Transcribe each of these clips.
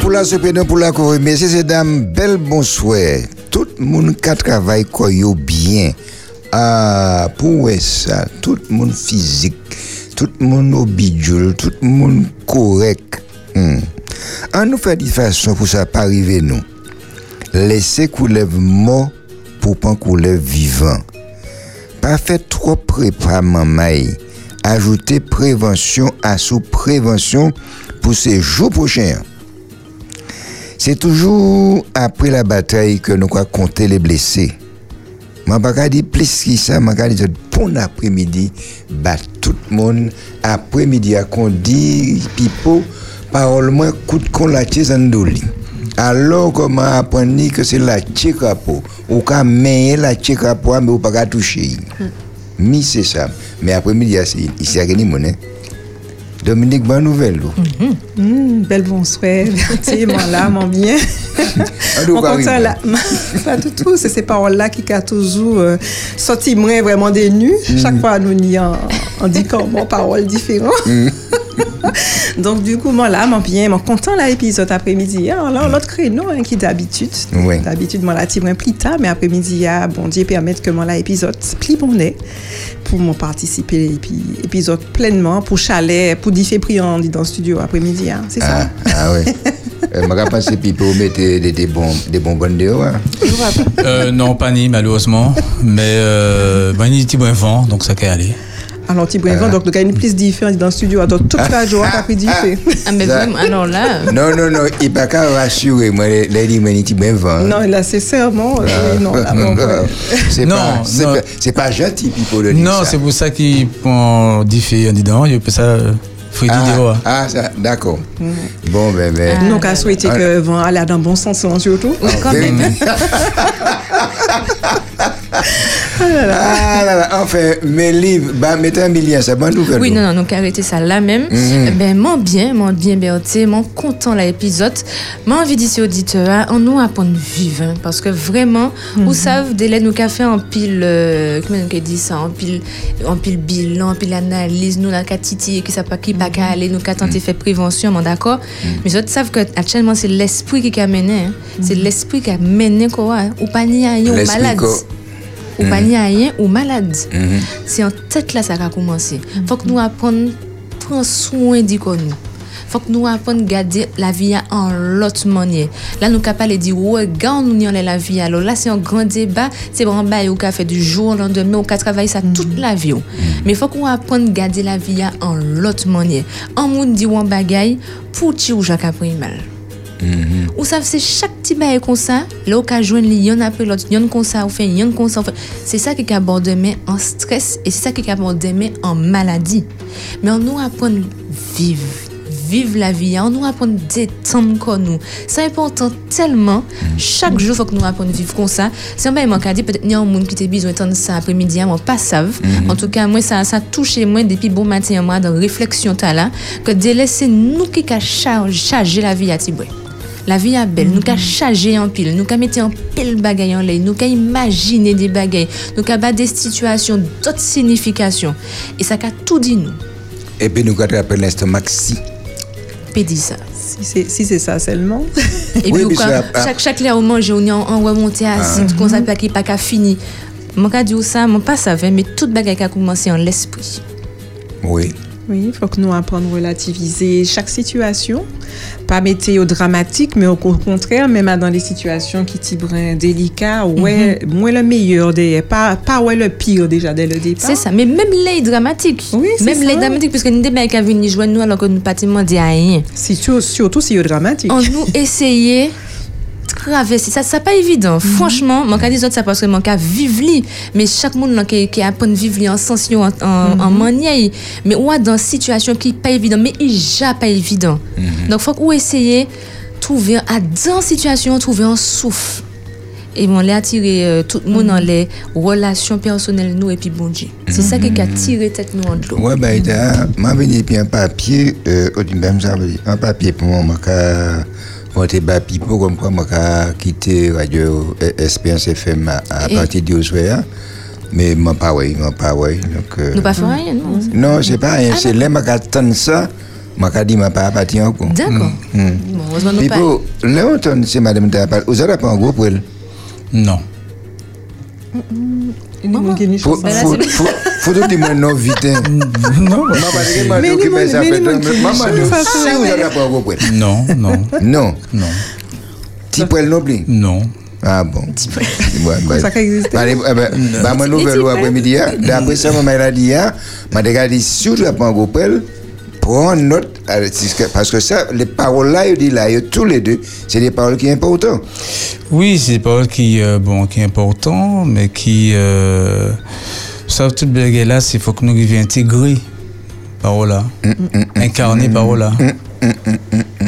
pour la sopédon pour la cour. Messieurs et dames, bel bonsoir. Tout le monde qui travaille quoi bien. Ah, pour ça, tout le monde physique, tout le monde au bidule, tout le monde correct. Hmm. Nous fait de façon pour ça pas arriver nous. Laissez couler mort pour pas couler vivant. Pas fait trop prépa maman. Ajoutez prévention à sous prévention pour ces jours prochains. C'est toujours après la bataille que nous allons compter les blessés. Je ne dire plus que ça, je dire bon après-midi, bah, tout le monde, après-midi, à qu'on dit, pipo, parole moins coûte qu'on la tchezandoli. Alors, comment apprendre que c'est la tchekapo, ou qu'à mener la tchekapo, mais ou pas toucher. Mais c'est ça. Mais après-midi, il s'y a gagné mon Dominique, bonne nouvelle. Mm -hmm. belle bonsoir, effectivement, là, mon bien. on là. Pas du tout, c'est ces paroles-là qui a toujours euh, sorti moi vraiment des nus. Mm. Chaque fois, nous y en, en dit comment paroles différentes. Mm. Donc, du coup, moi, là, mon bien, mon content, là, épisode après-midi. Alors, là, l'autre créneau, hein, qui d'habitude. Oui. D'habitude, moi, là, plus tard, mais après-midi, ah, bon Dieu permettre que moi, là, épisode, pli bon nez pour m'en participer épisode pleinement pour chalet pour differ priant dans le studio après-midi hein. c'est ça? Ah, ah oui je euh, pense que Pipo mettait des, des, bons, des bonbonnes dehors. Hein. Euh, non, pas ni, malheureusement. Mais euh, ben, il y a vent, donc ça peut aller. Alors, tu prends donc, il y a une plus différente dans le studio. Donc, toute la journée, tu as fait Ah, mais vraiment, alors là. Non, non, non, il n'y a pas qu'à rassurer. Moi, il dit, tu vent. Non, là, c'est serment. Non, là, c'est pas, c'est pas gentil, pour le dire. Non, c'est pour ça qu'il prend différent dedans. Il peut ça. Ah, ah, ça, d'accord. Mm. Bon, ben, ben. Ah, Nous, on souhaité que vent aller dans le bon sens, surtout. Oui, quand même. ah là là, enfin, mes livres, bah, mettez un million, c'est bonne nouvelle. Oui, non, non, nous arrêter ça là même. Mm-hmm. Ben, mon bien, mon bien, mon content l'épisode. Mon envie d'ici auditeur, on nous apprend vivre, hein, parce que vraiment, vous mm-hmm. savez, délai nous fait en pile, euh, comment on dit ça, en pile, en pile bilan, en pile analyse, nous, la titi, qui ça pas qui pas qu'à aller, nous qu'a tenté faire prévention, mon d'accord. Mais vous savez que actuellement, c'est l'esprit qui a mené, hein. c'est l'esprit qui a mené quoi, hein. ou pas ni à malade. Ou pa li ayen, ou malade. Se an tet la sa ka koumanse. Fok nou apon pran souen di kon nou. Fok nou apon gade la viya an lot manye. La nou kapal e di, wè, gan nou ni anle la viya. Lo la se an gran deba, se bran bay ou ka fe du joun lan demè, ou ka travay sa tout la viyo. Me fok nou apon gade la viya an lot manye. An moun di wan bagay, pou ti ou jaka primal. Ou savez, c'est chaque petit bail comme ça, là, on joindre il y en après l'autre, il y en comme ça, on fait, il y en comme ça, C'est ça qui aborde demain en stress et c'est ça qui aborde demain en maladie. Mais on nous apprend à vivre vivre la vie, on nous apprend détendre comme nous. C'est important tellement. Chaque jour, faut que nous apprenions à vivre comme ça. Un peu mon dit, peut-être qu'il y a un monde qui a besoin de ça après-midi, moi, pas savent. Mm-hmm. En tout cas, moi, ça, ça touche moi depuis bon matin, moi, dans réflexion, là, que de laisser nous qui charger la vie à Tiboué. La vie est belle, nous qu'à charger en pile, nous qu'à mettre en pile bagaille en l'air, nous qu'à imaginer des bagailles, nous qu'à battre des situations d'autres significations. Et ça qu'a tout dit nous. Et puis nous qu'à rappeler l'instant maxi. dit ça. Si c'est ça seulement. Et puis, quoi, chaque, chaque l'air au manger, on est en remonté à ah. comme ça, pas pas qu'à fini. Mon cas dit ça, mon pas savait, mais toute bagaille a commencé en l'esprit. Oui. Oui, il faut que nous apprenions à relativiser chaque situation. Pas météo dramatique, mais au contraire, même dans des situations qui sont délicates, ouais, mm moins le meilleur, des, pas, pas ouais le pire déjà dès le départ. C'est ça, mais même les dramatiques. Oui, Même les dramatiques, parce que nous sommes qui venir jouer nous alors que nous ne dit rien. Surtout, surtout si c'est dramatique. On nous essayait traverser ça c'est pas évident. Mhm. franchement mon cas ça parce que mon cas vivre mais chaque monde qui qui apprend vivre en sens en, en, mhm. manière. Mais ou dans situation qui pas évident mais il n'est pas évident. Mhm. donc faut qu'on essayer trouver à dans situation trouver un souffle. Et on l'a attiré euh, tout le monde dans les relations personnelles nous et puis bon Dieu. C'est ça qui a tiré tête nous en l'eau. Ouais ben m'a venu puis un papier euh, un papier pour moi moi, je suis comme quoi je quitté Radio Espérance FM à, partir de soir. Mais je pas oui, je pas oui. Donc, euh, Nous pas fait rien, non Non, c'est pas rien. Ah, c'est là que ça. m'a dit m'a pas parti encore. D'accord. Mm. Pas. pour là on c'est madame t'a parlé. Vous avez pas un gros pour elle? Non. Il y faut faut te dire moi non vite. Non, mon- mon- sont dit ça, si elle. non, non, Non. non, Petit pour elle non. Ah bon. Ça qui existe. Bah, ma nouvelle après-midi, hein. d'après ça, maman elle a dit, hein, m'a dit, si pelle, prends note, parce que ça, les paroles là, il dit là, il- tous les deux, c'est des paroles qui sont importantes. Oui, c'est des paroles qui, euh, bon, qui est important, mais qui, euh, ça, toute blague là, c'est faut que nous arrivions intégrer parole là, incarner parole là.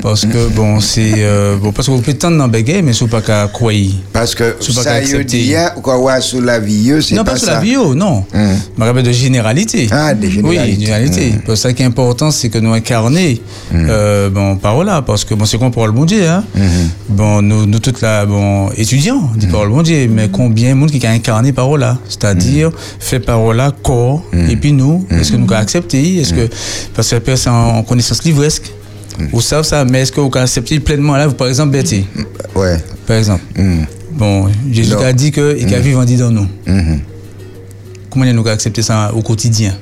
Parce que bon, c'est euh, bon, parce qu'on peut tendre dans baguette, mais c'est pas qu'à croire. Parce que pas ça, dit, hein, quoi, ouais, sur la vie, c'est Non, pas, pas sur ça. la bio, non. Hum. Je me rappelle de généralité. Ah, des généralités. Oui, généralité. Parce que ça qui est important, c'est que nous incarner, euh, bon, parole là, parce que bon, c'est qu'on parle bon Dieu, hein. Bon, nous, nous toutes là, bon, étudiants, dit parole bon Dieu, mais combien de monde qui a incarné parole là, c'est-à-dire fait parole là corps, et puis nous, est-ce que nous avons accepté, est-ce que parce que la personne en connaissance livresque, vous savez ça, mais est-ce que vous accepté pleinement là, par exemple, Betty, Ouais. par exemple. Bon, Jésus a dit que il a vivre en dans nous. Mhm. Comment nous avons accepté ça au quotidien?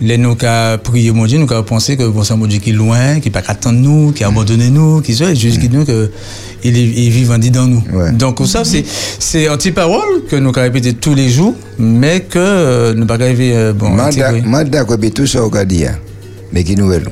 Les nous avons prié mon Dieu, nous avons pensé que bon, c'est un mon Dieu qui est loin, qui n'est pas attendre nous, qui a abandonné nous, qui soit Jésus qui dit nous que il est, il est vivant dans nous. Ouais. Donc ça c'est c'est anti-parole que nous avons répété tous les jours, mais que euh, nous pas arrivé euh, bon moi, d'accord, mais tout ça, on a dit, hein. mais qui nouvelle?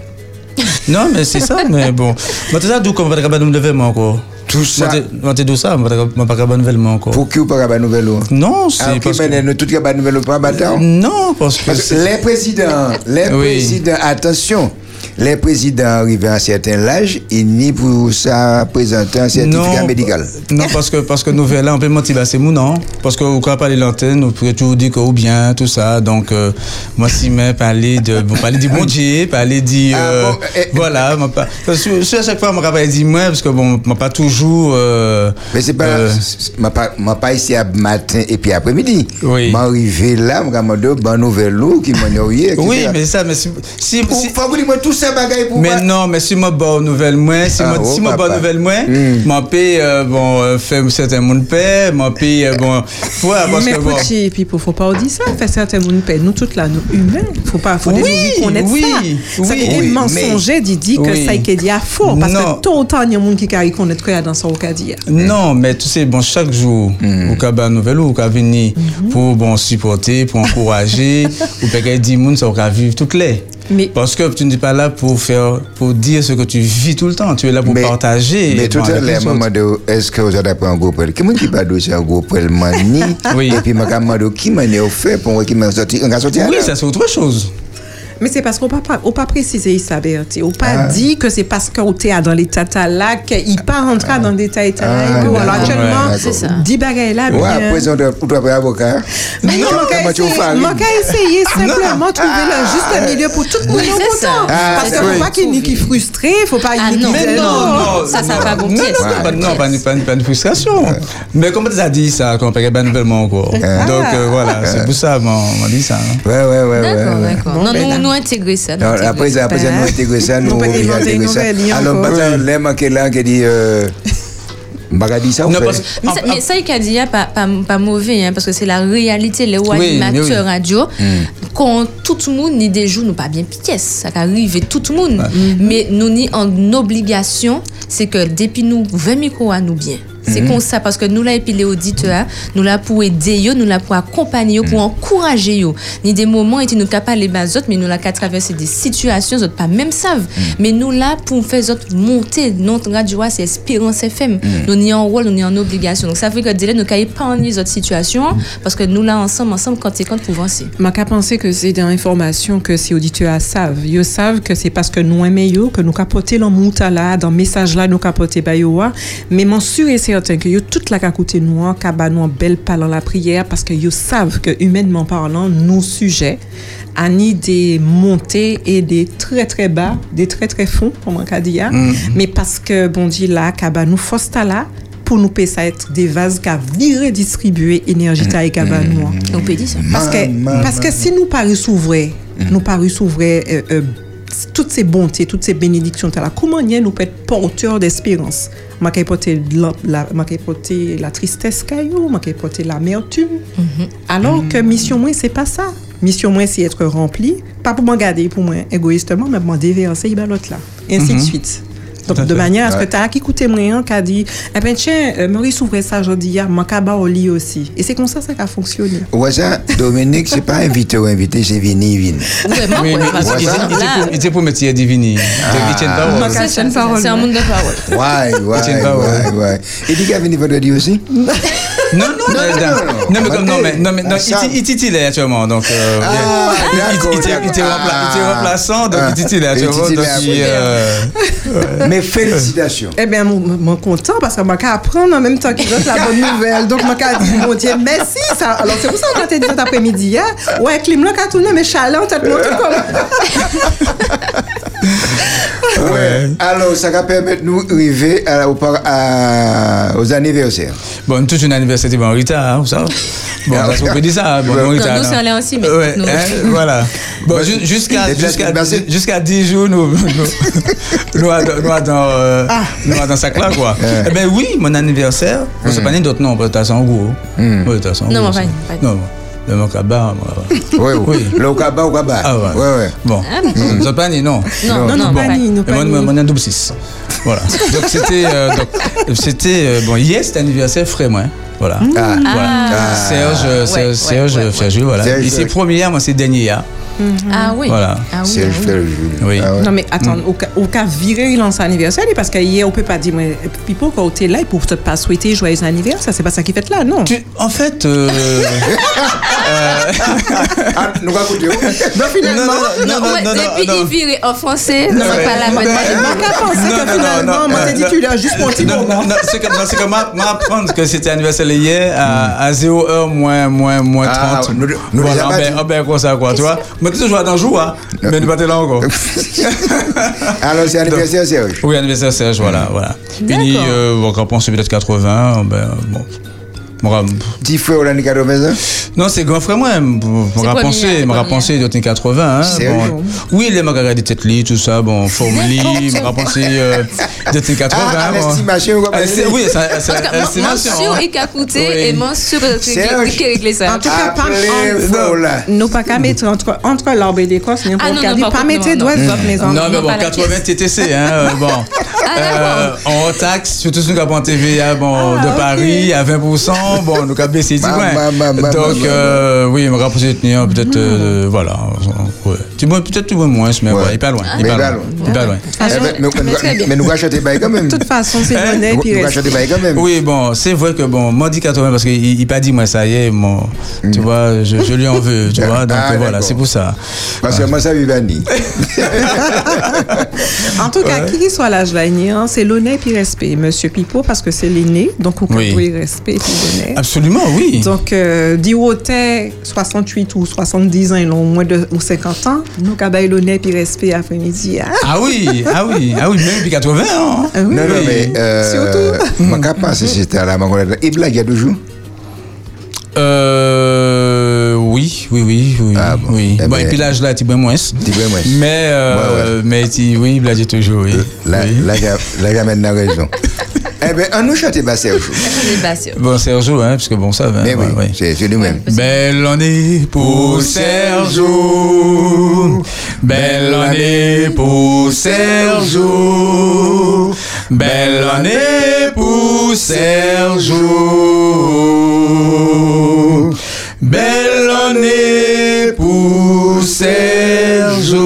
Non, mais c'est ça, mais bon. Moi, c'est ça, d'où qu'on va lever moi encore. Tout ça, Moi, d'où ça, moi, pas de nouvelle encore. pour qui ou pas la nouvelle? ou? Non, Ah, c'est ok, parce que... mais nous, tout pas de nouvelle ou pas, bâtard? Non, parce que... Parce que les présidents, les Oui. présidents, attention, les présidents arrivés à un certain âge, ils n'y pour ça présenter un certificat Non, médical. Non, parce que, parce que nous, là, on peut mentir, c'est mou, non? Parce que, cas parler l'antenne, on pourrait toujours dire que, ou bien, tout ça. Donc, euh, moi, si mais parler de, bon, parler du bon Dieu, parler du, Ah, euh, bon, eh, voilà, parce que, sur- à chaque fois, moi, pas dit moi, parce que bon, moi, pas toujours, euh, Mais c'est pas, euh, c'est- m'a pas, pas ici à matin et puis après-midi. Oui. M'arriver là, m'a demandé bon nouvelle ou qui etc. oui, mais ça, mais si, si, si- faut vous dire moi tout ça bagaille pour mais moi. non, mais si moi bonne nouvelle moi, si Ah, moi oh, si moi bonne papa. nouvelle moi, Mm. moi paye euh, bon euh, faire certains monde paix, moi paye euh, bon parce mais que bon. petit, et puis il faut pas dire ça, faire certains monde paix. Nous toutes là, nous humains, faut pas, faut Oui, nous connaître oui, ça. Ça oui. fait des Oui, mensongers dit dit que Oui. ça qui dit à faux parce Non. que tout autant il y a monde qui a reconnaître que y a dans son cas dire. Non, mais tu sais, bon, chaque jour, Mm. au cas de nouvelle, ou cas venir pour bon supporter, pour encourager, ou peut-être dire moun ça va vivre toutes les. Mais Parce que tu n'es pas là pour faire, pour dire ce que tu vis tout le temps. Tu es là pour Mais- partager. Mais tout à l'heure, maman est-ce que vous avez pris un gros poil? Qui m'a dit pas de un gros poil mani? Oui. Et puis m'a demandé qui m'a fait pour qui m'a sorti, Oui, ça c'est autre chose. Mais c'est parce qu'on n'a pas, pas précisé ça, Bertie. On pas Ah. dit que c'est parce qu'on était dans les tata là qu'il pas dans tata Ah, là. et que d'accord. voilà, actuellement, Ouais, C'est ça. dit bagaille là, Ouais, bien. après, on doit, avocat. Mais non, on va essayer simplement trouver le juste milieu pour tout le monde content. Ah, Parce qu'il ne faut pas qu'il y ait frustré, il ne faut pas Ah qu'il y ait non, ça, ça va bon Non, pas, non, pas, une- frustration. Mais comment tu as dit ça, qu'on paye pas nouvellement encore Donc euh, voilà, c'est pour ça qu'on dit ça. hein. Ouais, ouais, ouais. D'accord, d'accord. Nous, intégrer ça. après, ça, après, ça, nous intégrer ça, nous intégrer ça. Alors, maintenant, les manqués là, qui dit, euh, ça, Non, parce- Mais, ça, mais ça, il a dit, pas, pas, pas mauvais, hein, parce que c'est la réalité, les Oui, animateurs oui. radio, quand tout le monde, ni des jours, nous pas bien pièce, ça arrive tout le monde. Mais nous, ni en obligation, c'est que depuis nous, 20 micros à nous bien. C'est comme ça, parce que nous là, et puis les auditeurs, nous là pour aider, yo, nous là pour accompagner, yo, pour encourager. Yo. Ni des moments, et nous pas parler bas autres, mais nous là qu'à traverser des situations, autres pas même savent. Mais nous là pour faire autres monter, notre radio, c'est Espérance FM. Nous n'y en rôle, nous n'y en obligation. Donc ça fait que délai, nous qu'à épargner les autres situations, parce que nous là ensemble, ensemble, quand c'est quand pour avancer. Je qu'à penser que c'est des informations que ces auditeurs savent. Ils savent que c'est parce que nous aimons yo, que nous capoter mouta là, dans message là, nous capoter ba yo wa. Mais mon sûr et certain que yo toute la ka côté nous, en belle parole la prière parce que yo savent que humainement parlant, nos sujets a ni des montées et des très très bas, des très très fonds, comme on a dit. hein. Mais parce que bon dit là, ka ba nous force là pour nous payer ça être des vases qui virer distribuer énergie ta et hein. On peut dire ça. Parce que, parce que si nous pas s'ouvrir, nous pas s'ouvrir euh, euh, toutes ces bontés, toutes ces bénédictions, là, comment nous peut être porteurs d'espérance? M'a qu'à porter la, la, tristesse m'a qu'à porter l'amertume. Alors que mission moi, c'est pas ça. Mission moi, c'est être rempli, pas pour moi garder pour moi égoïstement, mais pour moi déverser l'autre là. Et ainsi de suite. Donc, de manière à ce que tu as qui écouté moi, qui a dit, eh ben tiens, euh, Maurice ouvrait ça aujourd'hui, hier, moi, qu'à bas au lit aussi. Et c'est comme ça, ça a fonctionné. Ouais, ça, Dominique, c'est pas invité ou invité, c'est vini, vini. Oui, mais il- que il- ça. il- il était là, pour- métier divini. Qu'à- c'est un monde de parole. Ouais, ouais, ouais, ouais. Et dit qu'il a venu vendredi aussi? Non, non, non, non, mais comme non, mais non, mais non, ça- il, il titillait actuellement, donc euh, Ah, il- était- Ah. remplaçant, donc Ah. il titillait Il actuellement, donc il, euh, Mais félicitations. Eh bien, mon, content parce que moi, qu'à apprendre en même temps qu'il donne la bonne nouvelle. Donc, moi, qu'à dire, mon Dieu, merci. Ça. Alors, c'est pour ça que quand tu dit cet après-midi, hein, ouais, Clim, là, quand tout le monde est chalant, t'as te montré comment. Ouais. Alors, ça va permettre nous d'arriver à- au par- à- aux anniversaires. bon, toute une anniversaire bon, en retard, hein, vous savez. Bon, Ah, parce qu'on peut dire ça, bon, Ouais. en Non, retard. nous, c'est allé aussi, mais Ouais, nous- hein, voilà. Bon, ju- jusqu'à jusqu'à c'est- jusqu'à 10 jours, nous nous nous dans euh, nous dans sac là quoi. Eh ben oui, mon anniversaire, on se pas ni d'autres noms, parce que t'as ça en gros. Oui, t'as ça en Non, gros, mais ça. pas- pas- Non, le mon moi. Oui, oui. Le cabas. Ah ouais. Ouais, ouais. Bon, vous êtes pas ni non. Non, Non, non, non, pas pas- ni, non, Mais pas moi, ni. moi, moi, un double 6. Voilà. Donc c'était euh, donc c'était euh, bon hier c'était anniversaire frais moi. hein. Voilà. Ah. Voilà. Ah. Serge, euh, Serge, ouais, Serge, ouais, ouais. Serge, voilà. Serge, Et c'est ouais. premier moi c'est dernier hier. Ah oui. Voilà. Ah oui, C'est ah oui. Ah. Non, mais attends, au, cas, au cas virer son anniversaire, parce qu'hier, on peut pas dire, mais Pipo, quand tu es là, pour te pas souhaiter joyeux anniversaire, c'est pas ça qui fait là, non? Tu- en fait, euh, Ah, nous va écouter. Donc, finalement, non, Non, non, ouais, non, non, depuis non. il virait en français, Non, ouais. pas la bonne. Moi, qu'à penser Non, que non, finalement, moi, t'es dit, tu l'as juste pour un petit non, moment. non, non, c'est comme, c'est comme m'a- m'apprendre que c'était anniversaire hier à, à 0 heure moins, moins, moins Ah, 30. nous- nous voilà, on ben, ben, comme ça, quoi, tu vois. Mais tu sais, je vois dans le jour, hein. Mais nous pas là encore. Alors, c'est anniversaire, Serge. Oui, anniversaire Serge, voilà, voilà. Fini, euh, on va penser peut-être 80, ben, bon. On Petit frère, l'année 80 ans Non, c'est grand frère moi, on C'est va premier, penser, c'est on va premier. penser 80, hein. Sérieux Bon, oui, les magasins des têtes li, tout ça, bon, Formuli, on va penser euh, d'autres 80. Ah, bon. l'estimation, on va Ah, pas c'est- dire. Oui, mon- mon estimation, sûr, hein. il a coûté Oui. et mon sûr, Serge. qui réglé ça. En tout cas, pas Appelez frère, là. Nous pas qu'à mettre entre, l'arbre et l'écorce, Ah, n'importe non, dit, pas pas mettre doigts mes enfants. Non, mais bon, pas la 80 TTC, hein, euh, bon. Ah, Euh, en taxe, surtout si nous avons TVA bon, Ah, de. Paris à 20%, bon, nous avons baissé 10 points. Donc, euh, oui, va rapprocher de tenir peut-être, euh, voilà. Ouais. Tu vois, peut-être tu vois moins, mais Ouais. ouais, il est pas loin. Il Mais est il pas est loin. loin. Il est pas loin. Eh ben, nous- Mais. Mais nous rachetons pas quand même. De toute façon, c'est Hein? honnête, Nous reste. rachetons pas quand même. Oui, bon, c'est vrai que bon, moi dit 80 parce qu'il il pas dit moi ça y est, mon, tu vois, je, je lui en veux, tu vois, donc Ah, voilà, c'est pour ça. Parce que moi, ça, Vivani. En tout cas, qui qu'il soit l'âge là, hein, c'est l'honneur puis respect. Monsieur Pipo, parce que c'est l'aîné, donc on peut Oui. respect puis l'honneur. Absolument, oui. Donc, euh, dit au thé, 68 ou 70 ans, ils ont moins de ou 50 ans, nous, cabaye l'honneur puis respect après-midi. hein? Ah oui, ah oui, ah oui, même depuis 80 ans. Ah oui. Non, non, mais. euh, Surtout. Pense que c'était à la Mangolade. Il blague, il y a. Euh, oui, oui, oui, oui. Ah bon. oui. Eh bon, ben- et puis l'âge là, tu moins. Tu moins. Mais, euh, Ouais, ouais. mais tu, oui, il blague toujours, oui. Là, Oui. là, là, la raison. Eh bien, on nous chante pas Serge. Bon, Sergio, hein, parce que bon, ça va. Mais oui, ouais, ouais. c'est c'est lui-même. Belle année pour Sergio. Belle année pour Sergio. Belle année pour Sergio. Belle année pour Sergio.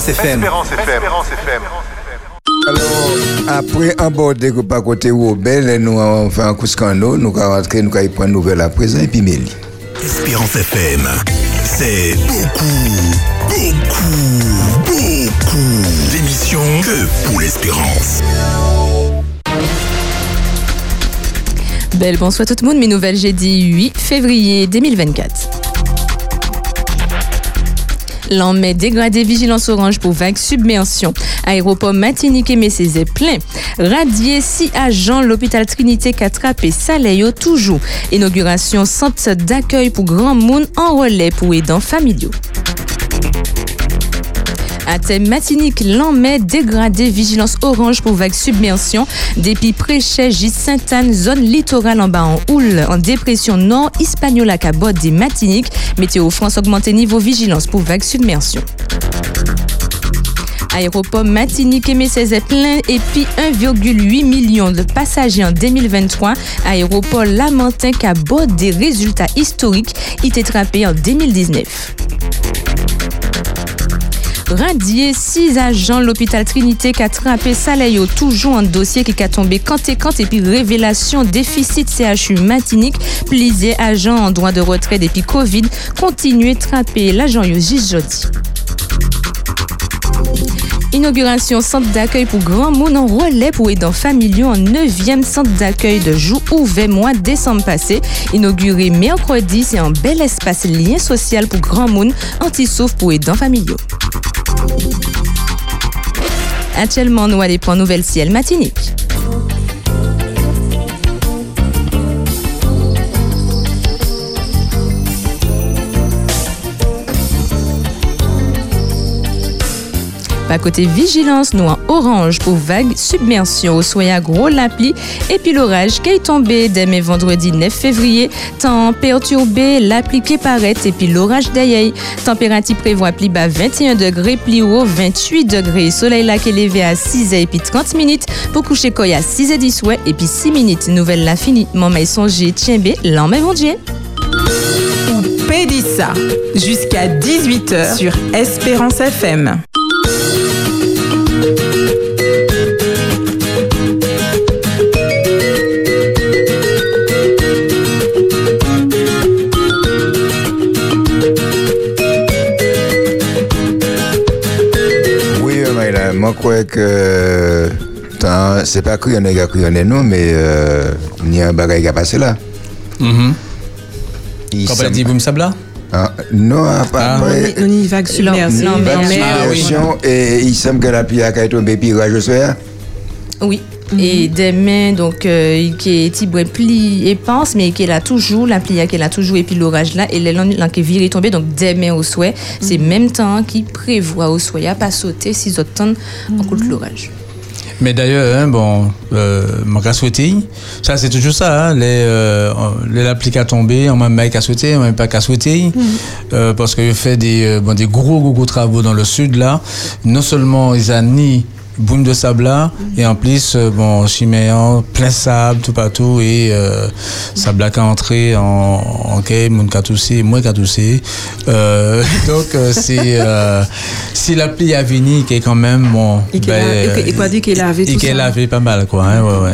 Sur Espérance FM. Alors, après un bord de pas côté Robel, nous avons fait un coup de scandale, nous avons rentré, nous avons pris une nouvelle à présent, et puis Mélie. Espérance FM. C'est beaucoup, beaucoup, que pour l'espérance. Belle bonsoir tout le monde, mes nouvelles jeudi 8 février 2024. L'en met dégradé vigilance orange pour vague submersion. Aéroport Matinique et Messés est plein. Radié 6 agents, l'hôpital Trinité Catrapé Saléo toujours. Inauguration centre d'accueil pour grand monde en relais pour aidants familiaux. À thème matinique, l'en met dégradé vigilance orange pour vague submersion. Depuis Préchet, Sainte-Anne, zone littorale en bas en houle, en dépression nord, Hispaniola Cabot des Matiniques. Météo France augmenté niveau vigilance pour vague submersion. Aéroport Matinique et Messès est plein et puis 1,8 million de passagers en 2023. Aéroport Lamentin Cabot des résultats historiques, il était trappé en 2019. Radié, six agents, l'hôpital Trinité qui a trappé Salayo, toujours un dossier qui a tombé quand et quand, et puis révélation déficit CHU Matinique, plisé agent en droit de retrait depuis Covid, continuer trapper l'agent Yosis Jodi. Inauguration centre d'accueil pour Grand Monde en relais pour aidants familiaux en 9e centre d'accueil de jour ouvert mois décembre passé. Inauguré mercredi, c'est un bel espace lien social pour Grand Monde, anti-sauf pour aidants familiaux. Actuellement, nous allons prendre nouvelle ciel matinique. Pas côté vigilance, nous en orange pour vague submersion au soya gros l'appli et puis l'orage qui est tombé dès vendredi 9 février. Temps perturbé, l'appli qui paraît et puis l'orage d'ailleurs. Température prévoit pli bas 21 degrés, pli haut 28 degrés. Soleil qui est levé à 6 et puis 30 minutes pour coucher quoi à 6 et 10 ouais et puis 6 minutes. Nouvelle la fini. Maman songer tiens bé, l'en mon Dieu. Pédissa jusqu'à 18h sur Espérance FM. Crayonné, non, mais euh, il y a un bagage qui a passé là. Mhm. Il Quand on semble- dit Boum Sabla? Ah, non, vague submersion. non, mais- mais- Ah oui. Version, Et il semble que la pluie a été tombée, puis rage au Oui. Et demain, donc, euh, qui est tibre pli et pense, mais qui est là toujours, la plia qui est là toujours, et puis l'orage là, et l'élan qui est viré tombé, donc demain au souhait, c'est même temps qui prévoit au souhait, à pas sauter si temps en coup de l'orage. Mais d'ailleurs, hein, bon, euh, mon cas souhaité, ça c'est toujours ça, hein, les, euh, les l'appli qui a tombé, on m'a même qu'à souhaiter, on m'a même pas qu'à souhaiter, euh, parce que je fais des, euh, bon, des gros, gros, gros travaux dans le sud là. Non seulement ils ont ni boum de sable là, et en plus, euh, bon, chiméan, plein sable, tout partout, et euh, sable là qui est entré en, en quai, mon cas toussé, moi qui a toussé. Euh, donc, euh, c'est, euh, si l'appli a venu, qui est quand même, bon, Et qu'il a- et que- et quoi dit qu'il a lavé et qu'elle ça? lavé pas mal, quoi. Hein, ouais, ouais.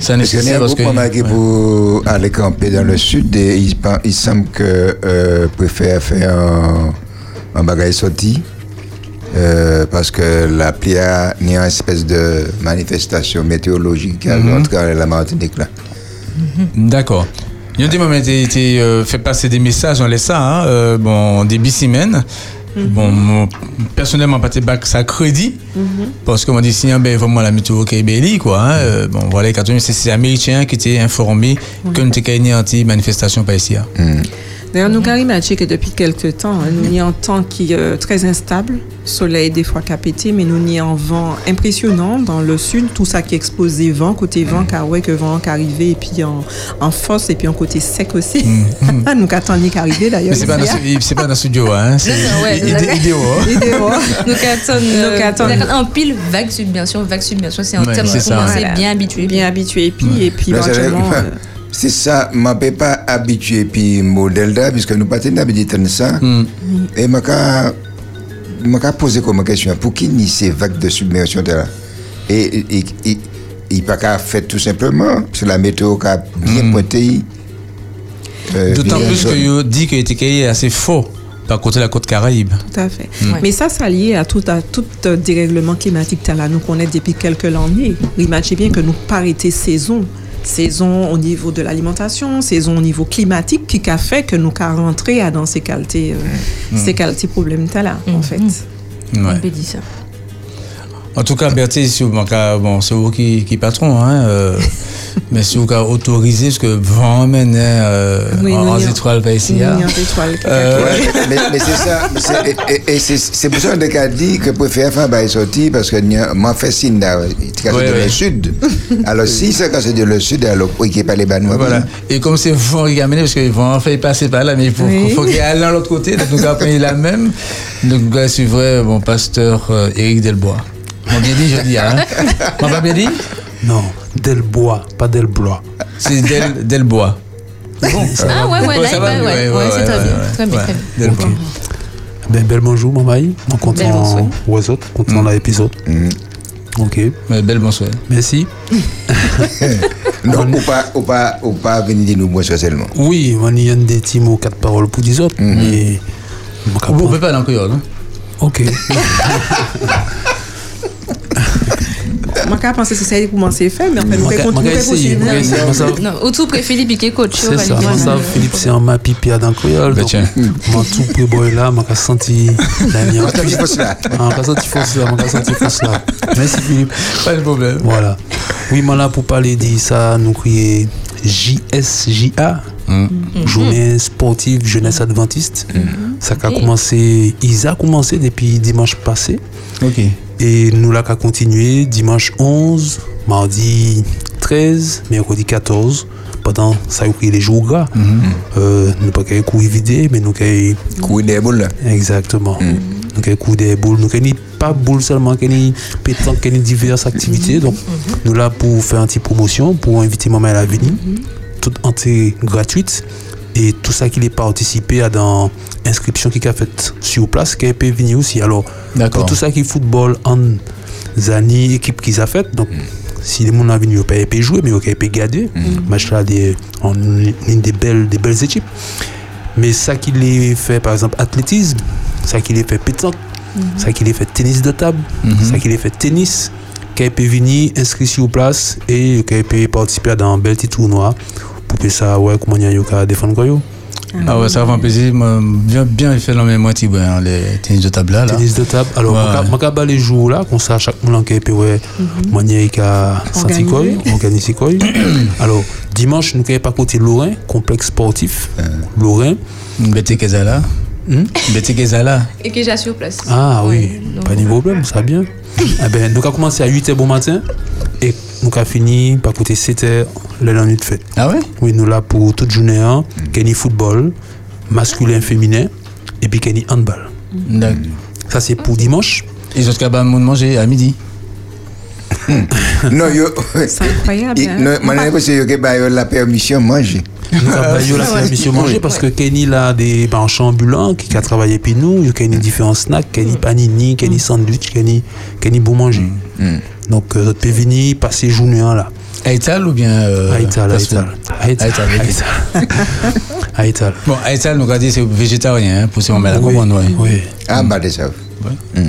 C'est qu'il y nécessaire a parce que. ouais. pour aller camper dans le sud, et il, il semble que euh, préfère faire un, un bagage sorti. Euh, parce que la pluie a ni une espèce de manifestation météorologique qui a Mhm. entré à la Martinique là. D'accord. Il y a des moments où euh, fait passer des messages, on laisse ça, hein, euh, bon, des bisimènes. Bon, moi, personnellement, pas de bac ça crédit. Parce que on dit, si, hein, ben, vraiment la météo qui est belle, quoi. hein, euh, bon, voilà, c'est ces Américains qui étaient informés que nous étions une anti-manifestation pas ici. hein. D'ailleurs, nous, que depuis quelques temps, hein, nous y a un temps qui est euh, très instable. Soleil des fois capété, mais nous y a un vent impressionnant dans le sud. Tout ça qui est exposé vent, côté vent, car ouais, que vent qui arrivé, et puis en, en force, et puis en côté sec aussi. nous attendons qu'arriver d'ailleurs. Mais c'est pas, dans ce- c'est pas dans le studio, hein. C'est ouais, idé- vous avez- idéo, hein. Idéo. Nous attendons Nous attendons. en pile vague submersion, vague submersion, c'est un Ouais, terme c'est ça. commencer Voilà. bien habitué. Bien habitué. Et puis, et éventuellement. C'est ça, je ne peux pas habituer puis modèle là, puisque nous pas d'habitude de ça? Et je me poser comme question, pour qui ni ces vagues de submersion de là? Et et- et- et- il pas qu'à faire tout simplement, c'est la météo qui a bien pointé. euh, D'autant plus que zone. vous dit que était assez faux par côté de la côte Caraïbe. Tout à fait. Ouais. Mais ça, ça lié à tout, à tout euh, dérèglement climatique que là, nous connaissons depuis quelques années. Imaginez bien que nous pas été saison. Saison au niveau de l'alimentation, saison au niveau climatique, qui a fait que nous avons rentré dans ces qualités, euh, ces qualités problèmes là, en fait. Ouais. On peut dire ça. En tout cas, Bertie, si vous manquez- bon, c'est vous qui, qui patron, hein, euh, mais si vous avez autorisé, parce que vent mène euh, Oui, en, nous en y a- étoile par ici. Hein. a étoiles Euh, Ouais, mais, mais c'est ça. mais c'est- et- et- et c'est c'est pour ça qu'on a dit que pour faire bah, sortir parce que moi fait signe là, c'est de le sud. Alors si c'est quand c'est de le sud, alors oui, qui est pas les bannes. Voilà. Et comme c'est vent qui amène, parce que vent fait passer par là, mais il faut, Oui. faut qu'il aille de l'autre côté, donc nous avons la même. Donc, je suivrai mon pasteur euh, Éric Delbois. Mon bien dit, je dis, hein. Mon pas bien dit? Non, Delbois, pas Delblois. C'est Del, Delbois. Ah ouais, ouais, ça va ouais, ouais, ouais, c'est très bien. Très bien, très bien. Delbois. Ben, bel bonjour, mon maï. On compte en bonsoir. oiseau, Mm. l'épisode. Ok, Mais belle bonsoir. merci. Non, ou pas, ou pas, ou pas venir dire nous moi seulement. Oui, on y a des petits mots, quatre paroles pour des autres, mais. mon cap- Vous ne pouvez pas le créole, hein? Ok. Moi, je pense que c'est ça pour commencer à faire, mais en fait, nous Moi, pouvons moi, continuer à essayer, poursuivre. moi, essayer. Moi, ça- Non, ou tout près Philippe et coach. C'est ça, moi, ça, Philippe, c'est un ma pipi à dans le créole. Donc, tiens. Moi, tout près boy la il faut cela. Ah, j'ai senti force là, moi, j'ai senti force là. Merci, Philippe. Pas de problème. Voilà. Oui, moi là, pour parler de ça, nous crions JSJA, Journée sportive jeunesse adventiste. Ça a commencé, ils a commencé depuis dimanche passé. Ok. Et nous là, qu'à continuer dimanche 11, mardi 13, mercredi 14. Pendant ça, il les jours gras. Euh, nous pas qu'à courir vidé, mais nous qu'à Couille des boules. Exactement. Donc, un coup des boules. Nous n'avons pas boules seulement, nous avons pétanque, nous avons diverses activités. Donc, nous là pour faire une petite promotion, pour inviter maman à venir. Toute entière gratuite. Et tout ça qui est participé à dans inscription qui a fait sur place, qui peut venir aussi. Alors, pour tout ça qui est football, en Zani, équipe qu'ils a fait. Donc, si les gens ont venu, ils peuvent pas jouer, mais ils peuvent garder. Match là, des, en une des belles, des belles équipes. Mais ça qu'il est fait, par exemple, athlétisme, ça qu'il est fait pétanque, ça qu'il est fait tennis de table, ça qu'il est fait tennis, qu'il peut venir inscrit sur place et qu'il peut participer à un bel petit tournoi pour que ça, ouais, comment il y a défendre quoi, yo? Ah ouais, ça va plaisir. Bien, bien fait dans mes moitiés, ben, les tennis de table là. là. Tennis de table. Alors, Ouais. je vais les jours là, comme ça, chaque monde qui peut, ouais, manier qui a senti quoi, organiser quoi. Alors, dimanche, nous, qui pas côté Lorrain, complexe sportif, Lorrain. Betty Kezala. Hmm? Betty Kezala. Et que j'ai sur place. Ah oui, pas de problème, ça va bien. eh ben, nous avons commencé à 8h bon matin et nous avons fini par côté 7h le lundi de fête. Ah ouais? Oui, nous là pour toute journée, hein, ait football, masculin, féminin, et puis qu'il y ait handball. D'accord. Ça, c'est pour dimanche. Et cabanes m'ont mangé à midi? Non, yo. C'est incroyable. Hein. Non, moi, j'ai l'impression que bah, la permission de manger. Nous avons la permission manger parce que Kenny là des marchands ambulants qui a travaillé puis nous, il y a différents snacks, Kenny panini, Kenny sandwich, Kenny Kenny bon manger. Donc euh, venir passer journée là. À Ital ou bien. Euh, À Ital, à fast food? Ital. À Ital, À Ital, à ok. Ital. À Ital. Bon, à Ital, nous avons dit c'est végétarien, hein, pour ces moments-là. Oui, Comprendre, ouais. oui. Ah, bah, de ça. Ouais.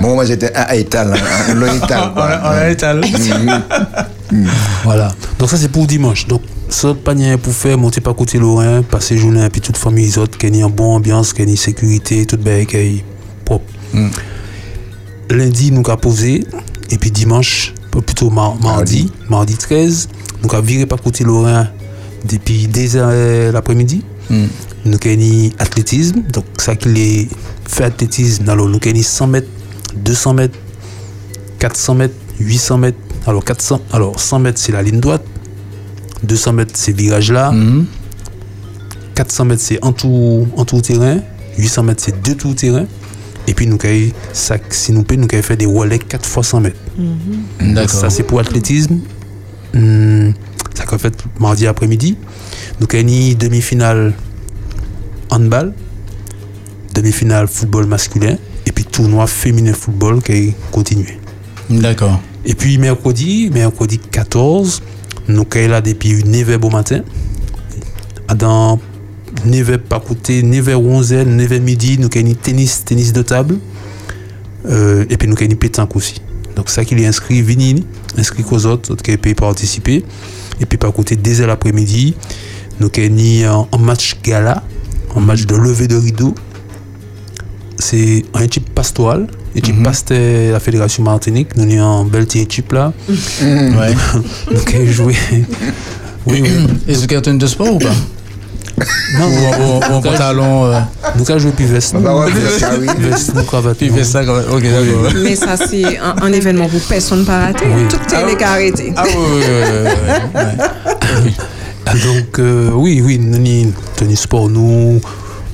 Bon, moi, j'étais à Ital, hein, l'Ital. On a, on a Ital. Voilà. Donc ça c'est pour dimanche. Donc ce panier pour faire monter par côté Lorrain, passer journée et puis toute famille autres, qu'il y une bonne ambiance, qu'il y ait une sécurité, toute belle, propre. Mm. Lundi nous avons posé et puis dimanche, plutôt mar- mardi, mardi 13, nous avons viré par côté Lorrain depuis 2 heures l'après-midi. Mm. Nous avons athlétisme, donc ça qui est fait athlétisme, alors nous avons 100 mètres, 200 mètres, 400 mètres, 800 mètres. Alors 400, alors 100 mètres c'est la ligne droite, 200 mètres c'est virage là, Mhm. 400 mètres c'est en tout, en tout terrain, 800 mètres c'est deux tours terrain. Et puis nous avons, ça, si nous pouvons, nous avons fait des relais 4 fois 100 mètres. Donc, D'accord. Ça, c'est pour athlétisme. Hum, ça qu'on fait mardi après-midi. Donc, il y a une demi-finale handball, demi-finale football masculin, et puis tournoi féminin football qui est continué. D'accord. Et puis, mercredi, mercredi 14, nous sommes là depuis 9h au matin, dans 9h pas côté 9h 11h 9h midi nous avons tennis tennis de table. Euh, et puis nous avons pétanque aussi. Donc ça qu'il est inscrit vini inscrit aux autres autres qui peuvent participer. Et puis par côté dès l'après-midi nous avons un, un match gala un match de levée de rideau. C'est un équipe pastoral équipe Mhm. pasteur la fédération Martinique. Nous avons une belle équipe là. Ouais. nous avons joué oui oui Et c'est un de sport ou pas? Non Ou ou- ou en pantalon euh, nous avons joué puis veste oui. veste nous cravate Puis même. Ok, d'accord. Mais ça, c'est un, un événement pour personne pas rater. Oui. Tout Ah est les arrêté. Ah oui, oui, oui, oui, oui, oui. Ah, donc euh, oui oui nous avons tenu sport nous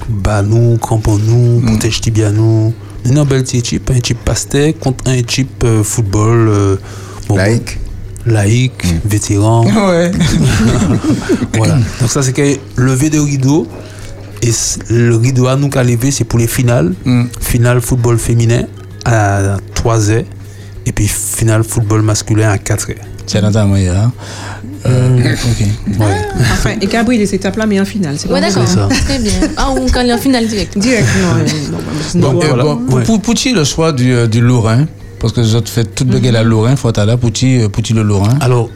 bah nous crampons nous Mm. protège tibia nous nous avons une belle petite équipe un équipe pasteur contre un équipe euh, football euh, bon, Laïque. vétéran Ouais. Voilà. Donc ça c'est que lever de rideau et le rideau à nous qu'à lever c'est pour les finales. Mm. Finale football féminin à 3 heures et puis finale football masculin à 4 heures. C'est dans ta moyenne. Hein? Euh, ok. Ouais. Enfin, et Gabriel, les étapes là, mais en finale. C'est Ouais, comme d'accord. Très bien. Ah, ou quand il est en finale direct. Direct, non. euh, non, Bon, voilà. bon, pour, Ouais. pour, pour qui le choix du, euh, du Lorrain Parce que vous autres faites toute baguette à Lorrain, faut être là pour qui le Lorrain Alors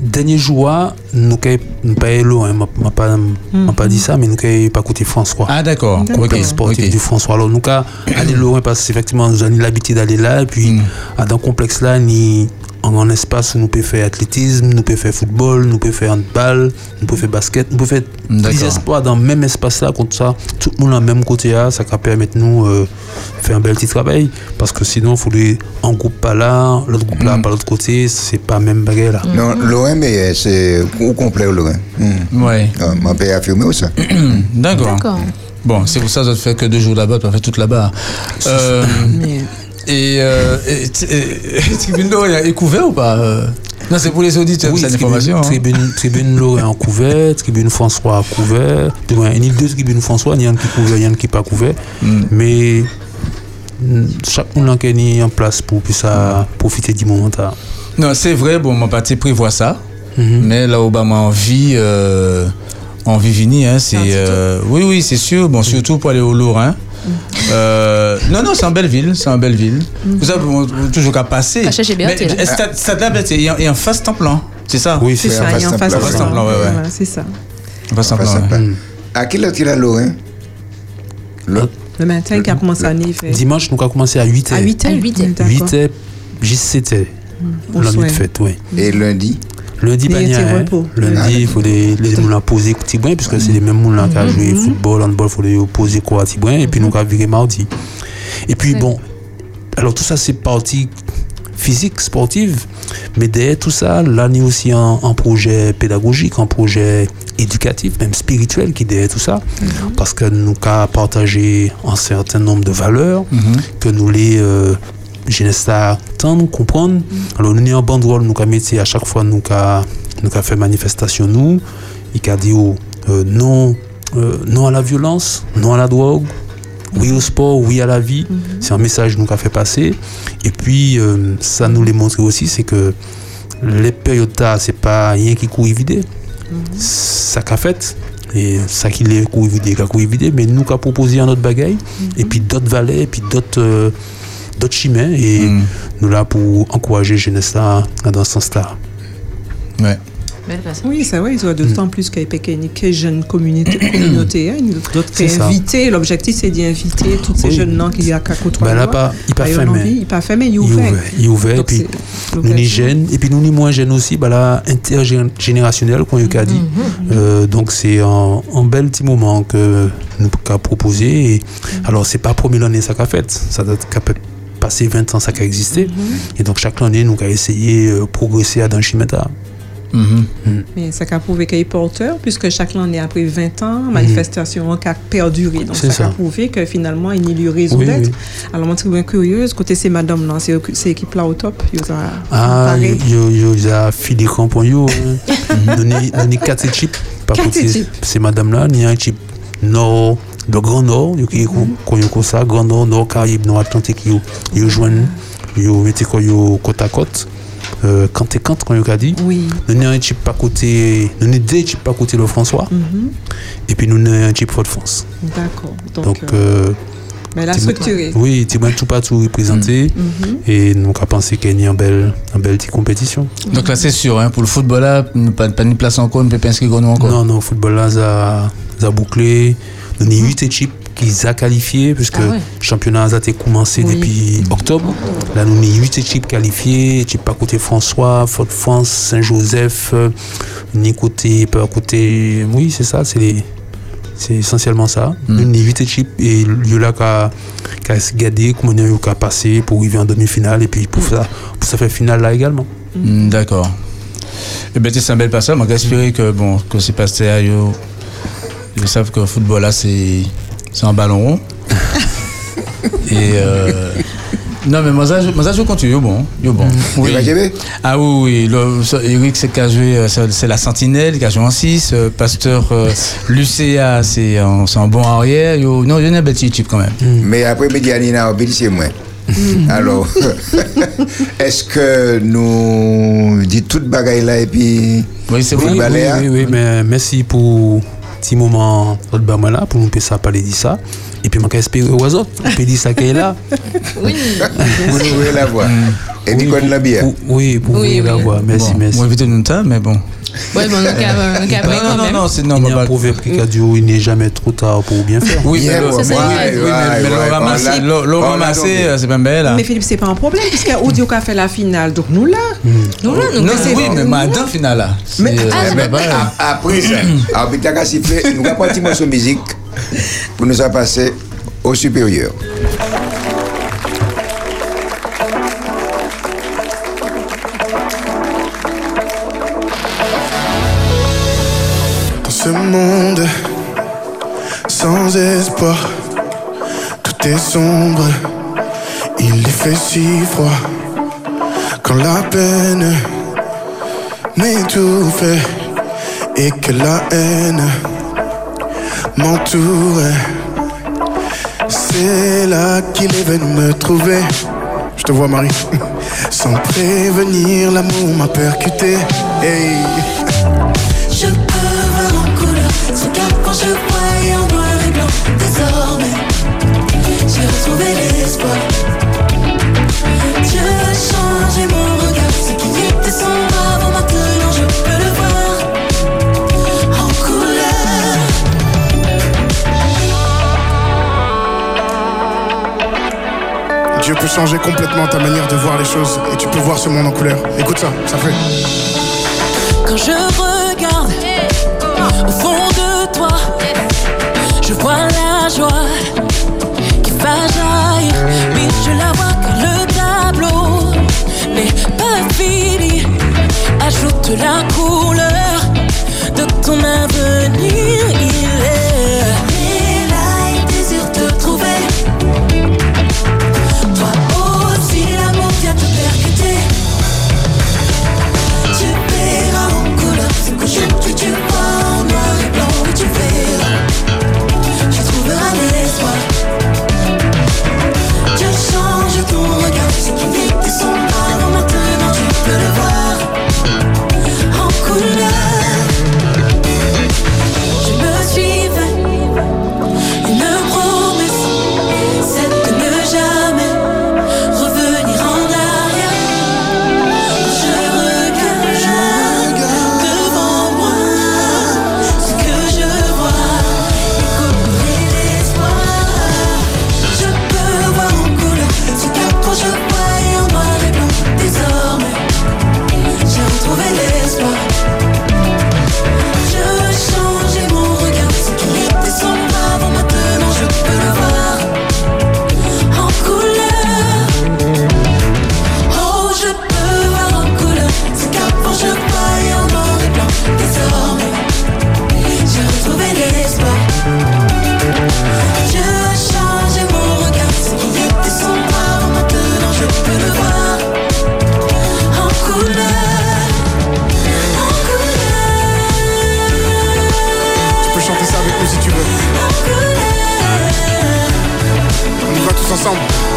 dernier jour nous n'avons pas l'eau hein, m'a m'a pas m'a pas dit ça mais nous n'avons pas côté François. Ah d'accord, D'accord. ok. Comme sportif du François. Alors, nous, avons aller loin parce qu'effectivement, nous avons l'habitude d'aller là. Et puis, Mm. à dans le complexe là, ni en un espace où nous pouvons faire athlétisme, nous pouvons faire football, nous pouvons faire handball, nous pouvons faire basket, nous pouvons faire des espoirs dans le même espace là. Comme ça, tout le monde dans le même côté là, ça va permettre nous euh, faire un bel petit travail. Parce que sinon, il faudrait un groupe pas là, l'autre groupe là, Mm. pas l'autre côté, c'est pas même bagarre là. Non, Lorrain, mais c'est au complet, Lorrain. Hmm. Ouais, Ah, Mon père a affirmé ça. d'accord. Bon, c'est pour ça que vous faites que deux jours là-bas, tu vas faire toute là-bas. Euh, et euh, et- Tribune est couvert ou pas euh Non, c'est pour les auditeurs, Oui, c'est tribune, l'information. hein. tribune, tribune Lorrain en couvert, tribune François couvert. Il y a deux tribunes François, il y en a qui couvert, il y en a qui pas couvert. Mm. Mais mm, chaque monde qui est en place pour puisse profiter du moment. là. Non, c'est vrai, bon, mon parti prévoit ça. Mhm. Mais là où bah, moi, envie, euh, envie Vini, hein, c'est. C'est euh, oui, oui, c'est sûr. Bon, surtout pour aller au Lorrain. Euh, non, non, c'est en belle ville, c'est en belle ville. Vous on- toujours qu'à passer. Il y a un face temps plan, c'est ça? Oui, C'est c'est ça, en il y a en face face d'un de plan. ça. Ouais, ouais. Voilà, C'est ça. Un face. À quelle heure il a Lorrain Le- Le matin, qui a commencé à neiger. Dimanche, nous avons commencé à 8h. À 8 À h 8 heures. 8h, juste 7h. Au La nuit de fête, oui. Et lundi? Lundi, Il pas petit rien, hein. Lundi, il faut les, là poser brin, puisque c'est les mêmes gens là qui ont joué football, handball, il faut les poser quoi brin, et puis nous avons viré mardi. Et puis bon, alors tout ça c'est partie physique, sportive, mais derrière tout ça, là, il y a aussi un, un projet pédagogique, un projet éducatif, même spirituel qui est derrière tout ça, parce que nous avons partagé un certain nombre de valeurs, que nous les euh, jeunesse à entendre, comprendre. Alors nous avons un banderole, nous avons mis à chaque fois nous avons nous avons fait manifestation nous, il a dit oh, euh, non euh, non à la violence, non à la drogue, oui au sport, oui à la vie. C'est un message nous qu'a fait passer. Et puis euh, ça nous l'a montré aussi, c'est que les périodes là, c'est pas rien qui court vide. Ça qu'a fait. Et ça qui est couru vide, qui a couru vide, mais nous qu'a proposé un autre bagaille, et puis d'autres valets, et puis d'autres euh, d'autres chemins, et Mm. nous là pour encourager jeunesse là dans ce sens-là. Ouais. Oui, c'est vrai, ils ont d'autant plus qu'il y a quelques jeunes communautés, hein, d'autres invités. L'objectif, c'est d'inviter tous ces Oui. jeunes-là qui y a qu'à côtoyer. Ben là, pas, il pas fermé. Il pas fermé, il ouvert. ouvert, il est ouvert, puis nous ni jeunes, et puis nous ni moins jeunes aussi, bah là, intergénérationnel, comme il a dit. Euh, donc c'est un, un bel petit moment que nous avons proposé. Et, alors, c'est pas la première année ça qu'a fait, ça doit qu'a passer 20 ans ça qu'a existé. Et donc, chaque année, nous avons essayé de progresser à dans Chimeta. Mhm. Mais ça a prouvé qu'il est porteur, puisque chaque année, après 20 ans, manifestation qui a perduré. Donc, ça, a prouvé que finalement, il y a eu raison Oui, d'être. oui. Alors, moi, je suis bien curieuse. Côté ces madame là, c'est c'est équipe là au top. Ils ont Ah, pareil. yo, yo, ils ont filé yo. hein. Nous avons quatre équipes. Par contre, c'est- équipes. c'est madame-là, il y a un type nord, le Grand Nord, yo, qui comme ça, Grand Nord, Nord, Caraïbes, Nord Atlantique, yo, yo joignent, yo mettez quoi, yo côte à côte. euh, quand et quand, quand a dit. Oui. Nous avons un type pas côté, nous avons deux types pas côté le François, Mhm. et puis nous avons un type Fort France. D'accord. Donc, Donc, euh, euh, mais la tu- structurée. Oui, tu m'as tout pas tout représenté, Mhm. et nous avons pensé qu'il y a une belle, une belle petite compétition. Donc là, c'est sûr, hein, pour le football, là, pas, pas de place encore, on ne peut pas inscrire nous encore. Non, non, football là, ça, ça a bouclé. Nous avons 8 équipes qui ont qualifié, puisque Ah ouais. le championnat a été commencé Oui. depuis octobre. Là, nous avons 8 équipes qualifiées, équipe pas côté François, Fort France, Saint-Joseph, ni côté, pas côté. Oui, c'est ça, c'est les- C'est essentiellement ça. Nous avons 8 équipes et il y a là qui a, a gardé, comment on a passé pour arriver en demi-finale et puis pour ça, pour ça faire finale là également. Hmm, D'accord. Eh bien, c'est un bel passage. Moi, j'espère que, bon, que c'est passé à. Ils savent que le football, là, c'est un ballon rond. Et. Euh, non, mais moi, ça, je- moi, ça, je continue. Bon. Bon. Jouer Ah oui, oui. Le, ça, Eric, c'est qui a joué, euh, c'est c'est la Sentinelle, qui a joué en 6. Pasteur euh, c'est un, un bon arrière. Yo, non, il y a une belle petite équipe quand même. Mais après, Medianina, c'est moi. Mm. Alors, est-ce que nous dit toute bagaille là et puis Oui, c'est bon. Oui, oui, oui, oui, mais merci pour petit moment autre bas moi là pour nous faire ça parler de ça et puis moi espérer aux autres on peut dire ça qu'elle est là Oui. Vous ouvrez la voix. Et qu'on l'a bien. Pour- oui pour Oui, la oui. voie merci Bon, merci On va éviter nous temps, mais bon. Ouais, bon, Non, quand non, même. non, c'est il non, y mais a pas- un proverbe qui a dit il n'est jamais trop tard pour bien faire Oui, mais le- oui, ça, oui, ramasser, c'est pas belle là. Mais Philippe, c'est pas un problème, puisque Audio a fait la finale, donc nous là. Nous, là, nous, oui, mais ma dans finale là. Mais- euh, Ah, ben, pas a- Après ça, qu'à siffler, nous avons un petit morceau de musique pour nous passer au supérieur. Ce monde sans espoir, tout est sombre, il fait si froid. Quand la peine m'étouffe et que la haine m'entoure, c'est là qu'il est venu me trouver. Je te vois, Marie. Sans prévenir, l'amour m'a percuté. Peut changer complètement ta manière de voir les choses et tu peux voir ce monde en couleur. Écoute ça, ça fait. Quand je regarde au fond de toi, je vois la joie qui va jaillir. Mais je la vois car le tableau n'est pas fini. Ajoute la couleur de ton avenir.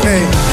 Amém.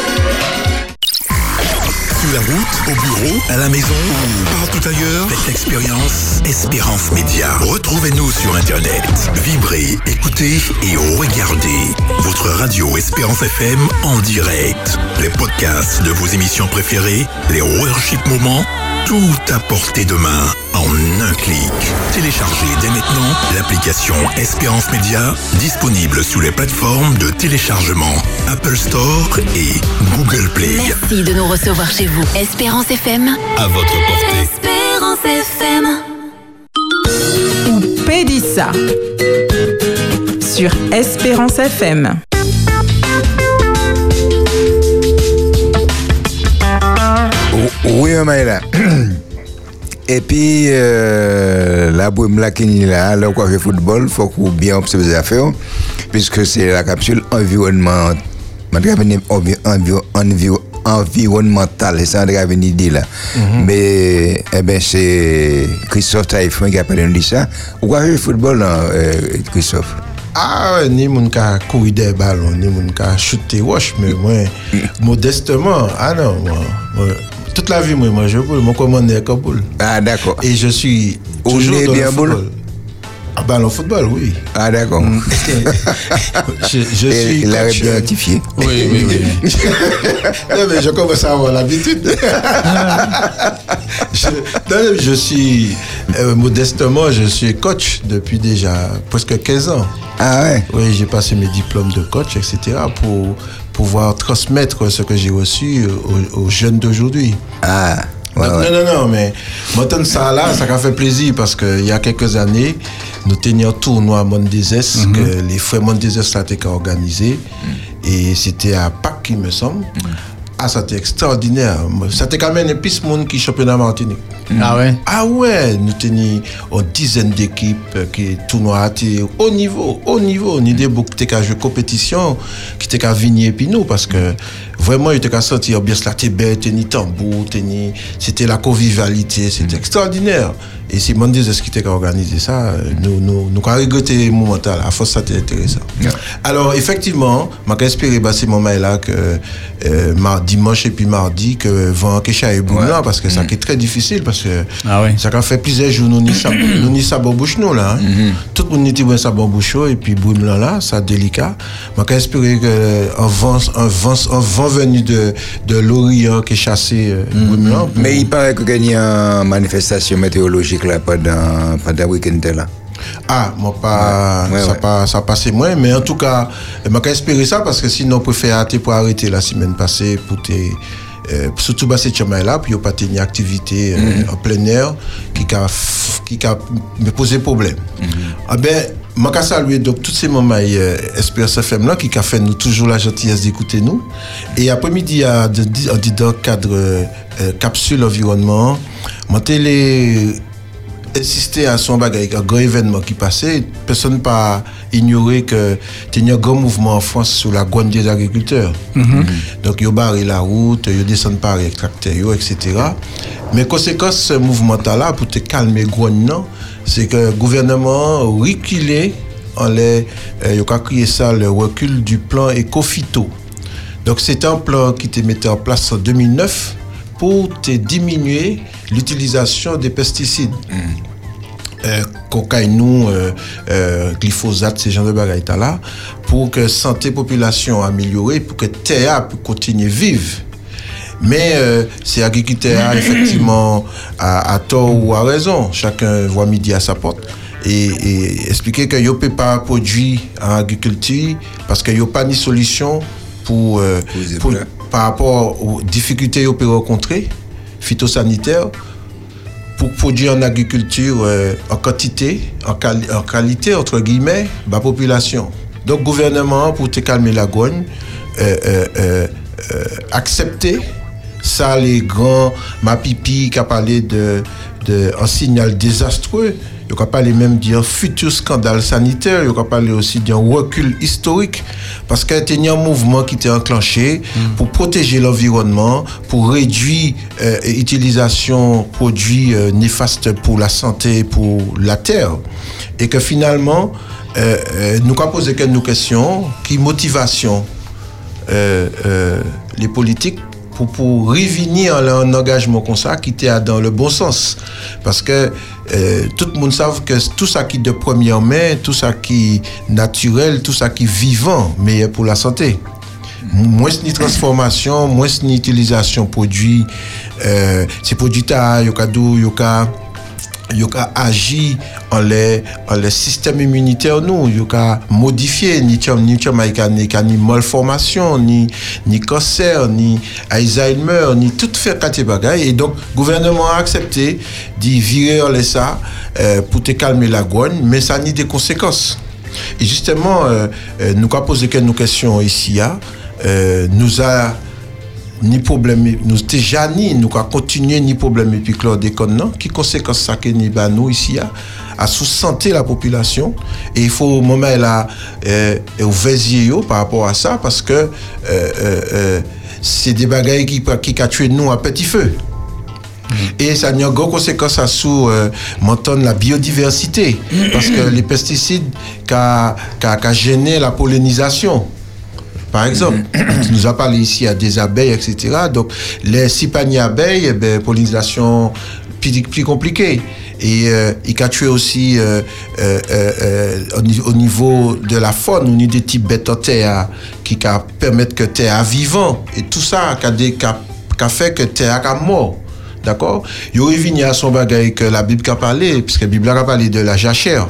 La route, au bureau, à la maison ou partout ailleurs, faites l'expérience Espérance Média. Retrouvez-nous sur Internet. Vibrez, écoutez et regardez votre radio Espérance FM en direct. Les podcasts de vos émissions préférées, les worship moments, tout à portée de main en un clic. Téléchargez dès maintenant l'application Espérance Média disponible sous les plateformes de téléchargement Apple Store et Google Play. Merci de nous recevoir chez vous. Espérance FM. À votre portée. Espérance FM. Ou Pédissa. Sur Espérance FM. Oui, Maïla. Et puis, euh, la boum là qui est là, le coiffé football, il faut qu'on bien observer les affaires, puisque c'est la capsule environnement, envi- environnemental, c'est ça que je venir dire là. Mais, eh ben, c'est Christophe Taïfon qui a parlé de ça. Ou coiffé football, euh, Christophe? Ah, ni moun ka courir des ballons, ni moun ka shooter wash, mais moi, modestement, ah non, moi, moi, toute la vie, moi, je boule, mon commandeur comme boule. Ah, d'accord. Et je suis toujours dans bien le boule football. Ah, ballon football, oui. Ah, d'accord. je, je Et suis il bien euh. Oui, oui, oui. non, mais je commence à avoir l'habitude. je, non, je suis, euh, modestement, je suis coach depuis déjà presque 15 ans. Ah ouais Oui, j'ai passé mes diplômes de coach, etc. pour pouvoir transmettre ce que j'ai reçu aux, aux jeunes d'aujourd'hui. Ah, ouais, Donc, ouais. Non, non, non, mais maintenant ça là, ça m'a fait plaisir parce qu'il y a quelques années, nous tenions un tournoi à Mondezes que les frères Mondezes étaient organisés et c'était à Pâques, il me semble. Ah, c'était extraordinaire. C'était quand même un piste monde qui championnat Martinique. Ah ouais? Ah ouais, nous tenions une dizaine d'équipes qui tournoi à haut niveau, haut niveau. Ni des beaucoup qui jouer compétition, qui étaient qu'à venir et puis nous parce que vraiment, ils étaient qu'à sentir bien cela, t'es bête, ni tambour, c'était la convivialité, c'était extraordinaire. Et c'est Mondes qui était qu'à organiser ça, nous, nous, nous, avons regretté le moment là, à force, ça c'était intéressant. Alors, effectivement, m'a espéré, bah, ces moments-là que, euh, mar- dimanche et puis mardi, que vent Kesha et parce que ça qui est très difficile, parce que Ah ouais. ça a fait plusieurs jours, nous n'y n'y sabon bouche nous là. hein. Tout le monde était bon bouche et puis Boulan là, ça délicat. M'a espéré que un vent, un vent, un vent venu de, de l'Orient qui est chassé euh, Boulan. Mais il paraît qu'il y a une manifestation météorologique là pendant, pendant le week-end là. Ah, moi pas, Ouais, ça ouais. pas, ça moins, mais en tout cas, je m'a espéré ça parce que sinon, on préfère hâter pour arrêter la semaine passée pour te, euh, surtout bah, cette chemin là, puis il n'y a pas une activité euh, en plein air qui a, qui a me posé problème. Ah ben, je saluer donc tous ces moments euh, Espérance FM là qui a fait nous toujours la gentillesse d'écouter nous. Et après-midi, à dans le cadre euh, euh, capsule environnement, moi les insister à son bagage, un grand événement qui passait, personne pas ignoré que il y a un grand mouvement en France sur la guane des agriculteurs. Donc, ils barré la route, ils descendent par les tracteurs, etc. Mais conséquence, ce mouvement-là, pour te calmer non, c'est que le gouvernement a reculé, en les, euh, il a crié ça, le recul du plan éco-phyto. Donc, c'est un plan qui était mis en place en 2009 pour te diminuer l'utilisation des pesticides. Euh, cocaïne, euh, euh, glyphosate, ces genres de bagailles là, pour que santé population améliorée, pour que terre puisse continuer vive. Mais euh, c'est agriculteur effectivement à, à tort ou à raison. Chacun voit midi à sa porte. Et, et expliquer que ne peut pas produire en agriculture parce qu'il n'y a pas ni solution pour, euh. Par rapport aux difficultés qu'on peut rencontrer, phytosanitaires, pour produire en agriculture euh, en quantité, en, quali- en qualité, entre guillemets, la population. Donc, gouvernement, pour te calmer la gogne, euh, euh, accepter ça, les grands, ma pipi qui a parlé de, de signal désastreux, il y a parlé même d'un futur scandale sanitaire, il y a parlé aussi d'un recul historique, parce qu'il y a un mouvement qui était enclenché pour protéger l'environnement, pour réduire euh, l'utilisation de produits euh, néfastes pour la santé pour la terre. Et que finalement, euh, nous avons posé quelques questions, qui motivation les politiques pour, pour revenir à un engagement comme ça qui était dans le bon sens. Parce que euh, tout le monde sait que tout ça qui est de première main, tout ça qui est naturel, tout ça qui est vivant, meilleur pour la santé. Moins ni transformation, moins ni utilisation produits, euh, ces produits ta, yoka dou, yoka yo ka agi en les en les systèmes immunitaires nous yo ka modifier ni chom ni chom ka ni ni malformation ni ni cancer ni Alzheimer ni tout fait quatre bagaille et donc gouvernement a accepté d'y virer les ça euh, pour te calmer la gogne mais ça ni des conséquences. Et justement euh, euh, nous avons posé quelques questions ici hein, euh, nous a ni problème nous déjà ni nous avons continué ni problème et puis chlordécone non? Qui conséquence ça que ni ba nous ici à, à sous santé la population? Et il faut au moment là euh, ouvert yo par rapport à ça parce que euh, euh, euh, c'est des bagailles qui qui a tué nous à petit feu. Et ça a une grosse conséquence à sous euh, la biodiversité. Parce que les pesticides qui a gêné la pollinisation par exemple, tu nous as parlé ici à des abeilles, etc. Donc, les six paniers abeilles, eh ben, pollinisation plus, plus compliquée. Et euh, il a tué aussi euh, euh, euh, au, niveau, au niveau de la faune, au niveau des types bêtes en terre qui ca- permettent que terre vivant. Et tout ça qui a, fait que terre a mort. D'accord? Il revenu à son bagage que la Bible a parlé, puisque la Bible a parlé de la jachère.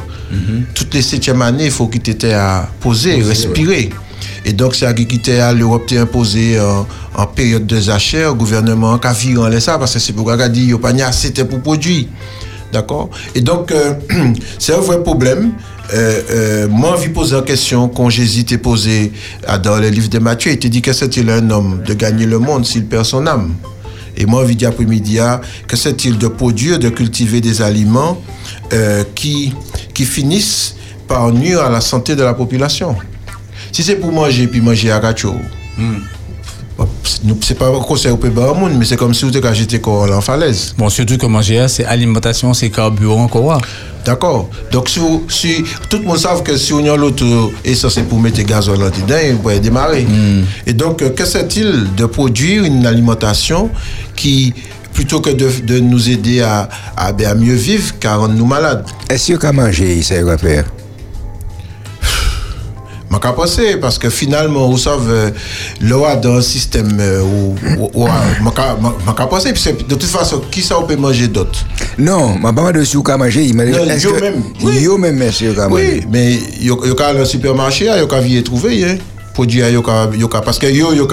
Toutes les septièmes années, il faut qu'il t'était à poser, respirer. Et donc, c'est qui à l'Europe t'est imposé en, en période de jachère, le gouvernement a viré en ça, parce que c'est pour qu'il a dit, il n'y a pas de pour produire. D'accord? Et donc, euh, c'est un vrai problème. Euh, euh, moi, de poser une question quand j'hésite à poser dans le livre de Matthieu. Il te dit que c'est-il un homme de gagner le monde s'il perd son âme? Et moi, de dire après-midi, ah, que c'est-il de produire, de cultiver des aliments euh, qui, qui finissent par nuire à la santé de la population? Si c'est pour manger, puis manger à gacho, nous- c'est pas un conseil au pays monde, mais c'est comme si vous étiez jeté corps en falaise. Bon, surtout que manger, c'est alimentation, c'est carburant, quoi. D'accord. Donc, si, vous- si tout le monde sait que si on a l'autre essentiel pour mettre gazole là-dedans, il pourrait démarrer. Et donc, euh, que c'est-il de produire une alimentation qui, plutôt que de, de nous aider à, à, ben, à mieux vivre, car rend nous malades Est-ce que manger, ça va faire Je pas penser parce que finalement, vous savez, euh, le roi dans un système euh, où, je pas penser, parce que de toute façon, qui ça peut manger d'autre? Non, ma pas de sous qu'à manger, il m'a dit Non, est-ce yo même, même, qu'à Oui, mais yo ka le supermarché, yo ka vient trouver hein. Produit yo ka yo ka parce que yo yo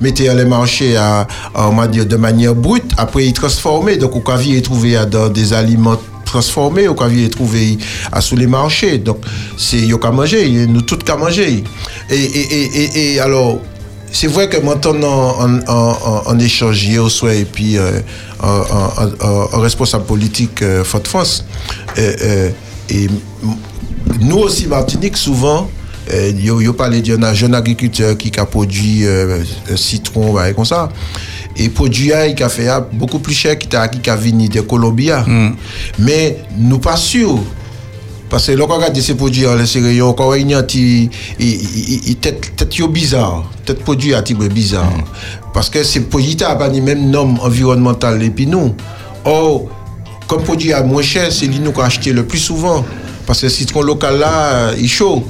mettre les marchés à, à, on va dire de manière brute, après ils transformer donc on trouver à dans des aliments transformés, on ka vient trouver à sous les marchés. Donc c'est yo ka manger, nous tous ka manger. Et et et et, et alors c'est vrai que maintenant en, échange au et puis euh, en, en, responsable politique euh, Fort France euh, euh, et m- nous aussi Martinique souvent euh, yo, yo parlé d'un jeune agriculteur qui a produit euh, un citron bah, comme ça et produit il a fait beaucoup plus cher qu'il a qui a venu de Colombie mais nous pas sûrs parce que lorsqu'on regarde ces produits en série, encore il y a un petit tête bizarre, tête produit à type bizarre. Parce que ces produits n'ont pas les mêmes normes environnementales et puis nous. Or, comme produit à moins cher, c'est lui nous qu'on acheté le plus souvent. Parce que le citron local là, euh, il est chaud,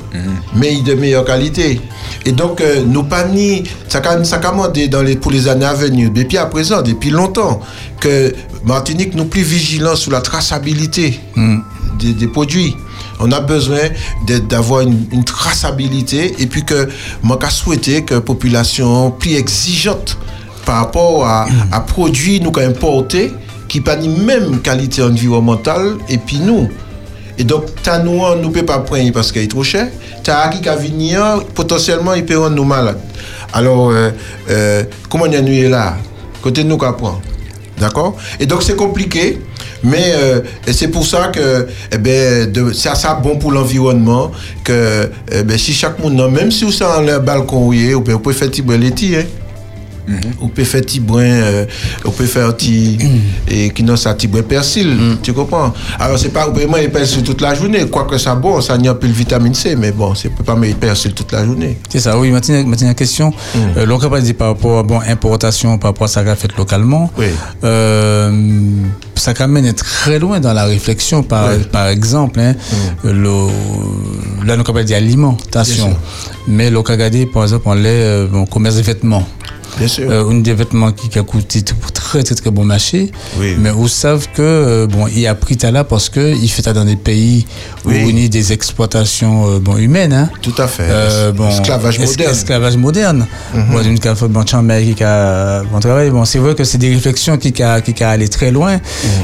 mais il est de meilleure qualité. Et donc, euh, nous pas ni, ça commandé dans les, pour les années à venir, depuis à présent, depuis longtemps, que Martinique nous plus vigilant sur la traçabilité des, produits. On a besoin d'avoir une, traçabilité et puis que moi qu'à souhaiter que la population plus exigeante par rapport à, à produits nous qu'à importer qui pas ni même qualité environnementale et puis nous et donc, t'as nous, on ne peut pas prendre parce qu'il est trop cher. T'as qui va venir, potentiellement, il peut rendre nous malades. Alors, euh, euh, comment on est là? Côté nous qu'on prend. D'accord? Et donc, c'est compliqué. Mais euh, c'est pour ça que eh ben, ça bon pour l'environnement que eh ben, si chaque monde, même si vous êtes dans le balcon, vous pouvez faire petit brin laitier, hein. Vous pouvez faire petit brin, euh, vous pouvez faire petit et qui ça petit brin persil, tu comprends? Alors c'est pas vraiment persil toute la journée, quoique ça bon, ça n'y a plus de vitamine C, mais bon, c'est pas mettre persil toute la journée. C'est ça, oui. Maintenant, maintenant question. Euh, l'on peut dire par rapport à bon, importation, par rapport à ça qu'a fait localement. Oui. Euh, ça m'amène très loin dans la réflexion. Par, par exemple, hein, le, là, nous peut dire alimentation. Mais l'on peut regarder, par exemple, on les bon, commerce de vêtements. Bien sûr. Euh, un des vêtements qui, qui a coûté t- très très très bon marché, Oui. mais vous savez que euh, bon, il a pris ça là parce que il fait ça dans des pays Oui. où il y a des exploitations euh, bon humaines, hein. Tout à fait. Euh, bon, Esclavage es- moderne. Esclavage moderne. Bon, une café, bon, Chambay qui a bon travail. Bon, c'est vrai que c'est des réflexions qui a, qui a allé très loin.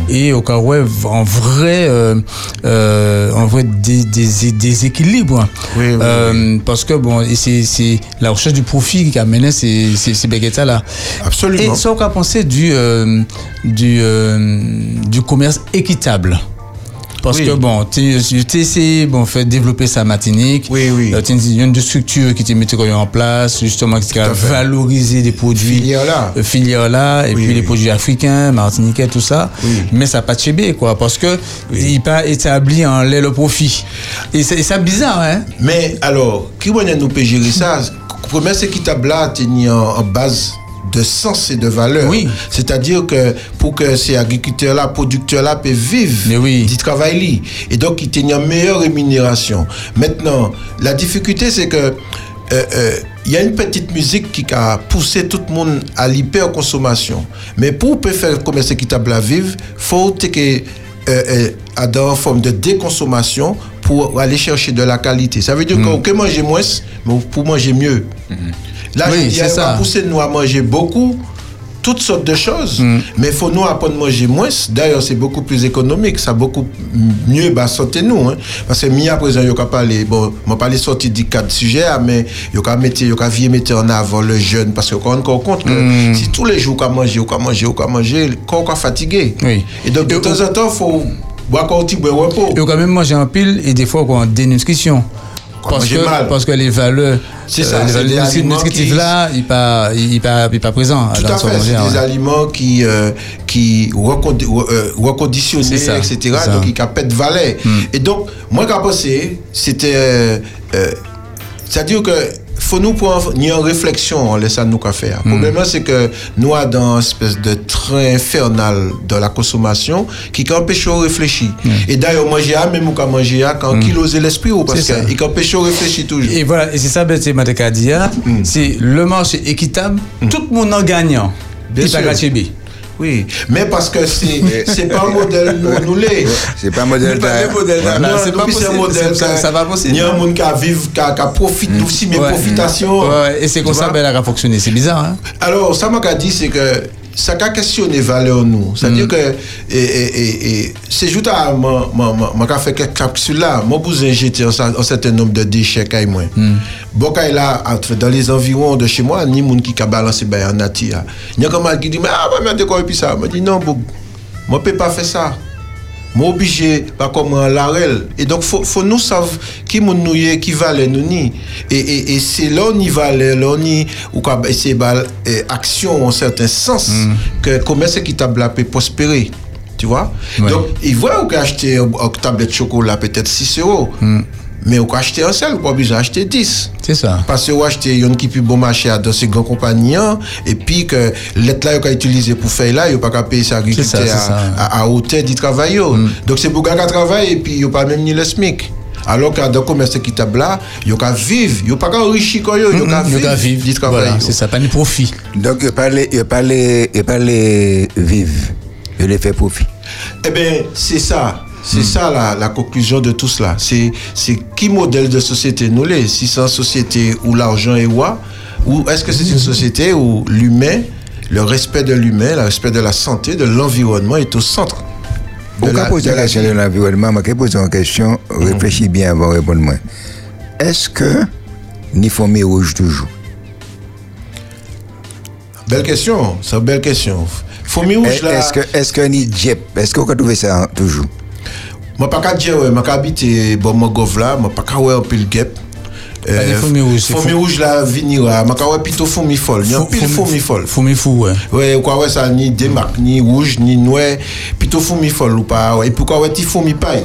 Et au cas où, en vrai, euh, euh, en vrai, des, des, des équilibres. Oui, oui, Euh, Parce que bon, c'est, c'est la recherche du profit qui a mené ces, ces, ces là. Absolument. Et ça, on a pensé du, euh, du, euh, du commerce équitable. Parce Oui. que bon, tu essayé bon, fait développer sa matinique. Oui, oui. Euh, tu as une structure qui te mettait en place, justement, qui a à fait. valorisé des produits. Filière là. euh, filière là, et Oui, puis oui. les produits africains, martiniquais, tout ça. Mais ça n'a pas de quoi, parce que il pas établi en lait le profit. Et c'est c'est bizarre, hein? Mais alors, qui va nous peut gérer ça Premier, c'est qui t'a là, en, en base de sens et de valeur. Oui. C'est-à-dire que pour que ces agriculteurs-là, producteurs-là peuvent vivre oui. du travail et donc ils tiennent une meilleure rémunération. Maintenant, la difficulté c'est que euh, euh, il y a une petite musique qui a poussé tout le monde à l'hyperconsommation. Mais pour faire le commerce équitable à vivre, faut que euh, à dans une forme de déconsommation pour aller chercher de la qualité. Ça veut dire qu'on peut manger moins, mais pour manger mieux. Là, Oui, je on va ça. pousser nous à manger beaucoup, toutes sortes de choses, Mm. mais il faut nous apprendre à manger moins. D'ailleurs, c'est beaucoup plus économique, ça beaucoup mieux bah, santé nous. Hein. Parce que mi à présent, il y a parlé, bon, je pas sorti du cadre sujet, hein, mais il y a mettre, il y a vieux mettre en avant le jeune, parce que quand on compte que Mm. si tous les jours on manger, on manger, on manger, corps est fatigué. Oui. Et donc, de Et temps en temps, il faut repos. Et quand même manger en pile et des fois dénutrition. Quoi, Parce que, mal. parce que les valeurs, C'est ça, les c'est valeurs nutritives qui- là, il pas, il pas, il pas présent. Tout à fait, c'est des ouais. aliments qui, euh, qui euh, reconditionnés, C'est ça, etc. c'est. Donc, ils capent de valeur. Et donc, moi, quand pensé, c'était. euh, euh, C'est-à-dire que faut nous prendre en réflexion, on laisse ça nous qu'à faire. Le problème, c'est que nous sommes dans une espèce de train infernal de la consommation qui empêche de réfléchir. Et d'ailleurs, manger, à, même quand manger, à, quand qui ose l'esprit, ou parce qu'il empêche de réfléchir toujours. Et voilà, et c'est ça, c'est Matekadia, c'est le marché équitable, tout le monde en gagnant. Bien pas sûr. Oui, mais parce que c'est c'est pas un modèle nous, nous l'est. C'est pas un modèle. pas d'a- le modèle, Ouais. là. Non, c'est pas un modèle. ça- ça va possible. Il y a un monde qui a vivre, qui, a- qui a profite nous aussi, mais Ouais. profitation. Ouais, et c'est comme ça vois? ben, elle a fonctionné. C'est bizarre, hein? Alors, ça m'a dit, c'est que ça a questionné valeur nous. C'est-à-dire que et, et, et, et, c'est juste à moi, moi, fait quelques capsules là. Moi, vous injecté un, cer- un certain nombre de déchets quand moi. Bon, quand entre- dans les environs de chez moi, ni monde qui a balancé ben, en nature. Il y a comme qui dit, mais ah, mais quoi et puis ça? Je dis, non, Bob, moi, je peux pas faire ça. Moi, obligé, pas comme un larel. Et donc, faut, faut nous savoir qui moun nous est, qui valait nous ni. Et, et, et c'est là on y valait, là on y, ou quoi, ben, c'est bah, euh, action en certain sens, que le commerce équitable là peut prospérer. Tu vois? Ouais. Donc, ils voient qu'on acheter une tablette de chocolat peut-être 6 euros. Mais on peut acheter un seul, on pas besoin d'acheter 10. C'est ça. Parce que vous achetez une qui plus bon marché à dans ces grandes compagnies, hein, et puis que l'aide là, a utilisé pour faire là, a pas qu'à payer sa ça. à, à, à hauteur du travail. yo. Donc c'est pour gars qui travaillent et puis il n'y a pas même ni le SMIC. Alors qu'à dans le commerce équitable là, il y a qu'à vivre, a pas qu'à y a qu'à vivre vivre. du travail. Voilà, yo. c'est ça, pas ni profit. Donc, il parlait, il parlait, il parlait vivre. Il les fait profit. Eh bien, c'est ça. C'est ça la, la conclusion de tout cela. C'est c'est qui modèle de société nous l'est? Si c'est une société où l'argent est roi, ou est-ce que c'est une société où l'humain, le respect de l'humain, le respect de la santé, de l'environnement est au centre de la- poser de la question de l'environnement, je vais poser une question, réfléchis bien avant de répondre. Est-ce que ni fumée rouge toujours? Belle question, c'est une belle question. Fourmi rouge là. Est-ce que, est-ce que ni Jep, est-ce qu'on peut trouver ça toujours? Moi, pas qu'à dire, ouais, moi, qu'à habiter, bon, mon gov guêpe. Pas des fourmis rouges, c'est Fourmi fou- rouge là, venir là, moi, qu'à ouais, plutôt fourmi folle. Il y a un pile fourmi folle. Fourmi fou, ouais. Ouais, quoi, ouais, ça, ni démarque, ni rouge, ni noir, plutôt fourmi folle ou pas, ouais. Et pourquoi, ouais, ti fourmi paille.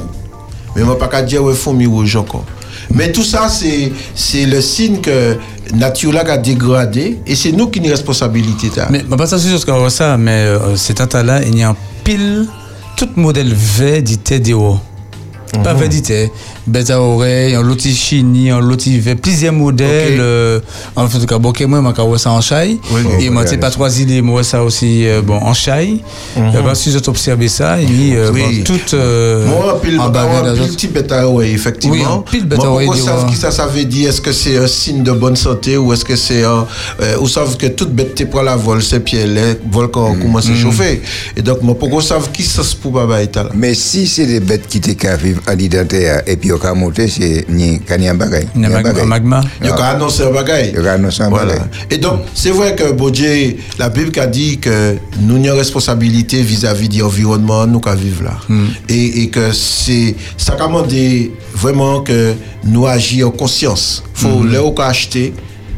Mais moi, pas qu'à dire, ouais, fourmi rouge encore. Mais tout ça, c'est, c'est le signe que nature là a dégradé et c'est nous qui avons responsabilité. là. Mais je pas sûr ce qu'on voit ça, mais euh, cet temps-là, il y a un pile, tout modèle V d'ité déo. Pas V d'ité, bête à oreille, un loti chini, un loti V, plusieurs modèles. Ok. euh, en tout cas, bon, moi, je vois ça en chai. Oui, et oui, moi, tu sais, pas trois idées, moi, ça aussi, euh, bon, en chai. Je pas si j'ai observé ça, et euh, Oui. bon, tout. euh, Moi, pile, en moi, pile d'autres. petit bête à ouais, effectivement. Oui, un pile bête Moi, à ouais. qui ça, ça veut dire Est-ce que c'est un signe de bonne santé ou est-ce que c'est un. Euh, ou savent que toute bête t'es pour la vol, c'est pieds, les volcans Mm. commencent à chauffer. Et donc, moi, pourquoi savent qui ça se pour baba là Mais si c'est des bêtes qui te qu'à vivre en identitaire et puis on peut monter, c'est ni Kanye Bagay. Il y a mag- un magma? Il y a annoncé un bagage. Il y a annoncé un Voilà. bagay. Et donc, c'est vrai que bon Dieu, la Bible a dit que nous avons une responsabilité vis-à-vis de l'environnement, nous qui vivons là. Et, et que c'est, ça commande vraiment que nous agissions en conscience. Faut, là où on acheter,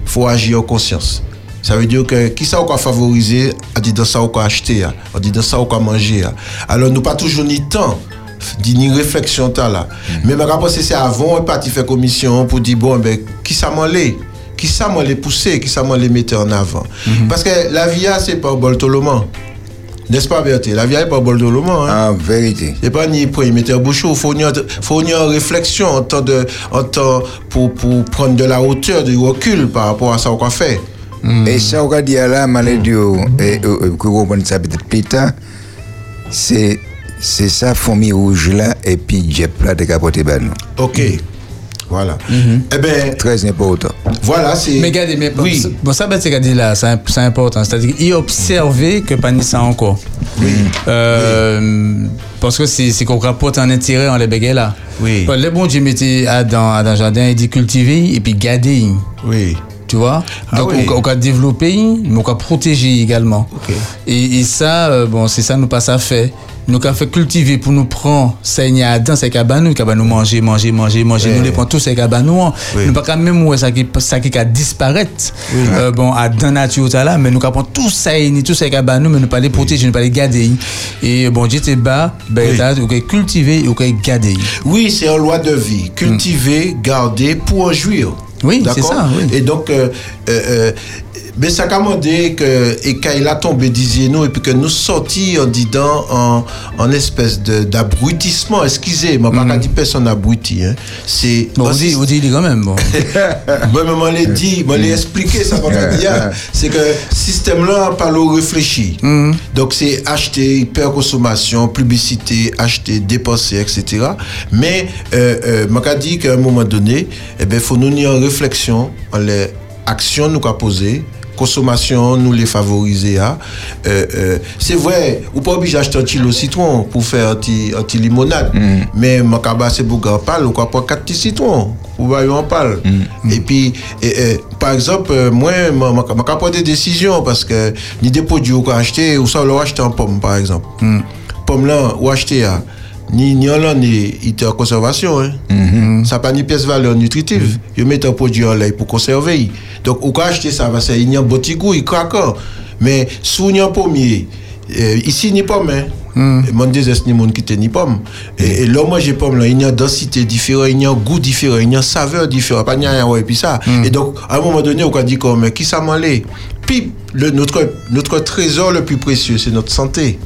faut agir en conscience. Ça veut dire que qui ça on va favoriser, on dit dans ça on va acheter, on dit dans ça on va manger. Alors nous pas toujours ni temps di ni réflexion ta là. Mais ma penser c'est avant on parti faire commission pour dire bon ben qui ça m'en l'est? Qui ça m'en les pousser, qui ça m'en les mettre en avant? Parce que la via c'est pas boltoloman. N'est-ce pas Berté La via n'est pas boltoloman. Hein? En vérité. C'est pas ni pour y mettre un bouchon, faut y faut en réflexion en temps de en temps pour pour prendre de la hauteur, du recul par rapport à ça qu'on fait. Et ça, on va dire là, maladie, et que vous comprenez ça peut-être plus tard, c'est c'est ça, fourmi rouge là, et puis Jep là, de capoter ben. OK. Voilà. Eh ben Très important. voilà, c'est Mais regardez, mais bon, Oui. ça- bon, ça, ben, c'est là, c'est imp- c'est important. C'est-à-dire qu'il observer que pas ça encore. Euh, Parce que c'est qu'on rapporte un intérêt en les bégayes là. Oui. Bon, Le bon Dieu mettait à dans, dans le jardin, il dit cultiver et puis garder. oui. Tu vois? Ah Donc, oui. on, on va développer, mais on va protéger également. Ok. Et, et ça, euh, bon, c'est ça nous passe à faire. Nous avons fait cultiver pour nous prendre ça il y a dans ces cabanes, qui nous manger, manger, manger, manger. Nous les prenons tous ces cabanes. Oui. Nous pas quand même ouais, ça qui ça qui a disparaître. Euh, bon, la nature là, mais nous avons tout ça ni tous ces cabanes, mais nous pas les protéger, nous pas les garder. Et bon, j'étais bas, ben Oui. pouvez cultiver, vous pouvez garder. Oui, c'est une loi de vie. Cultiver, garder pour en jouir. Oui, c'est ça, oui. Et donc, euh, euh, euh, mais ça commandé que, et quand il a tombé, disiez nous, et puis que nous sortis en disant en, en espèce de- d'abrutissement. Excusez, moi, pas qu'à dire personne abruti. Hein. C'est. Bon, on dit, on dit quand même. Bon. Moi, mais moi, l'ai dit, moi, l'ai expliqué, ça va dire. C'est que système là, pas le réfléchi. Donc, c'est acheter, hyperconsommation, publicité, acheter, dépenser, etc. Mais, euh, euh, m'a dit qu'à un moment donné, eh ben, faut nous y en réflexion, en les actions nous qu'a posées, consommation, nous les favoriser. hein. Euh, euh, c'est vrai, ou pas obligé d'acheter un kilo citron pour faire un petit, un petit limonade. Mais ma c'est pour gars parle, ou quoi pas quatre petits citrons pour voir en parle. Et puis, et, et, par exemple, euh, moi, ma prendre des décisions parce que ni des produits qu'on acheter, ou ça, on l'a acheté en pomme, par exemple. Pomme là, ou acheter, hein, ni là, ni il était en conservation. Hein. Ça n'a pas ni pièce valeur nutritive. Je mets un produit en lait pour conserver. Donc, ou quand acheter ça, parce qu'il y a un petit goût, il craque. Mais sous un pommier, euh, ici, ni pomme. Hein. Et Mon disait ni monde qui était ni pomme. Et, et là, moi, j'ai pomme là, il y a une densité différente, il y a un goût différent, il y a une saveur différente, pas rien, ouais, et puis ça. Et donc, à un moment donné, on a dit comme, mais qui ça m'en Puis, le, notre, notre trésor le plus précieux, c'est notre santé.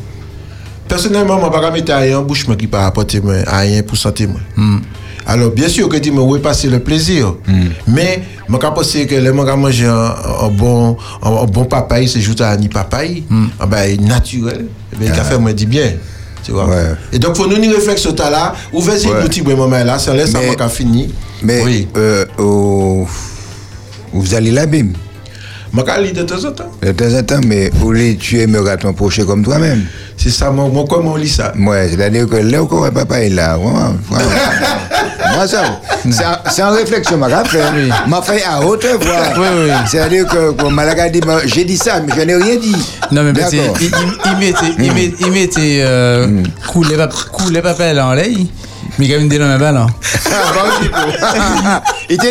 Personnellement, je ne mettre rien en bouche qui peut apporter moi, rien pour santé. Moi. Alors, bien sûr que mais où est passé le plaisir Mais, je pense que les gens manger un, un bon, un, bon papaye, c'est juste un papaye, ah ben, naturel, eh ben, le café, moi, dit bien. Tu vois? Ouais. Et donc, il faut nous une réflexion là, ouvrez-y Ouais. le petit moment là, ça laisse Mais- avant qu'à fini. Mais oui. euh, au- vous allez la Bible Je vais de temps en temps. de temps en temps, mais vous les tuer me raton proche comme toi-même. C'est ça, moi, moi, comment on lit ça Ouais, c'est-à-dire que là, encore, papa est là. Vraiment, vraiment. Moi, ça, c'est en réflexion, ma fait. M'a fait à haute voix. Oui, oui. C'est-à-dire que, comme Malaga dit, j'ai dit ça, mais je n'ai rien dit. Non, mais il, il- il mettait, il mettait, il mettait euh, couler pap- couler papel en lait,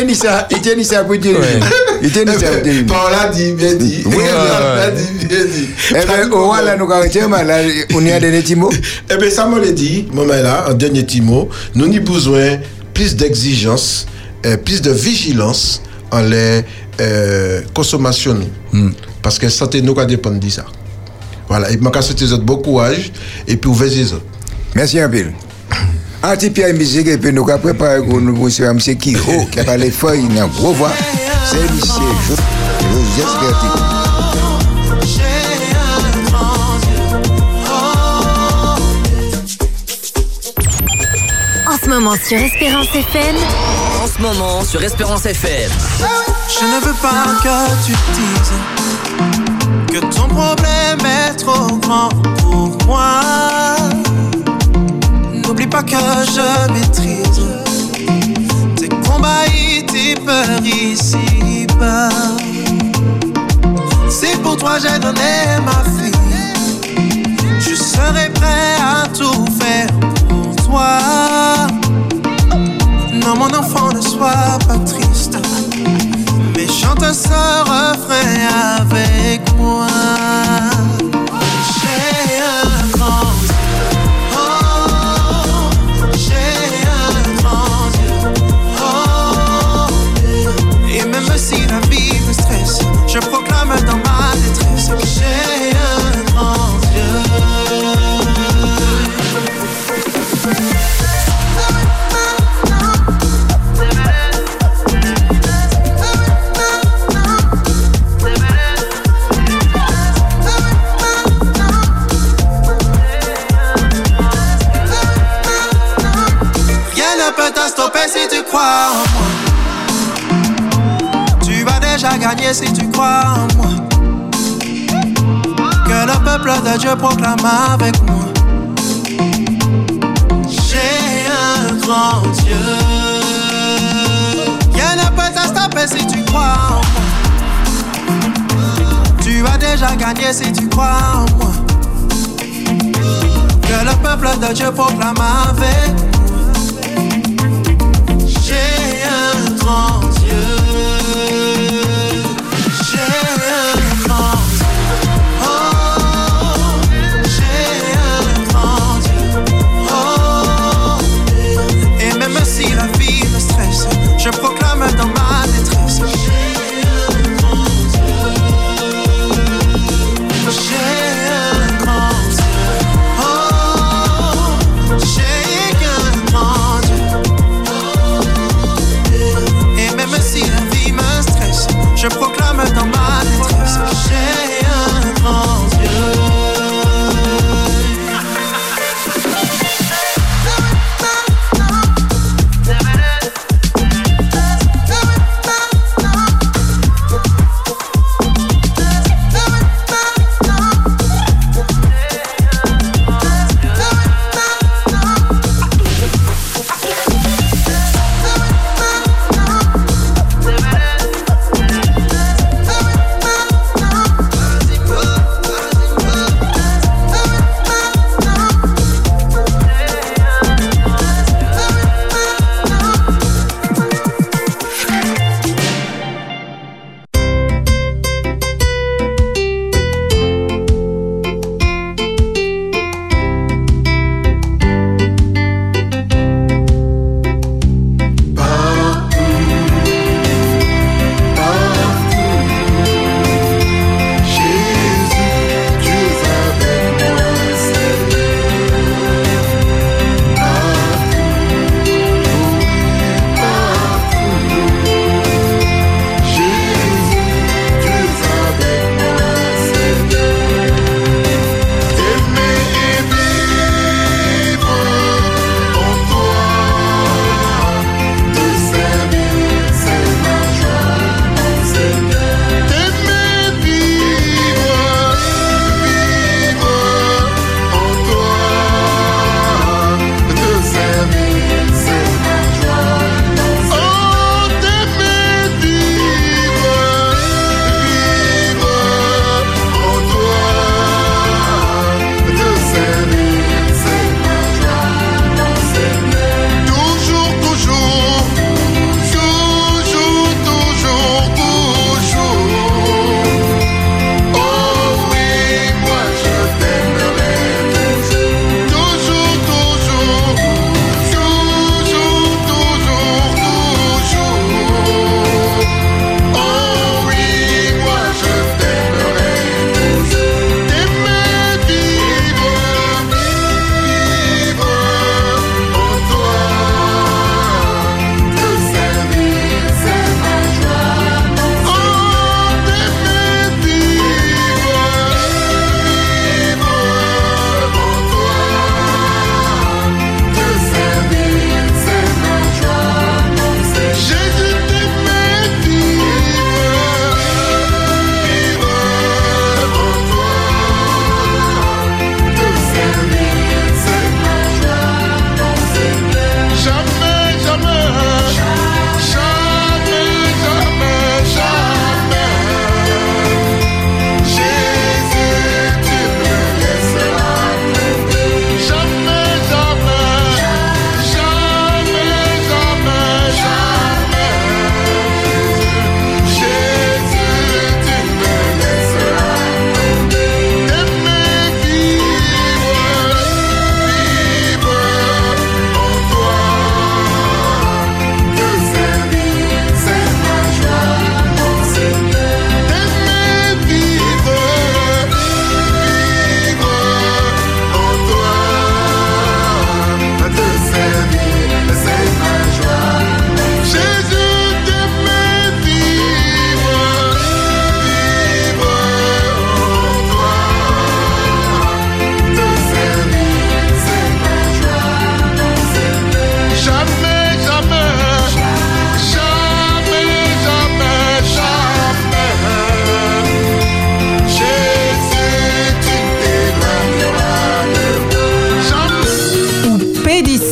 dit ça, il t'a dit ça pour dire. Ouais. Il t'a dit ça pour dire. Paola dit, bien dit. Oui, Paola dit, bien. Eh au roi, là, nous arrêtons, mais là, on y a des petits mots. Eh bien, ça me l'a dit, maman là, un dernier petit mot. Nous avons besoin plus d'exigence, euh, plus de vigilance en les euh, consommations. nous. Parce que santé nous va dépendre de ça. Voilà, et je souhaite autres bon courage et puis les autres. Merci un peu. Un petit Pierre musique et puis nous avons préparé pour nous monsieur M. Kiro qui a parlé fort, il a un gros voix. C'est lycée Joseph Gertie. En ce moment sur Espérance FM, En ce moment sur Espérance FM. Je ne veux pas que tu dises que ton problème est trop grand pour moi. N'oublie pas que je maîtrise tes combats et tes peurs ici-bas. Si pour toi j'ai donné ma vie, je serai prêt à tout faire pour toi. Non, mon enfant, ne sois pas triste. Mais chante ce refrain avec moi. Tu vas déjà gagner si tu crois en moi. Que le peuple de Dieu proclame avec moi. J'ai un grand Dieu. Rien ne peut te stopper si tu crois en moi. Tu vas déjà gagner si tu crois en moi. Que le peuple de Dieu proclame avec moi. Grand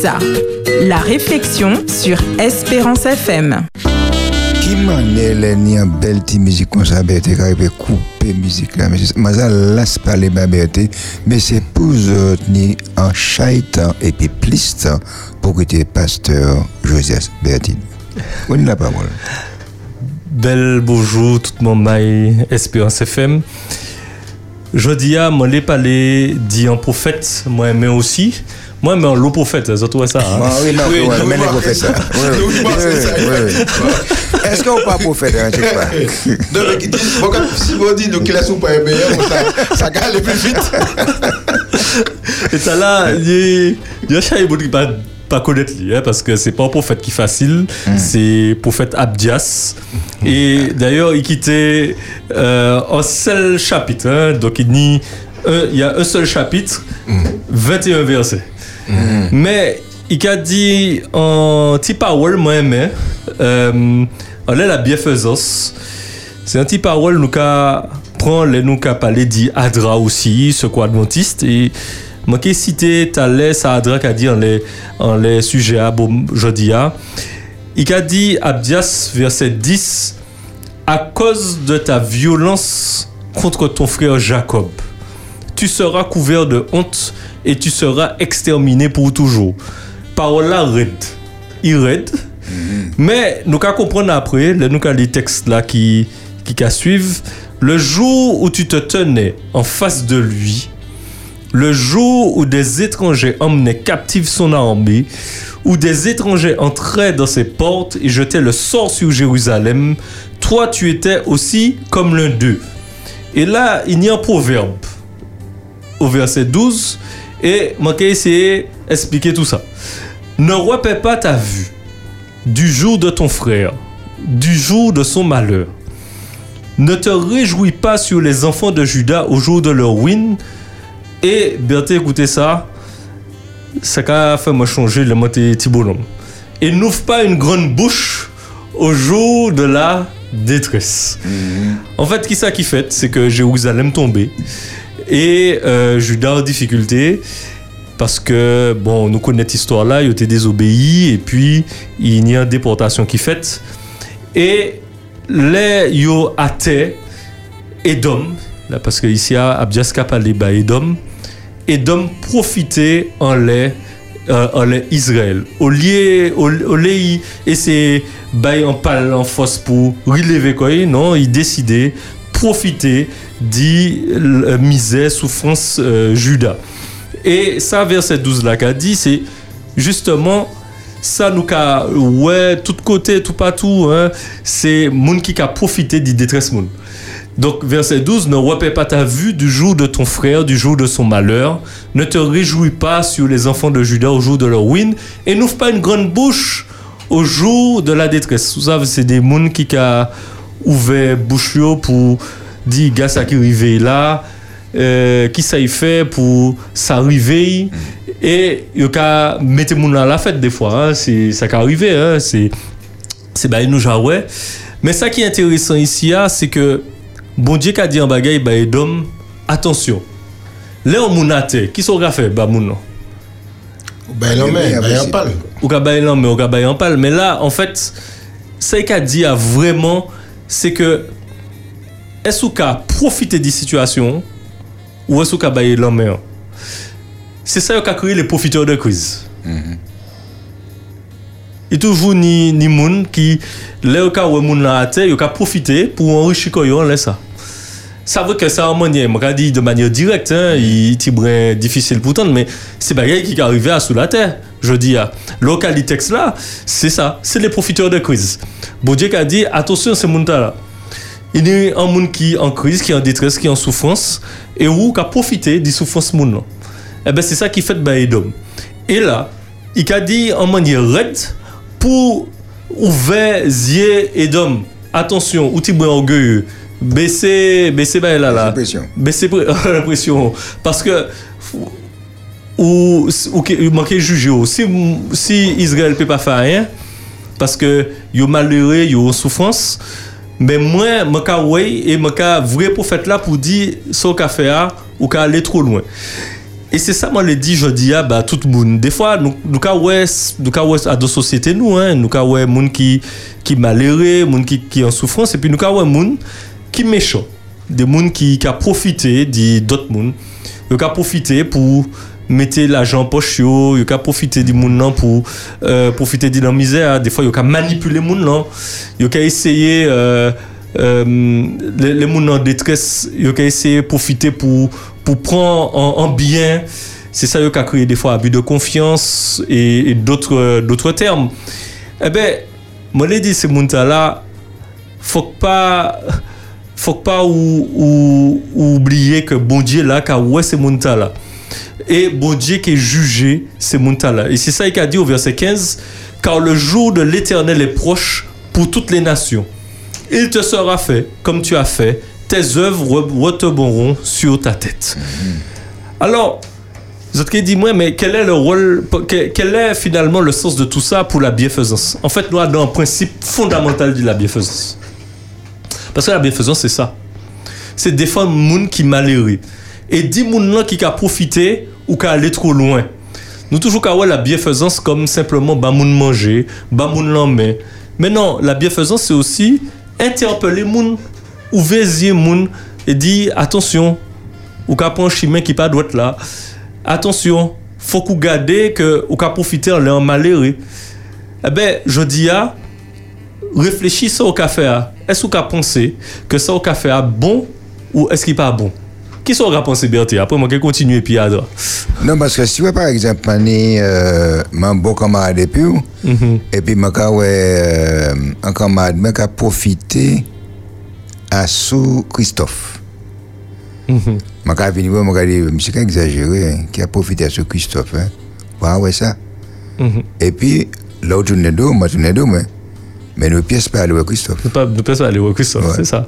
ça. La réflexion sur Espérance FM. Qui manel ni en belle petite musique comme ça, t'es capable de couper musique là. Mais ça laisse parler ma berté, mais c'est pour ni en chaitan et puis plus pour que tu pasteur Joseph Bertine. On a la parole. Bel bonjour tout le monde Espérance FM. Jodi a moi les parler dit un prophète moi mais aussi moi mais le prophète ça trouve ça hein? Ah oui, non, oui, mais les prophètes, ça. Oui, oui, oui, oui, oui. Est-ce qu'on pas prophète, hein, pas. Qui dit, bon, quand- si vous dites, donc, il laisse ou pas un meilleur, ça, ça gagne plus vite. Et ça là, il y a- a chat qui pas pas connaître lui, hein, parce que c'est pas un prophète qui est facile, c'est prophète Abdias. Et d'ailleurs, il quittait euh, un seul chapitre, hein, donc il dit, un- il y a un seul chapitre, 21 versets. Mais il a dit en petit parole, moi aimé, euh, on est la bienfaisance. C'est un petit parole nous qu'a prend les nous qu'a parlé dit aussi, ce quoi adventiste et moi qui cité Thalès ça Adra qu'a dit en les en les sujets à bon jeudi a. Il a dit Abdias verset 10 à cause de ta violence contre ton frère Jacob tu seras couvert de honte et tu seras exterminé pour toujours. Parole là raide. Il raide. Mais nous qu'à comprendre après, nous qu'à les textes là qui qui qu'à suivre, le jour où tu te tenais en face de lui, le jour où des étrangers emmenaient captive son armée, où des étrangers entraient dans ses portes et jetaient le sort sur Jérusalem, toi tu étais aussi comme l'un d'eux. Et là, il y a un proverbe au verset 12 et moi vais essayer d'expliquer tout ça. Ne repais pas ta vue du jour de ton frère, du jour de son malheur. Ne te réjouis pas sur les enfants de Judas au jour de leur ruine. Et, Berthe, écoutez ça, ça a fait me changer le mot bonhomme. Et n'ouvre pas une grande bouche au jour de la détresse. En fait, qui ça qui fait, c'est que Jérusalem tombait et euh, Judas en difficulté parce que bon nous connaissons cette histoire là il était désobéi et puis il y a une déportation qui fait et les yo athées Edom là parce que ici Abdias a parlé bah Edom Edom profitait en les euh, en Israël. Au lieu au, au lieu il essayer bail en pal en force pour relever quoi non il décidait profiter dit euh, misère, souffrance, euh, Judas. Et ça, verset 12 là qu'a dit, c'est justement ça nous qu'a ouais tout côté tout partout hein, c'est monde qui a profité du détresse monde donc verset 12 ne repais pas ta vue du jour de ton frère du jour de son malheur. Ne te réjouis pas sur les enfants de Judas au jour de leur ruine et n'ouvre pas une grande bouche au jour de la détresse. Vous savez c'est des monde qui a ouvert bouche pour dire gars ça qui arrivé là euh, qui ça y fait pour s'arriver. Et il a mettre moun à la fête des fois hein, c'est ça qui arrivé hein, c'est c'est bah nous ouais. Mais ça qui est intéressant ici ah, c'est que bon Dieu qui a dit en bagaille bah Edom attention. Là on moun athée qui sont fait bah moun non? Ben non, mais, en parle. ou ka lan, mais ou ka en parle. Mais là, en fait, ça qu'a dit à vraiment, c'est que est-ce qu'a profité des situations ou est-ce baye lan mais C'est ça qui a créé les profiteurs de crise. Et toujours ni ni moun qui là ou moun la terre, yo ka profiter pour enrichir là ça. Ça veut que ça manière, moi dit de manière directe, hein, il est difficile pourtant, mais c'est bagay qui est arrivé à sous la terre. Je dis à local texte là, c'est ça, c'est les profiteurs de crise. Bon Dieu a dit attention ces monde là. Il y a un monde qui est en crise, qui est en détresse, qui est en souffrance, et où qui a profité des souffrances monde là. Eh ben c'est ça qui fait bah Edom. Et là, il a dit en manière raide pour ouvrir yeux Edom. Attention, ou tu orgueilleux? Baissez, baissez, bah là là. Baissez la pression. Parce que ou ou que manquer juger si si Israël peut pas faire rien parce que yo malheureux yo en souffrance mais moi ka ouais et ka vrai prophète là pour dire ce qu'a fait ou qu'a aller trop loin Et c'est ça, moi, le dit, je dis, ah, bah, tout le monde. Des fois, nous, nous, ka ouais, nous, ouais, à deux sociétés, nous, hein, nous, ouais, moun qui, qui malheureux, moun qui, qui en souffrance, et puis nous, ka ouais, moun qui méchant. Des moun qui, qui a profité d'autres moun. Ils ont profité pour mettre l'argent en poche, ils ont profité moun nan pour euh, profiter de la misère. Des fois, ils ont manipulé moun nan. Ils ont essayé, euh, euh, les, les moun en détresse, ils ont essayé de profiter pour, pour prendre en, en bien. C'est ça qui a créé des fois abus de confiance et, d'autres d'autres termes. Eh ben, moi, je dis, ces moun là, faut pas faut pas ou, ou- ou oublier que bon Dieu là qu'a ouais ces moun là? Et bon Dieu qui est jugé ces moun là. Et c'est ça qu'il a dit au verset 15 car le jour de l'éternel est proche pour toutes les nations. Il te sera fait comme tu as fait tes œuvres re- retomberont sur ta tête. Alors vous autres qui dit moi mais quel est le rôle que- quel est finalement le sens de tout ça pour la bienfaisance? En fait nous avons un principe fondamental de la bienfaisance parce que la bienfaisance, c'est ça. C'est défendre moun qui malheureux. Et dit moun là qui a profité ou qui allé trop loin. Nous toujours qu'à la bienfaisance comme simplement ba moun manger, ba moun l'emmener. Mais non, la bienfaisance c'est aussi interpeller moun ou vésier moun et dire attention, ou prend un chemin qui pas droit là. Attention, faut qu'on garde que ou qu'a profiter en malheureux. Eh ben, je dis à réfléchis ça au café. à. Est-ce qu'on a pensé que ça au café a bon ou est-ce qu'il pas bon? Qui sont pensé Bertie Après, moi, je continue et puis à droite. Non, parce que si vous, par exemple, euh, mon bon camarade et puis, et puis, euh, un camarade, qui a profité à sous Christophe. Moi, quand venu, quand dit, monsieur, exagéré, hein, qui a profité à sous Christophe. Hein. Ouais, ouais, ça. Et puis, dos, moi, tu es dos, mais, mais nos pièces pas à Christophe. Pas, ne pas aller au Christophe, c'est ça.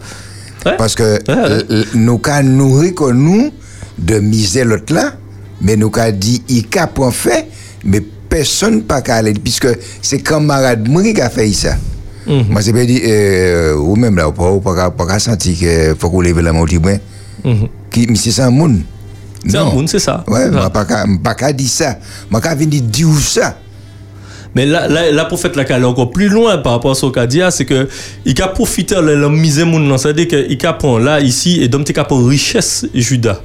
Parce que l- l- nous avons nourri que nous de miser l'autre là, mais nous avons dit, il a point fait, mais personne pas qu'à aller, puisque c'est camarade moi qui a fait ça. Moi, c'est pas dit, euh, ou même là, ou pas, pas, pas, pas senti que faut qu'on lève la main au brin. Qui, mais c'est ça, monde. C'est un monde, c'est ça. Ouais, moi, pas qu'à- pas qu'à dire ça. Moi, qu'à venir dire ça. Mais là, là, là pour faire la encore plus loin par rapport à ce qu'a dit, ah, c'est que il a profité de la misère moun nan. C'est-à-dire qu'il a pris là, ici, et donc il a pris richesse Judas.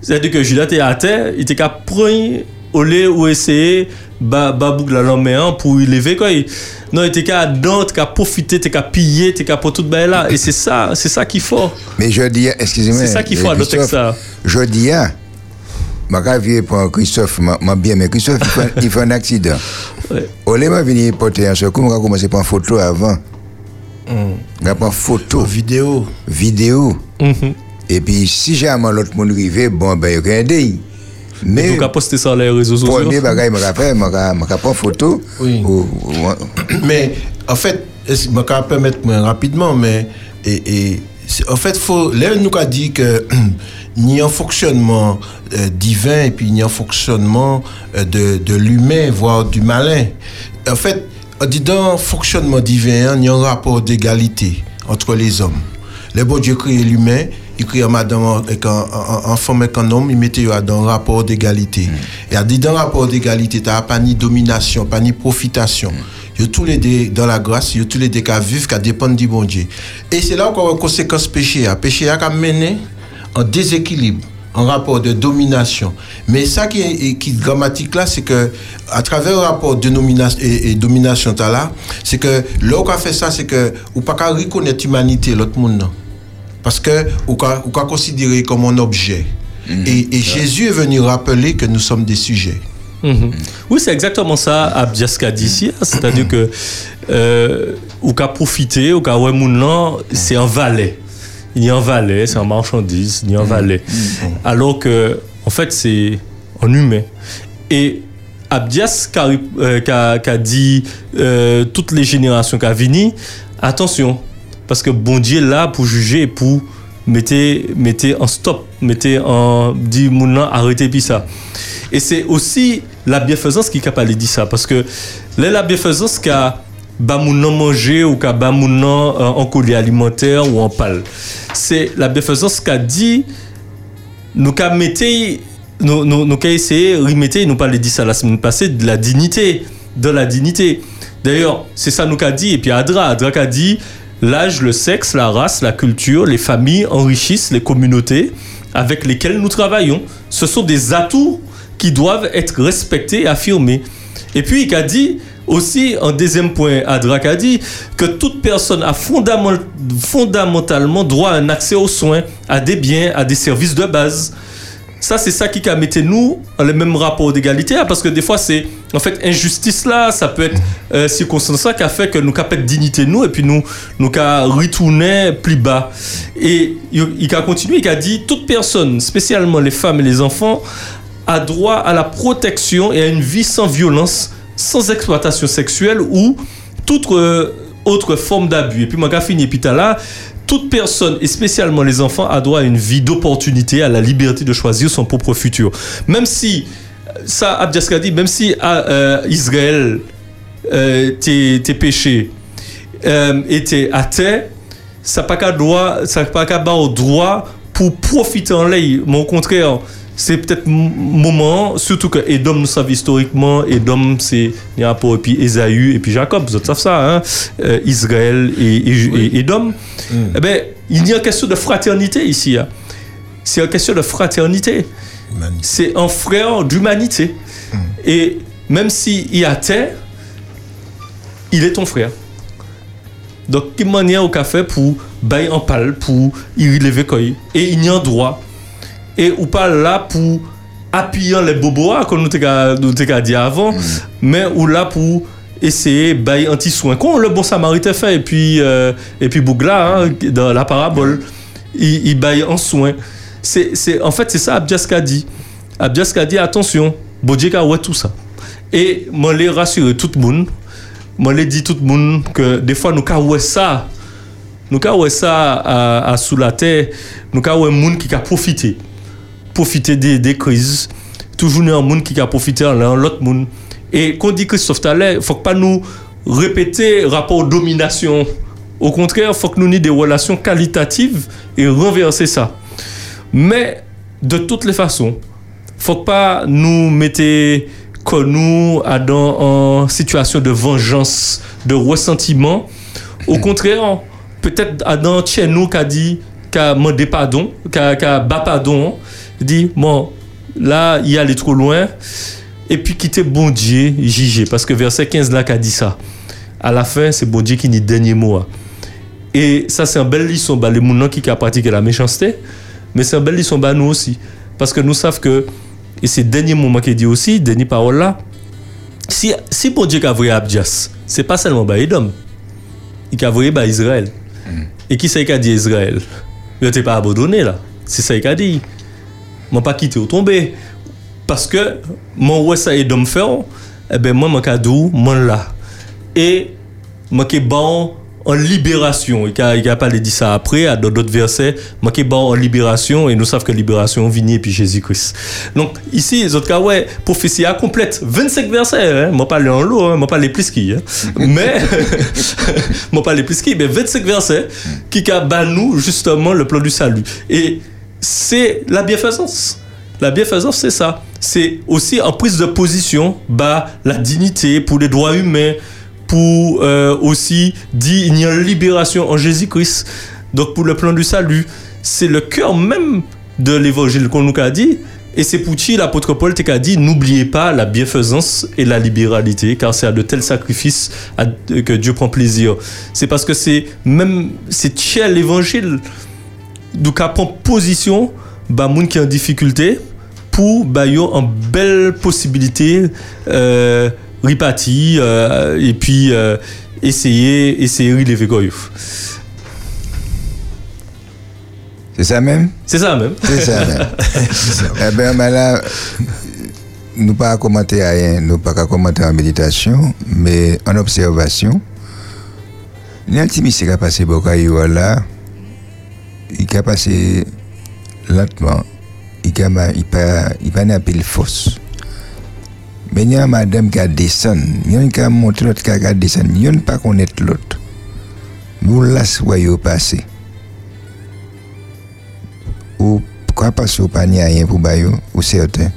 C'est-à-dire que Judas était à terre, il était prendre au lait ou essayer ba ba bouc la hein, pour y lever quoi. Non, il était qu'à dans, qu'à profiter, t'es qu'à piller, t'es qu'à pour tout bail là. Et c'est ça, c'est ça qu'il faut. Mais je dis, excusez-moi. C'est ça qu'il faut euh, à ça. Je dis, ma vie pour Christophe, m'a bien, mais Christophe, il fait, il fait un accident. Au lieu de venir porter un secours, on va commencer par une photo avant. On va prendre photo. Vidéo. Vidéo. Et puis, si jamais l'autre monde arrive, bon, ben, il y a un. Mais. Donc, à poster ça sur les réseaux sociaux. Premier bagage, je vais faire, je vais prendre photo. Oui. ou- ou- mais en fait, je vais permettre rapidement, mais et, et, en fait, faut, là, nous a dit que ni un fonctionnement euh, divin et puis ni un fonctionnement euh, de, de l'humain, voire du malin. En fait, on dit dans le fonctionnement divin, hein, il y a un rapport d'égalité entre les hommes. Le bon Dieu crée l'humain, il crée un madame avec un, femme avec un homme, il mettait dans un rapport d'égalité. Et a dit dans un rapport d'égalité, tu n'as pas ni domination, pas ni profitation. Il y a tous les deux dans la grâce, il y a tous les deux qui vivent, qui dépendent du bon Dieu. Et c'est là qu'on a une conséquence péché. Le péché a mené en déséquilibre, en rapport de domination. Mais ça qui est, qui est dramatique là, c'est que à travers le rapport de nomination et, et domination là, c'est que là où on a fait ça, c'est que ou pas qu'à reconnaître l'humanité l'autre monde non. Parce que ou considéré comme un objet. Et, et Jésus est venu rappeler que nous sommes des sujets. Mhm. Oui, c'est exactement ça, Abdiaska dit ici. hein. C'est-à-dire que, euh, ou qu'a profité, ou qu'a ouais moun nan, c'est un valet. Il y a un valet, c'est un marchandise, il y a un valet. Alors que, en fait, c'est un humain. Et Abdias qu'a euh, qu'a- qu'a dit euh, toutes les générations qu'a vini, attention, parce que bon Dieu est là pour juger et pour mettez, mettez en stop, mettez en dit arrêtez puis ça. Et c'est aussi la bienfaisance qui est capable de dire ça. Parce que là, la bienfaisance qu'a ba moun nan manger ou qu'a ba moun nan euh, en collier alimentaire ou en pâle. C'est la bienfaisance qu'a dit nous mettez nous, nous, nous qu'à essayer, remettez, nous parlez dit ça la semaine passée, de la dignité, de la dignité. D'ailleurs, c'est ça nous qu'a dit, et puis Adra, Adra qu'a dit, l'âge, le sexe, la race, la culture, les familles enrichissent les communautés avec lesquelles nous travaillons. Ce sont des atouts qui doivent être respectés et affirmés. Et puis, il a dit aussi, en deuxième point, Adrak a dit que toute personne a fondament- fondamentalement droit à un accès aux soins, à des biens, à des services de base. Ça, c'est ça qui a mis nous dans le même rapport d'égalité, hein, parce que des fois, c'est en fait injustice là, ça peut être euh, circonstance là qui a fait que nous avons dignité nous et puis nous nous avons retourné plus bas. Et il a continué, il a dit toute personne, spécialement les femmes et les enfants, a droit à la protection et à une vie sans violence, sans exploitation sexuelle ou toute euh, autre forme d'abus. Et puis, moi, j'ai fini, puis là, toute personne, et spécialement les enfants, a droit à une vie d'opportunité, à la liberté de choisir son propre futur. Même si, ça, Abdiaska dit, même si euh, Israël, euh, tes, péchés étaient athées, ça n'a pas qu'à droit, ça pas qu'à droit pour profiter en l'air. Mais au contraire, c'est peut-être moment, surtout que Edom nous savons historiquement, Edom c'est y a rapport et puis Ésaü et puis Jacob, vous savez ça, hein? Euh, Israël et, et, et Edom. Eh ben, il y a une question de fraternité ici. hein. C'est une question de fraternité. C'est un frère d'humanité. Et même s'il est athée, il est ton frère. Donc, quelle manière au café pour bailler en pal, pour y relever quoi Et il y a un droit. Et ou pas là pour appuyer les bobois, comme nous t'avons dit avant, mais ou là pour essayer bailler un petit soin. Comme le bon samaritain fait, et puis, euh, et puis Bougla, hein, dans la parabole, il, il baille en soin. C'est, c'est, en fait, c'est ça Abdiaska dit. Abdiaska dit attention, Bodjeka ouais tout ça. Et moi, les rassurer tout le monde. Moi, les dit tout le monde que des fois, nous, quand ouais ça, nous, quand ouais ça à, à sous la terre, nous, quand ouais monde qui a profité. Profiter des, crises. Toujours un monde qui a profité en l'autre monde. Et quand dit Christophe Thaler, il faut pas nous répéter rapport domination. Au contraire, il faut que nous ayons des relations qualitatives et renverser ça. Mais de toutes les façons, faut pas nous mettre que nous dans en situation de vengeance, de ressentiment. Au contraire, peut-être dans chez nous qui a dit qu'a demandé pardon, qu'a qu'a bat pardon, dit bon là il allait trop loin et puis quitter bon Dieu juger parce que verset 15 là qu'a dit ça. À la fin, c'est bon Dieu qui dit dernier mot. hein. Et ça, c'est une belle leçon, bah, les gens qui ont pratiqué la méchanceté, mais c'est une belle leçon, bah, nous aussi. Parce que nous savons que, et c'est le dernier moment qu'il dit aussi, dernière parole là, si, si bon Dieu a envoyé Abdias, c'est pas seulement bah, Edom, il a envoyé bah, Israël. Et qui c'est qui a dit Israël? Il n'était pas abandonné là. C'est ça qu'il a dit. Moi, pas quitté ou tombé. Parce que, mon ouais ça Edom fait, eh ben, moi, mon cadeau, moi là. Et, moi qui est bon en libération. Il a, il a pas dit ça après, à dans d'autres versets. Moi qui est bon en libération, et nous savons que libération vient et puis Jésus-Christ. Donc, ici, les autres cas, ouais, prophétie à complète. 25 versets, hein. Moi, pas les en lot, hein. Moi, pas les plus qui, hein. Mais, moi, pas les plus qui, mais 25 versets qui a nous, justement, le plan du salut. Et c'est la bienfaisance. La bienfaisance, c'est ça. C'est aussi en prise de position, bah, la dignité pour les droits humains, pour euh, aussi dire il y a libération en Jésus-Christ. Donc pour le plan du salut, c'est le cœur même de l'évangile qu'on nous a dit. Et c'est pour qui l'apôtre Paul t'a dit n'oubliez pas la bienfaisance et la libéralité, car c'est à de tels sacrifices que Dieu prend plaisir. C'est parce que c'est même c'est cher l'évangile donc à prendre position bah moun qui est en difficulté pour bah yo en belle possibilité euh, ripati euh, et puis euh, essayer essayer de relever quoi. C'est ça même? C'est ça même. C'est ça même. eh bien, ben là, nous pas à commenter rien, nous pas à commenter en méditation, mais en observation. Il y a un petit qui a passé beaucoup là, il a passé lentement, il a pas il pas fausse. Mais il y a madame qui a descendu, il y a qui a montré l'autre qui a descendu, il y a pas connaître l'autre. Nous là, soyez passé. ou Kwa pas ou pa ni a rien pou bayo, ou certain,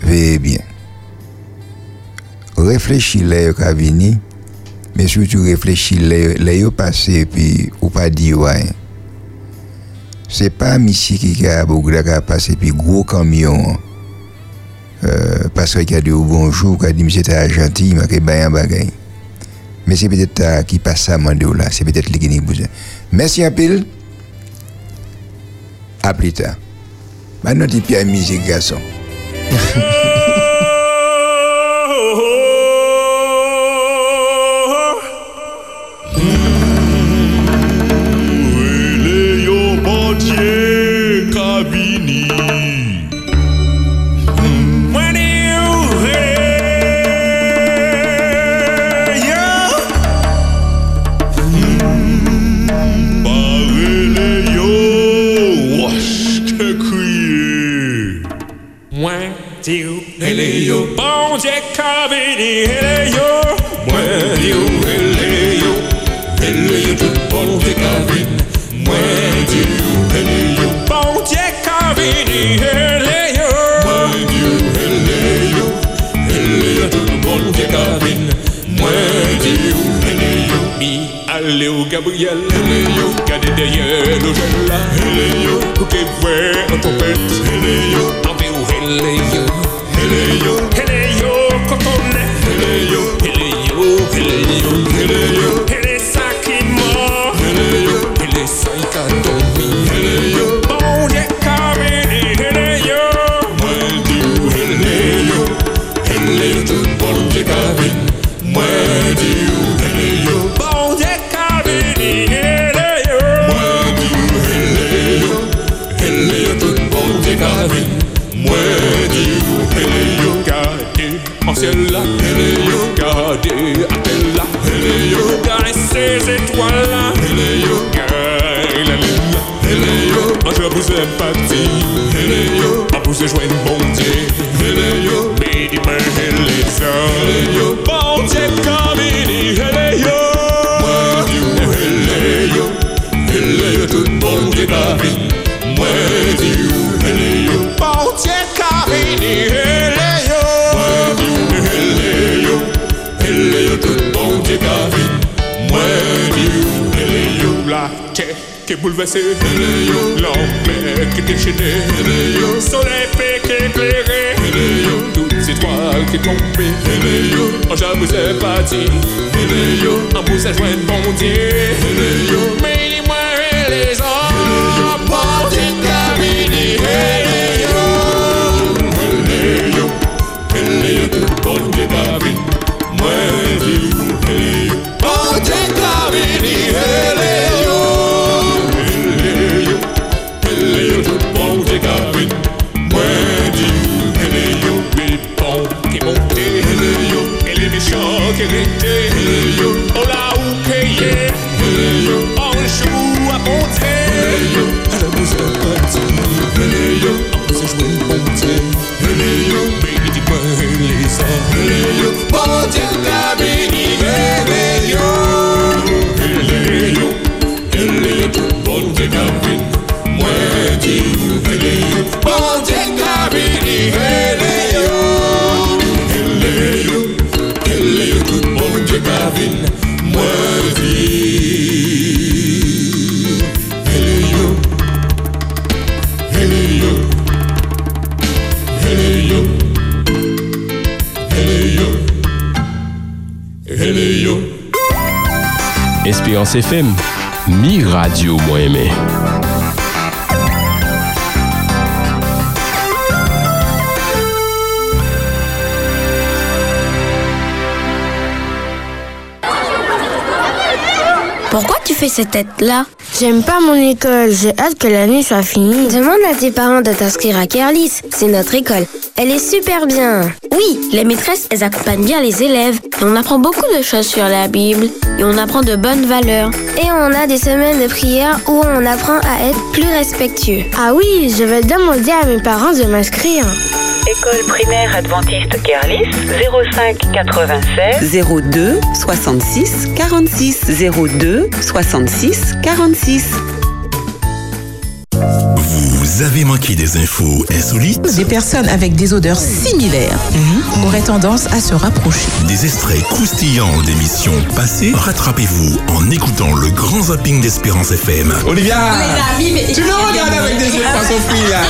veye bien. Reflechi le yo ka vini, men soutou reflechi le, le yo pase, pi ou pa di yo a rien. Se pa misi ki ka bougla ka pase, pi gwo kamyon, euh, paske ki a di ou bonjou, ka di misi ta janti, ma ke bayan bagay. Men se petet ta ki pasa mande ou la, se petet li geni bouzen. Mersi apil, a plus tard. Maintenant, tu peux musique, garçon. Kabini hele yo Mwen di ou hele yo Hele yo tout bon Dieu Kabini Mwen di ou hele yo Mi ale ou Gabriel Hele yo Gade derrière le gel la Hele yo Ou ke vwe an trompette Hele yo Ave ou yo L'enfer qui yo Soleil est éclairé Toutes étoiles qui est tombées Hele yo Ange vous est parti En vous a joint bon Dieu. Mais moi méchants qui Espérance FM, mi radio moins aimé. Pourquoi tu fais cette tête-là? J'aime pas mon école, j'ai hâte que l'année soit finie. Demande à tes parents de t'inscrire à Kerlis, c'est notre école. Elle est super bien. Oui, les maîtresses, elles accompagnent bien les élèves. Et on apprend beaucoup de choses sur la Bible. Et on apprend de bonnes valeurs. Et on a des semaines de prière où on apprend à être plus respectueux. Ah oui, je vais demander à mes parents de m'inscrire. École primaire adventiste Kerlis 05 96 02 66 46 02 66 46. Vous avez manqué des infos insolites? Des personnes avec des odeurs similaires mhm. auraient tendance à se rapprocher. Des extraits croustillants d'émissions passées? Rattrapez-vous en écoutant le grand zapping d'Espérance FM. Olivia Tu me regardes avec des yeux pas compris là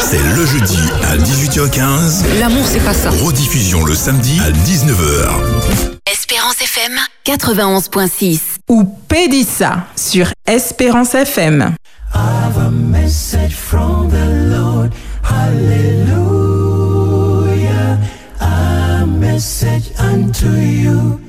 C'est le jeudi à 18h15. L'amour c'est pas ça. Rediffusion le samedi à 19h. Espérance FM 91.6 ou Pédissa sur Espérance FM. message from the Lord. Hallelujah. A message unto you.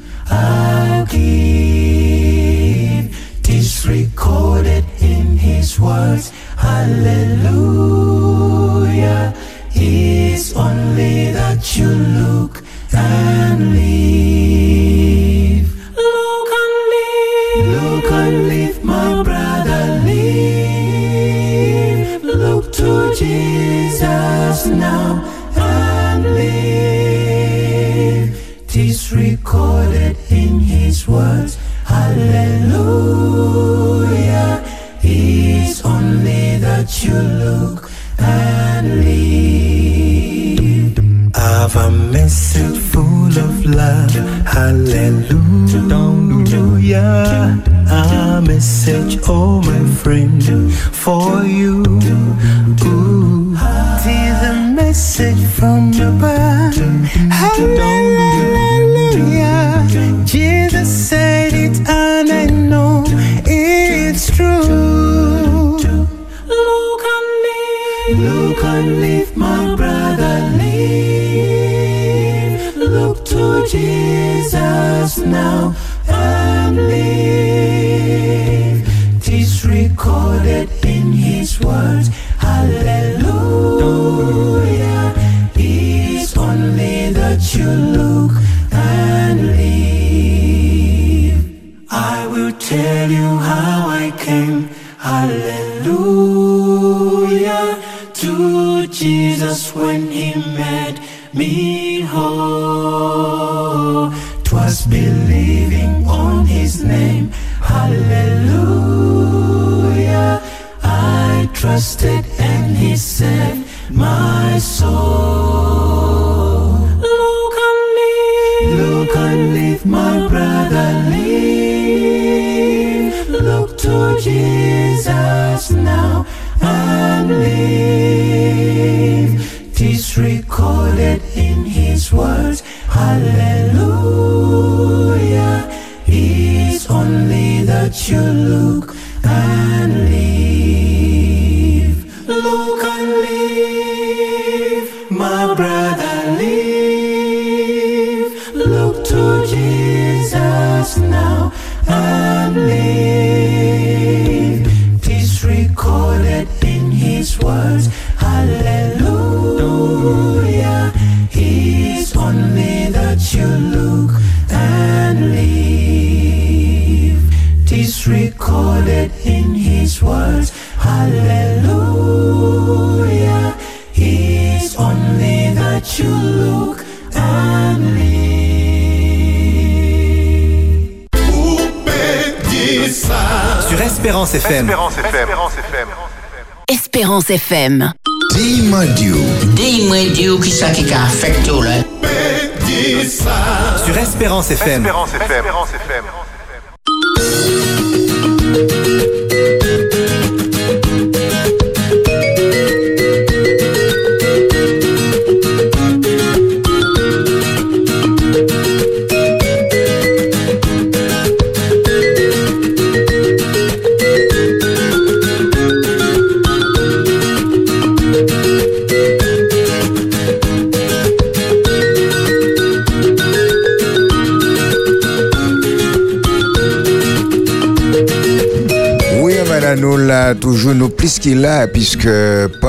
Plus plis a, puisque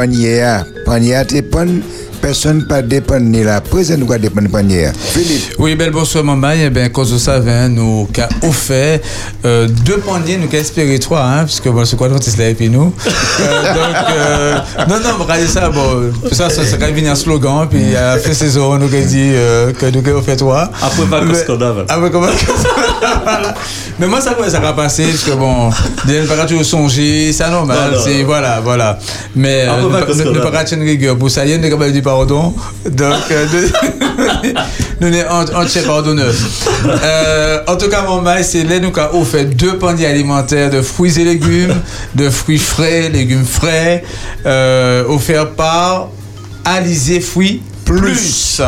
ye a t'es pan, personne pas dépend ni la présence nous pas dépendre pas hier. Philippe. Oui, bel bonsoir, maman. Eh bien, cause de ça, nous qu'a offert euh, deux paniers, nous qu'a espéré trois, hein, parce que bon, c'est quoi notre là et puis nous. Euh, donc, euh, non, non, regardez ça, bon, ça, ça, ça va venir un slogan, puis il a fait saison, nous qu'a dit euh, que nous qu'a offert trois. Après, pas Mais- qu'on a. Après, comment Voilà. Mais moi, ça, ouais, ça va passer, parce que bon, des pas toujours songer, c'est normal, c'est, voilà, voilà. Mais, Après, pas ne- pas rigueur pour ça, il y a une capable du pardon. Donc, euh, de- nous sommes entiers pardonneurs. Euh, en tout cas, mon maïs, c'est là, nous avons offert deux paniers alimentaires de fruits et légumes, de fruits frais, légumes frais, euh, offerts par Alizé Fruits Plus.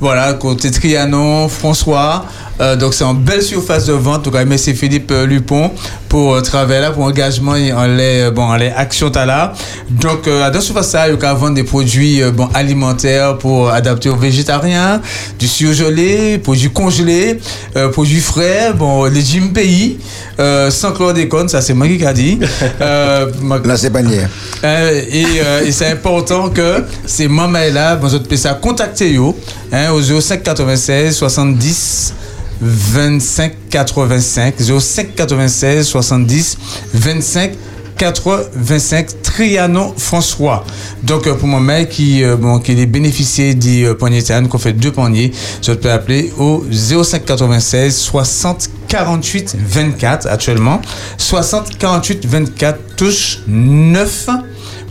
Voilà, côté Trianon, François. Euh, donc c'est en belle surface de vente. Donc merci Philippe euh, Lupon pour euh, travail là, pour engagement et en les, euh, bon, en les actions là. Donc euh, dans surface ça, il y a vendre des produits euh, bon, alimentaires pour adapter aux végétariens, du surgelé, produits congelés, euh, produits frais, bon, légumes pays, euh, sans chlordécone, ça c'est moi qui a dit. Euh, Là, c'est pas euh, et euh, et c'est important que ces mamans là, bon, je te ça contacter yo, hein, au 05 96 70 25 85 05 96 70 25 85 Trianon François. Donc euh, pour mon mec qui euh, bon qui est bénéficié du euh, poignet qu'on fait deux poignées, je peux appeler au 05 96 60 48 24 actuellement 60 48 24 touche 9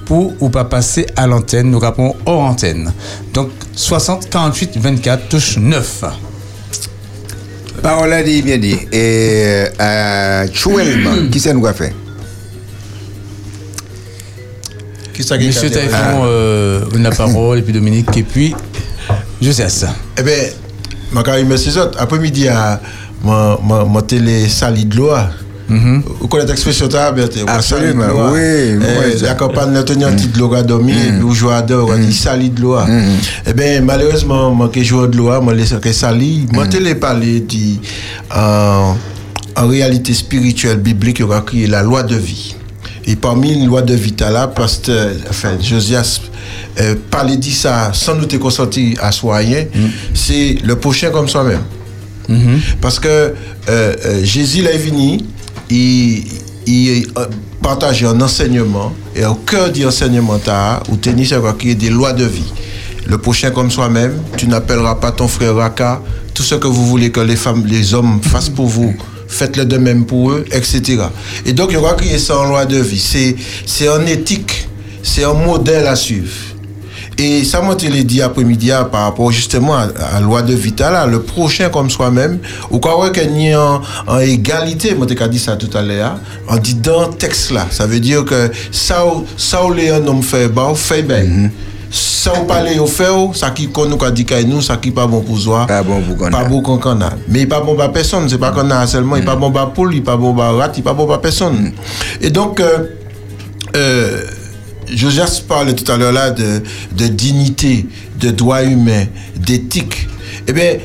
pour ou pas passer à l'antenne. Nous rappelons hors antenne. Donc 60 48 24 touche 9. Parole a dit, bien dit. Et euh, actuellement, qui ça nous a fait? Ça Monsieur a Taïfon, euh, la parole, et puis Dominique, et puis Joseph. Eh bien, je vais remercier les autres. Après-midi, à mon, mon, mon télé sali de l'eau. Vous connaissez l'expression ça, Berthe Absolument, oui, oui, Eh. La campagne n'a tenu un petit de l'eau à dormir, jouez à dormir, on dit sali de l'eau. Eh bien, malheureusement, moi qui joue de l'eau, moi laisse que sali. Moi, télé parler dit, en, en réalité spirituelle biblique, il y aura créé la loi de vie. Et parmi les lois de là, pasteur, enfin, Josias, euh, parler dit ça sans nous te consenti à soi rien, c'est le prochain comme soi-même. Parce que euh, euh, Jésus est venu, il, euh, partage un enseignement, et au cœur du enseignement, ou tennis, y a des lois de vie. Le prochain comme soi-même, tu n'appelleras pas ton frère Raka, tout ce que vous voulez que les femmes, les hommes fassent pour vous, faites-le de même pour eux, etc. Et donc, il y aura crié ça en loi de vie. C'est, c'est en éthique, c'est un modèle à suivre. Et ça m'a été dit après-midi ah, par rapport justement à, la loi de Vital, là, le prochain comme soi-même, ou quoi qu'il y en, en égalité, moi t'ai dit ça tout à l'heure, on dit dans le texte là, ça veut dire que ça, ça où les un homme fait, bah, fait bien. Ça ou parler au fait, ou, ça qui qu'on nous a dit qu'il nous, ça qui pas bon pour soi. Pas bon pour qu'on Pas bon qu'on qu'on a. Mais il pas bon pour personne, c'est pas qu'on a seulement, il pas bon pour poule, il pas bon pour rat, il pas bon pour personne. Et donc, euh, euh, Josias parlait tout à l'heure là de, dignité, de droits humains, d'éthique. Eh bien,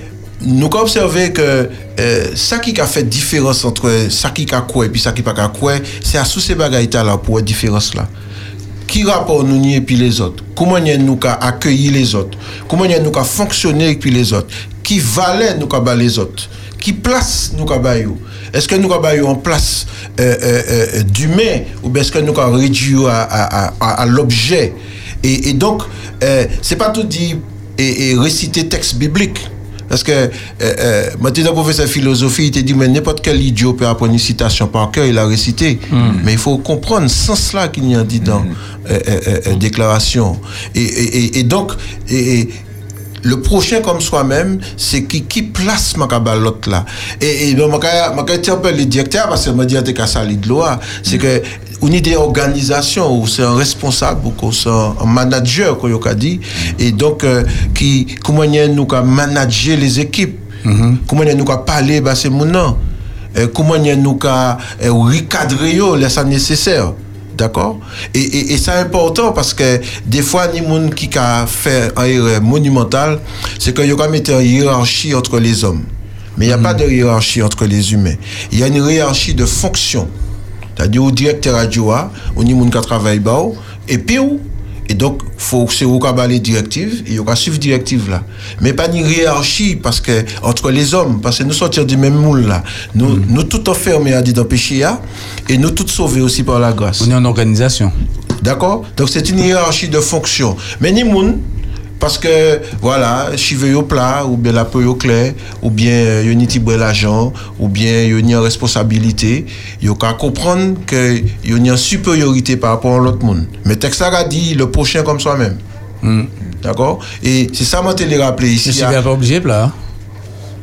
nous avons observé que euh, ça qui a fait différence entre ça qui a quoi et puis ça qui pas quoi, c'est à sous ces bagailles là pour la différence là. Qui rapport nous et puis les autres? Comment nous qu'a accueilli les autres? Comment nous qu'a fonctionné et puis les autres? Qui valait nous bas les autres? Qui place nous yo Est-ce que nous bas yo en place euh, euh, euh, d'humain ou est-ce que nous qu'a réduit à, à, à, à, à l'objet? Et, et donc, euh, c'est pas tout dit et, et réciter texte biblique. Parce que, euh, euh, moi, un professeur de philosophie, il te dit, mais n'importe quel idiot peut apprendre une citation par cœur, il a récité. Mais il faut comprendre ce sens-là qu'il y a dit dans euh, déclaration. Et, donc, et le prochain comme soi-même, c'est qui, qui place ma cabale l'autre là. Et, et donc, je vais un peu le directeur, parce que je me dis, que ça de loi, c'est que, on est des organisations où c'est un responsable ou que c'est un manager, comme on a dit, et donc, euh, qui, comment nous manager les équipes, comment nous parler, bah, c'est mon nom, Euh, comment nous euh, recadrer, yo, là, ça nécessaire. D'accord? Et, et, et c'est important parce que des fois, ni monde qui a fait un erreur monumentale, c'est qu'il y a une hiérarchie entre les hommes. Mais il n'y a pas de hiérarchie entre les humains. Il y a une hiérarchie de fonction. C'est-à-dire au directeur radio, au niveau qui travaille bas, et puis Et donc, faut c'est au cas les directives, et il y aura suivre directive là. Mais pas une hiérarchie parce que entre les hommes, parce que nous sortir du même moule là, nous nous tout enfermés à dire dans péché là, et nous tous sauvés aussi par la grâce. On est en organisation. D'accord? Donc c'est une hiérarchie de fonction. Mais ni moun, parce que voilà, chive au plat, ou bien la peu au clair, ou bien yon ti boire l'argent, ou bien yon ni en responsabilité, yon qu'à comprendre que yon ni en supériorité par rapport à l'autre monde. Mais texte a dit le prochain comme soi-même. D'accord? Et c'est ça moi te l'ai rappelé ici. Je suis pas obligé là.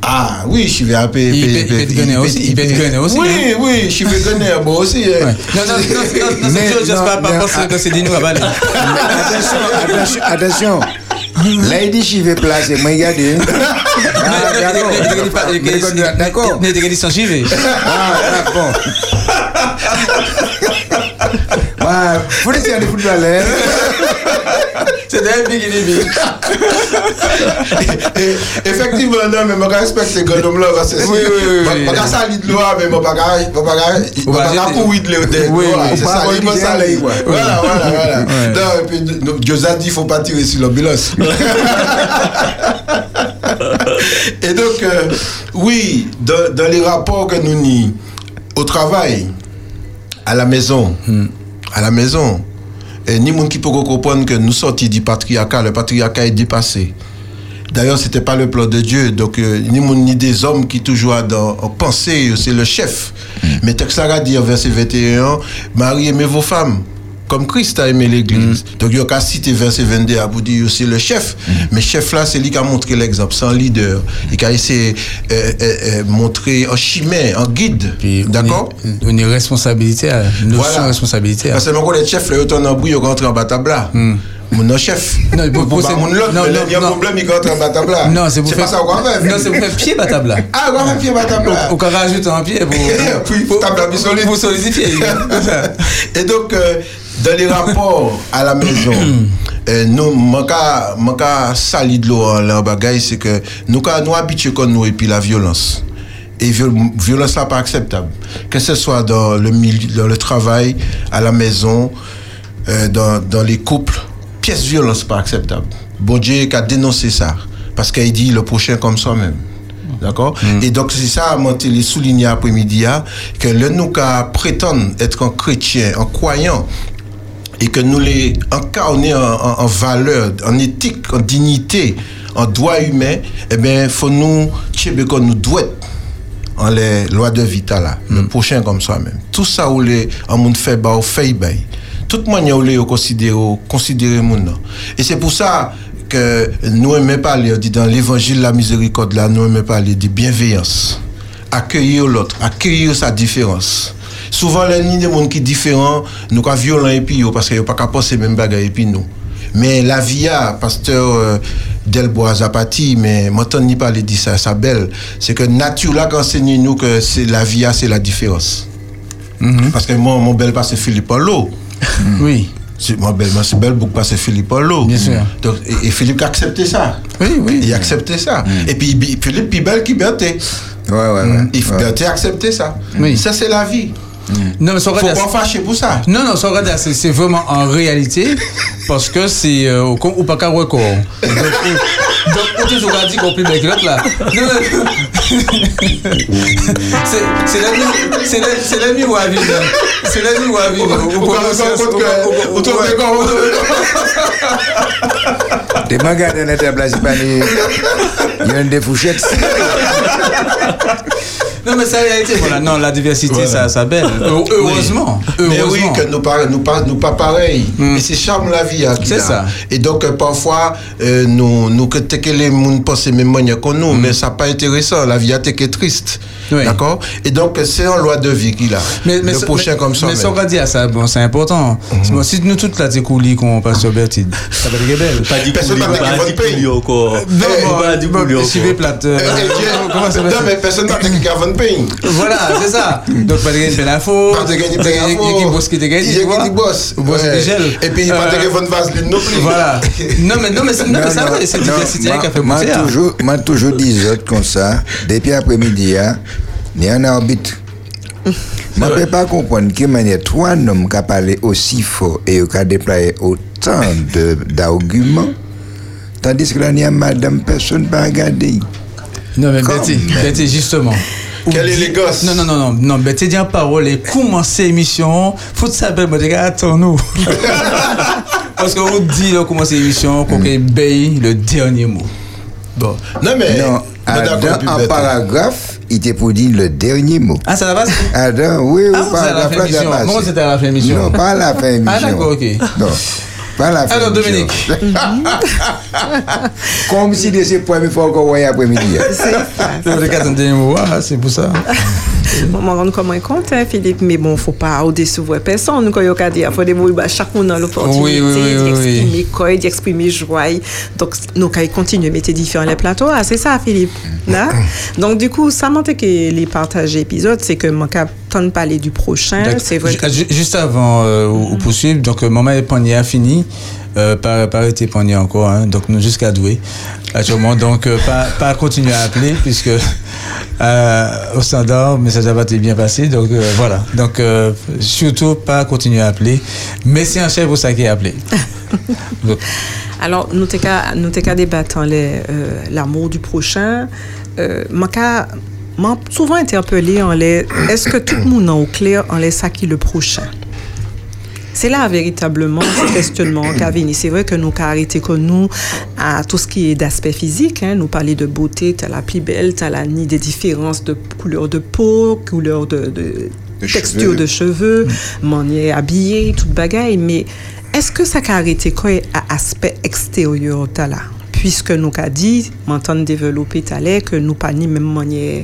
Ah oui, je vais appeler. Il peut- il peut te gagner aussi, il peut te gagner aussi, Oui, hein. oui, je vais gagner moi aussi. hein. Non, non, non, non, non, c'est juste pas pas penser que c'est dit nous à Bali. Attention, attention, attention. Là, il dit j'y vais placer, moi, regardez. Ah, d'accord. D'accord. Ne te dit sans chiver. Ah, d'accord. Ouais, faut laisser aller football, hein. C'est d'un big et big. Effectivement, non, mais je respecte ces gars là parce que Oui, oui, oui. Je ne de l'eau, mais je ne pas courir de l'eau. Oui. C'est ça, il salir. gel, ouais. Voilà, voilà, voilà. Non, et puis, Dieu a dit, il ne faut pas tirer sur l'ambulance. Et donc, euh, oui, dans, dans les rapports que nous ni au travail, à la maison, à la maison, et ni monde qui peut comprendre que nous sortis du patriarcat, le patriarcat est dépassé. D'ailleurs, c'était pas le plan de Dieu. Donc, euh, ni monde ni des hommes qui toujours dans en pensée, c'est le chef. Mais texte ça va dire, verset 21, Marie, aimez vos femmes. Comme Christ a aimé l'Église. Donc, il y a qu'à citer verset 22 à vous dire, c'est le chef. Mais chef là, c'est lui qui a montré l'exemple. C'est un leader. Il qui a essayé de euh, euh, euh, montrer un chemin, un guide. D'accord? On est responsabilité, à- notion de responsabilité. à- Parce que mon collègue chef, là, il est en bruit, il rentre en batabla. Mon chef. Non, pour- pour- c'est- mon l'autre, il y a un problème, il rentre en batabla. Non, c'est pour pas faire- ça qu'on va faire. Non, c'est pour faire pied batabla. Ah, on va faire pied batabla. Au cas rajoute un pied pour, Puis, pour tabla solidifier. Et donc, dans les rapports à la maison, euh, nous, manca sali de l'eau en leur bagaille, c'est que nous, nous habitués comme nous, et puis la violence. Et viol- violence là pas acceptable. Que ce soit dans le milieu, dans le travail, à la maison, euh, dans, dans les couples, pièce violence pas acceptable. Bon Dieu qui a dénoncé ça. Parce qu'il dit le prochain comme soi-même. D'accord? Et donc, c'est ça, moi, je l'ai souligné après-midi, hein, que le nous qui prétendent être un chrétien, un croyant, et que nous les incarner en, en, en valeur, en éthique, en dignité, en droit humain, eh bien, faut nous, nous doit en les lois de vita là, le prochain comme soi-même. Tout ça où les en monde fait bah au fait bay. Toute manière où les considérer considérer monde. Et c'est pour ça que nous aimons parler on dit dans l'évangile la miséricorde là, nous aimons parler de bienveillance. Accueillir l'autre, accueillir sa différence. Souvent les ni des monde qui différents, nous ka violent et puis yo, parce que yo pas capable penser même bagaille et puis nous. Mais la via, pasteur euh, Delbois Zapati, mais maintenant ni pas dit ça, ça belle, c'est que nature là qu'enseigne nous que c'est la via, c'est la différence. Parce que moi, mon bel pas c'est Philippe Paulo. Oui. C'est mon bel, c'est belle beaucoup pas c'est Philippe Paulo. Bien sûr. Donc, et, et Philippe a accepté ça. Oui, oui. Il a accepté ça. Et puis Philippe Pibel qui berté. Ouais, ouais, ouais. Il faut berté accepter ça. Oui. Ça c'est la vie. Non, mais ça Faut pas fâcher pour ça. Non, non, ça c'est c'est vraiment en réalité parce que c'est euh, au con- ou pas qu'un record. Donc, on toujours dit qu'on peut avec l'autre là. Non, non, non. C'est la vie, c'est la, c'est la vie où à vivre. C'est la vie où à vivre. Ou- ou- ou- ou- ou- trouve des gardé dans la table, c'est pas les. Il y a une des fouchettes. Non, mais c'est la réalité. Voilà, non, la diversité, ça, ça belle. Heu- Heureusement. Mais oui, que nous pas, nous pas, nous pas pareil. Et c'est charme la vie. C'est a. ça. Et donc, euh, parfois, euh, nous, nous, que les gens pensent même manière que nous, mais ça pas intéressant. La vie a été que triste. D'accord? Et donc, c'est en loi de vie qu'il a. le ça- prochain mais- comme ça. Mais même. ça, on va dire ça, bon, c'est important. Bon, si nous toutes là, t'es coulés qu'on passe sur Bertide, ça va être belle. Pas dit Personne n'a pas dit dit coulis encore. Non, Eh, pas dit coulis si encore. plate. euh, Eh, va Non, mais personne n'a dit qu'il y a 20 pays. Voilà, c'est ça. Donc, pas de gagner plein d'infos. Pas de gagner plein Il y a- Il y a qui bosse qui te gagne. Il y a qui bosse. Bosse qui gèle. Et puis, pas de Euh, gagner 20 vaseline non plus. Voilà. Non, mais, non, mais, c'est- mais va, c'est diversité qui a fait moi hein. toujours, moi toujours dit autres comme ça, depuis après-midi, hein, il y a un arbitre. Je ne peux pas comprendre que manière trois hommes qui parlé aussi fort et qui ont déployé autant de- d'arguments, tandis que là, il y a madame, personne ne va regarder. Non, mais Betty, même. Betty, justement. Quelle élégance. Non, non, non, non, non, Betty dit en parole et commencer l'émission. Faut savoir, gars, attends-nous. Parce qu'on dit, là, commencer l'émission, qu'on mm. baille le dernier mot. Bon. Non, mais. Non, Adam, en bête. paragraphe, il était pour dire le dernier mot. Ah, ça va pas Adam, oui, oui, Ah, c'est à la fin ça passe. Comment c'était à la fin émission? Non, pas à la fin émission. Ah, d'accord, ok. Non, pas à la fin Alors, émission. Dominique. Comme si de ces premières fois qu'on voyait après-midi. C'est le cas d'un dernier mot, ah, c'est pour ça. Bon, m'en rendre comment compte, hein, Philippe, mais bon, faut pas au-décevoir personne, nous, quand il y a il faut des mots, bah, chaque monde a l'opportunité Oui, oui, oui, oui, d'exprimer quoi, d'exprimer joie. Donc, nous, quand il continue à mettre différents les plateaux, ah, c'est ça, Philippe. Là? Donc, du coup, ça montre que les partages épisodes, c'est que mon cap temps de parler du prochain, c'est vrai. Que- ju- Juste avant euh, ou ou poursuivre, donc euh, maman Éponier a fini, euh, pas, pas arrêter Éponier encore, hein, donc nous jusqu'à douer actuellement, donc euh, pas, pas continuer à appeler puisque euh, au standard, ça n'a pas été bien passé, donc voilà, donc surtout pas continuer à appeler, mais c'est un chef pour ça qui est appelé. Donc, Alors, nous t'es qu'à débattre les, euh, l'amour du prochain. Euh, moi, souvent interpellé en les est-ce que tout le monde a au clair en les ça qui le prochain? C'est là véritablement ce questionnement qu'a venu. C'est vrai que nous avons arrêté que nous à tout ce qui est d'aspect physique. Hein, nous parler de beauté, t'as la plus belle, t'as la ni des différences de couleur de peau, couleur de, de, texture cheveux. de cheveux, manière habillé, toute bagaille. Mais est-ce que ça a arrêté quoi à aspect extérieur t'as là? Puisque nous avons dit, m'entendre développer t'as l'air que nous pas ni même manière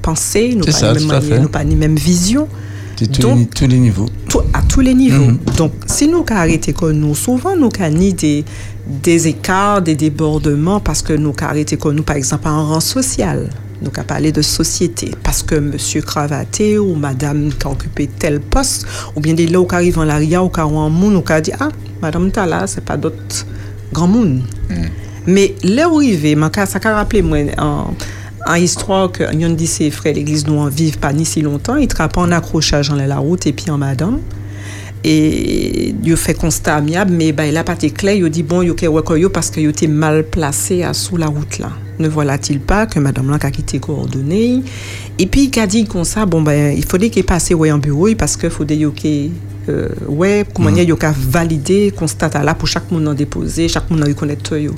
penser, nous pas ni même manière, nous pas ni même vision. c'est tous, Donc, les, tous les niveaux. tout- à tous les niveaux. Mhm. Donc, si nous avons arrêté comme nous, souvent nous avons ni des, des écarts, des débordements, parce que nous avons arrêté comme nous, par exemple, en rang social. Nous avons parlé de société, parce que monsieur cravaté ou madame qui a occupé tel poste, ou bien des là qui arrivent en l'arrière, ou qui ont un monde, ou qui a dit, ah, madame Tala, c'est pas d'autres grand monde. Mais là où il moi, ça a rappelé moi en, en histoire que yon dit ses frères l'église nous en vivent pas ni si longtemps, ils trappent en accrochage en la route et puis en madame. Et il fait constat amiable, mais ben, il a pas été clair. Il dit bon, il y parce qu'il était mal placé à sous la route là. Ne voilà-t-il pas que madame là a quitté coordonnées Et puis il a dit comme ça, bon ben, il fallait qu'il passe ouais en bureau parce qu'il faudrait qu'il euh, ouais, comment dire, il a validé, constat là pour chaque monde en déposer, chaque monde en reconnaître yo.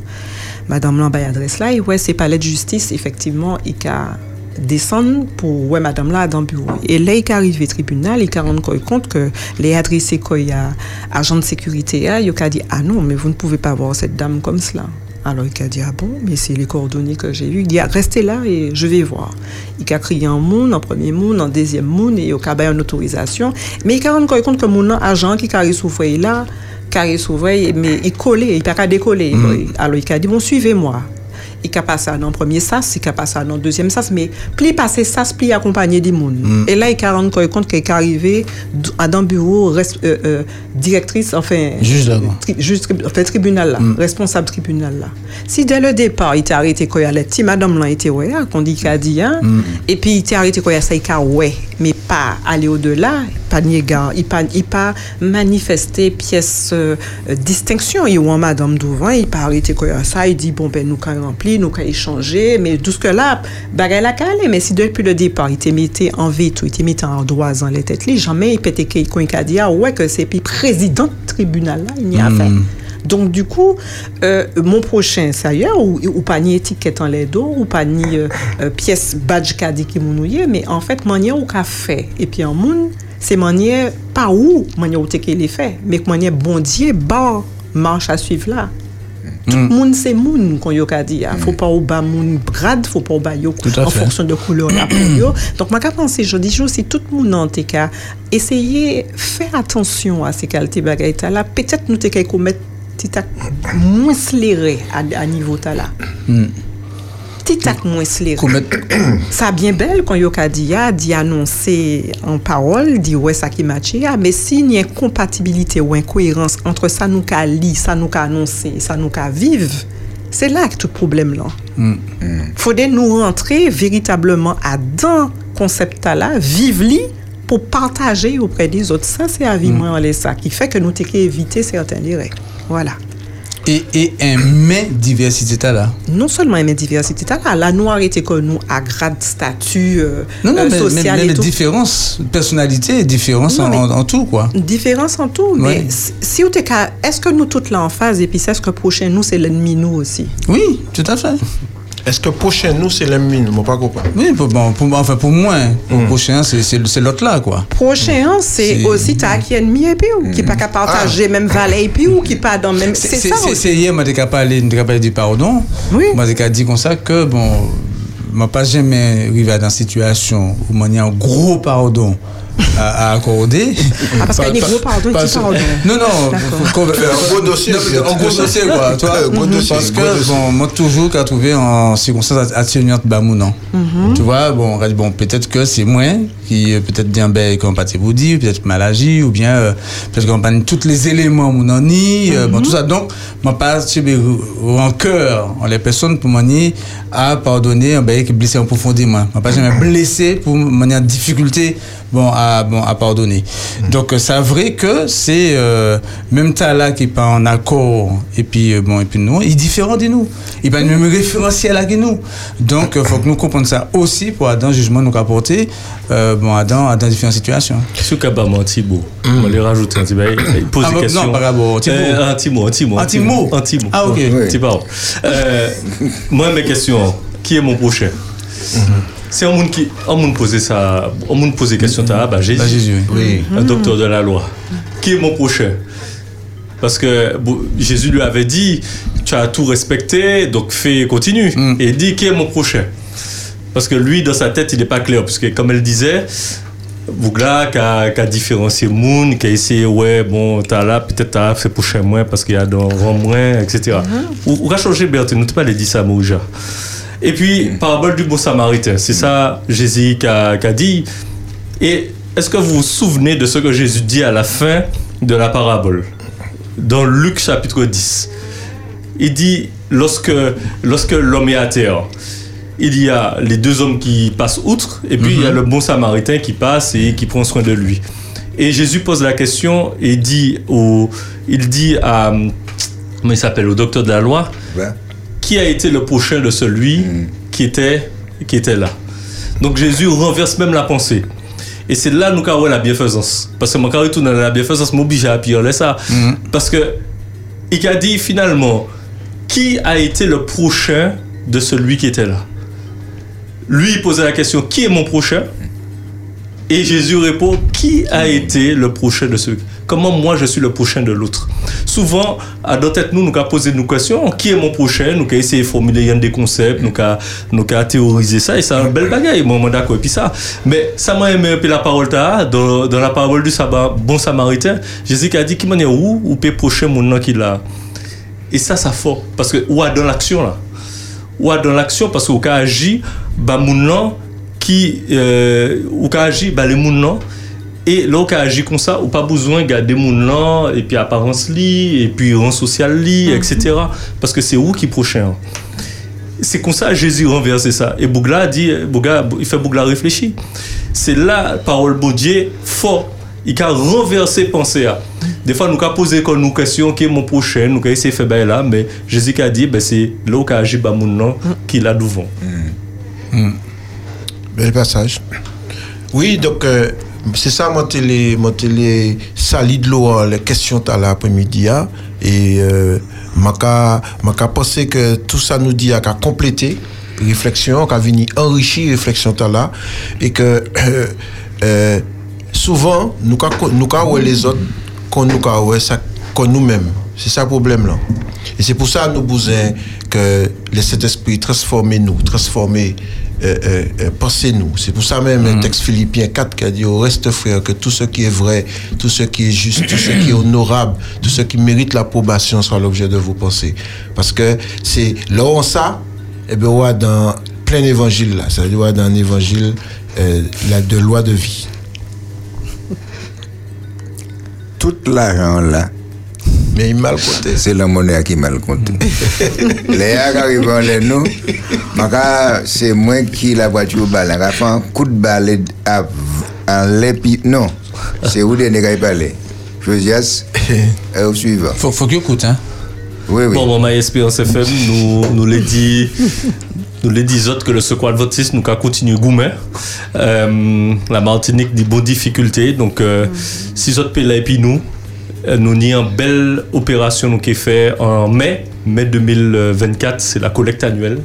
Madame là, ben, adresse là, et ouais, c'est palais de justice, effectivement, il a descendre pour ouais madame là dans le bureau. Et là il est arrivé au tribunal il a rendu compte que les adressés qu'il y a agent de sécurité là, il a dit ah non mais vous ne pouvez pas voir cette dame comme cela. Alors il a dit ah bon mais c'est les coordonnées que j'ai eues il dit ah, restez là et je vais voir. Il a crié en monde en premier monde en deuxième monde et il a eu une autorisation. Mais il a rendu compte que mon agent qui a souffert là carré s'ouvrait mais il collait il n'a pas décoller alors il a dit bon suivez-moi il a passé dans le premier sas, il a passé dans le deuxième sas, mais plus passé sas, plus accompagné des monde. Mm. Et là, il a rendu compte qu'il est arrivé dans le bureau euh, euh, directrice, enfin, Juge tri- juge enfin, tribunal là, Mm. responsable tribunal là. Si dès le départ, il était arrêté quand il y a les petits madame là, il était ouais, qu'on dit qu'il a dit, hein, Mm. et puis il était arrêté quand il y a ça, il a ouais, mais pas aller au-delà, pas nier gars, il pas, il pas manifester pièce euh, distinction. Il ou madame devant, il y a ça, il dit bon ben nous quand rempli, nous quand échanger, mais tout ce que là, bagay la calé, mais si depuis le départ, il te mettait en veto, il te mettait en droit dans les têtes, jamais il pétait qu'il qu'il a dit ah ouais que c'est puis président tribunal là, il n'y a Mm. fait. Donc, du coup, euh, mon prochain, ça y est, ou, ou pas ni étiquette en les dos, ou pas ni euh, euh, pièce badge qu'a dit qui mounouye, mais en fait, manière ou qu'a fait. Et puis, en moun, c'est manière, pas où, manière où t'es qu'il est fait, mais que manière bon Dieu, bah, marche à suivre là. Tout le monde, c'est moun, qu'on yo dit. ah. Faut pas ou bas moun grade, faut pas ou à en fait. fonction de couleur la yo. Donc, qu'à penser, je dis, si tout le monde en tout cas, essayez, faire attention à ces qualités bagailles là. Peut-être nous qu'à commettre petit tac moins sléré à, à niveau ta là. Mm. Tac moins sléré. Commettre- Ça bien belle quand yo ka dit ya, dit annoncer en parole, dit ouais ça qui match ya, mais s'il y a incompatibilité ou incohérence entre ça nous ka lit, ça nous ka annoncer, ça nous ka vivre, c'est là que tout problème là. Mm. Faudrait nous rentrer véritablement à dans concept là, vivre li pour partager auprès des autres. Ça, c'est à vivre en ça, qui fait que nous t'es éviter certains directs. Voilà. Et, et aimer diversité t'as là. Non seulement aimer diversité, t'as là, la était comme nous à grade, statut euh, Non, non, euh, mais, mais, social mais et les tout. différences, personnalité, différence Non, en, mais- tout, quoi. Différence en tout, mais Ouais. si- qu'à- est-ce que nous toutes là en phase et puis est-ce que prochain nous c'est l'ennemi nous aussi? Oui, tout à fait. Est-ce que prochain nous, c'est l'ennemi Je ne pas comprendre. Oui, pour, bon, pour, enfin, pour moi, pour le prochain, c'est l'autre là, quoi. Prochain, c'est aussi ta qui ennemi et puis ou qui pas qu'à partager même valet et puis ou qui pas dans même. C'est ça C'est hier, moi, parlé, j'ai parlé du pardon. Oui. Moi, j'ai dit comme ça que, bon, moi, pas jamais arrivé dans une situation où y a un gros pardon à, à accorder. Ah, parce qu'il y a des gros pardons pardons. Non, non, Un gros dossier, un Un petit gros dossier. quoi. Un gros dossier, Parce que, bon, moi, toujours, qu'à trouver en circonstances atténuantes, bah, mon nom. Tu vois, bon, bon, peut-être que c'est moi qui, euh, peut-être bien, ben, qu'on pas vous dire, peut-être mal agi, ou bien, euh, peut-être qu'on pas tous les éléments, mon ni, euh, bon, tout ça. Donc, moi, pas, tu sais, rancœur, en les personnes, pour moi, ni, à pardonner, ben, qui blessé en profondément. Moi, pas jamais blessé pour manière difficulté, bon, à, bon, à pardonner. Donc, euh, c'est vrai que c'est, euh, même tas là qui est pas en accord, et puis, euh, bon, et puis nous, il est différent de nous. Il pas le même référentiel que nous. Donc, il faut que nous comprenions ça aussi pour le jugement nous apporter, euh, bon, à dans, à dans différentes situations. Sur Kabama, un petit mot? On va lui rajouter un petit mot. Il pose Ah, des questions. non, par rapport Un petit mot, un petit mot. Un petit mot. Un mot. Ah, ok. Un petit mot. Euh, Moi, mes questions. Qui est mon prochain? Si un monde qui, un monde posait ça, un monde posait question, t'as, bah Jésus. Bah, Jésus, oui. Un docteur de la loi. Qui est mon prochain? Parce que bon, Jésus lui avait dit, tu as tout respecté, donc fais, continue. Et il dit, qui est mon prochain? Parce que lui, dans sa tête, il n'est pas clair. Parce que comme elle disait, Bougla qui a, qui a différencié Moon, qui a essayé, ouais, bon, t'as là, peut-être t'as fait prochain moins parce qu'il y a dans rang moins, etc. Ou, ou a changé Berthe, nous pas les dit ça, Mouja. Et puis, parabole du bon samaritain, c'est ça Jésus qui a, dit. Et est-ce que vous vous souvenez de ce que Jésus dit à la fin de la parabole? Dans Luc chapitre 10. Il dit, lorsque, lorsque l'homme est à terre, il y a les deux hommes qui passent outre, et puis il y a le bon samaritain qui passe et qui prend soin de lui. Et Jésus pose la question et dit au, il dit à, comment il s'appelle, au docteur de la loi, qui a été le prochain de celui qui, était, qui était là. Donc Jésus renverse même la pensée. Et c'est là nous avons la bienfaisance. Parce que mon carré tout dans la bienfaisance m'oblige à appuyer ça. Parce que il a dit finalement, qui a été le prochain de celui qui était là? Lui, il posait la question, qui est mon prochain? Et Jésus répond, qui a été le prochain de celui? Comment moi je suis le prochain de l'autre? Souvent, à notre tête, nous, nous avons posé nos questions, qui est mon prochain? Nous avons essayé de formuler des concepts, nous avons nous avons théorisé ça, et c'est un bel bagage, moi, moi, d'accord. Et puis ça, mais ça m'a aimé la parole dans, la parole du bon samaritain, Jésus a dit, qui m'a dit, où, ou peut prochain mon nom a? Et ça, ça fort. Parce que, ou dans l'action, là. Ou dans l'action, parce qu'au cas agi, bah, mon nom, qui, euh, ou bah, les mon nom, et là, cas agi comme ça, ou pas besoin de garder mon nom, et puis apparence li, et puis rang social li, etc. Parce que c'est où qui prochain. C'est comme ça Jésus renverse ça. Et Bougla dit, Bougla, il fait Bougla réfléchir. C'est là, parole bon Dieu, fort. Il a renversé pensée. à. Des fois, nous avons posé comme nous question qui est mon prochain, nous avons essayé de faire là, mais Jésus a dit, ben, c'est là où il a agi mon nom qui l'a devant. Bel passage. Oui, donc euh, c'est ça mon télé, mon télé sali de l'eau, hein, les questions à l'après-midi. hein. Et euh, m'a pensé que tout ça nous dit à compléter réflexion, qu'à venir enrichir réflexion là et que euh, euh, souvent nous ouais les autres qu'on nous qu'on nous-mêmes. C'est ça le problème là. Et c'est pour ça nous besoin que le Saint-Esprit transforme nous, transformer euh, euh, euh, pensez-nous. C'est pour ça même le texte Philippiens 4 qui a dit au reste frère que tout ce qui est vrai, tout ce qui est juste, tout ce qui est honorable, tout ce qui mérite l'approbation sera l'objet de vos pensées. Parce que c'est là où on ça, et bien on va dans plein évangile là, c'est-à-dire on va dans un évangile euh, la de loi de vie. Tout l'argent là. Mais il mal compté. C'est la monnaie qui mal compté. les gars qui arrivent en les nous, c'est moi qui la voiture balle. On a fait un coup de balle à en l'épi... Non, c'est où les nègres parler. Josias, au suivant. Faut, faut qu'il écoute, hein. Oui, oui. Bon, bon, ma Espérance FM, nous, nous les dit, nous les dit autres que le secours adventiste, nous qu'à continuer gourmet. Euh, la Martinique dit bonne difficulté, donc, euh, si autres pays là et puis nous, nous n'y une belle opération qui est fait en mai, mai 2024, c'est la collecte annuelle.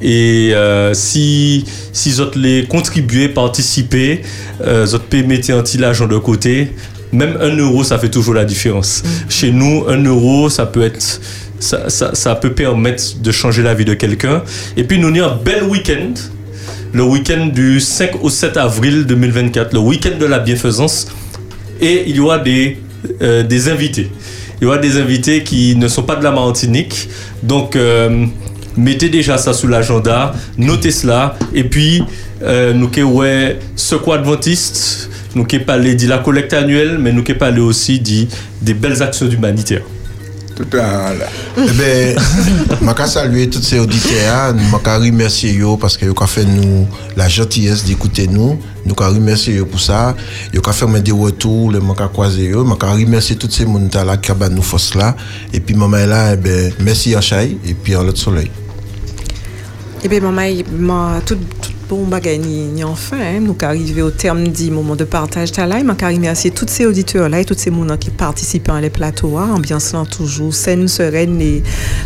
Et euh, si, si autres les contribuer, participer, euh, autres pays mettez un petit l'argent de côté, même un euro, ça fait toujours la différence. Chez nous, un euro, ça peut être, ça, ça, ça peut permettre de changer la vie de quelqu'un. Et puis, nous avons un bel week-end, le week-end du 5 au 7 avril 2024, le week-end de la bienfaisance. Et il y aura des, euh, des invités. Il y aura des invités qui ne sont pas de la Martinique. Donc, euh, mettez déjà ça sous l'agenda, notez cela. Et puis, euh, nous qui ouais, Secours Adventiste, nous qui parlé de la collecte annuelle, mais nous qui parlé aussi dit des belles actions humanitaires. Tout à là. Eh ben, je veux saluer tous ces auditeurs, je veux remercier eux parce qu'ils ont fait nous la gentillesse d'écouter nous. Nous remercier eux pour ça. Ils ont fait des retours, veux croiser eux. Je veux remercier tous ces gens qui ont nous force là. Et puis, maman est là, eh ben, merci Achai et puis en l'autre soleil. Eh bien, maman, ma, tout, tout bon bagay ni, ni enfin, hein, nous arrivé au terme du moment de partage de là, je remercier tous ces auditeurs là et tous ces gens qui participent à les plateaux, hein, ambiance là toujours saine, sereine et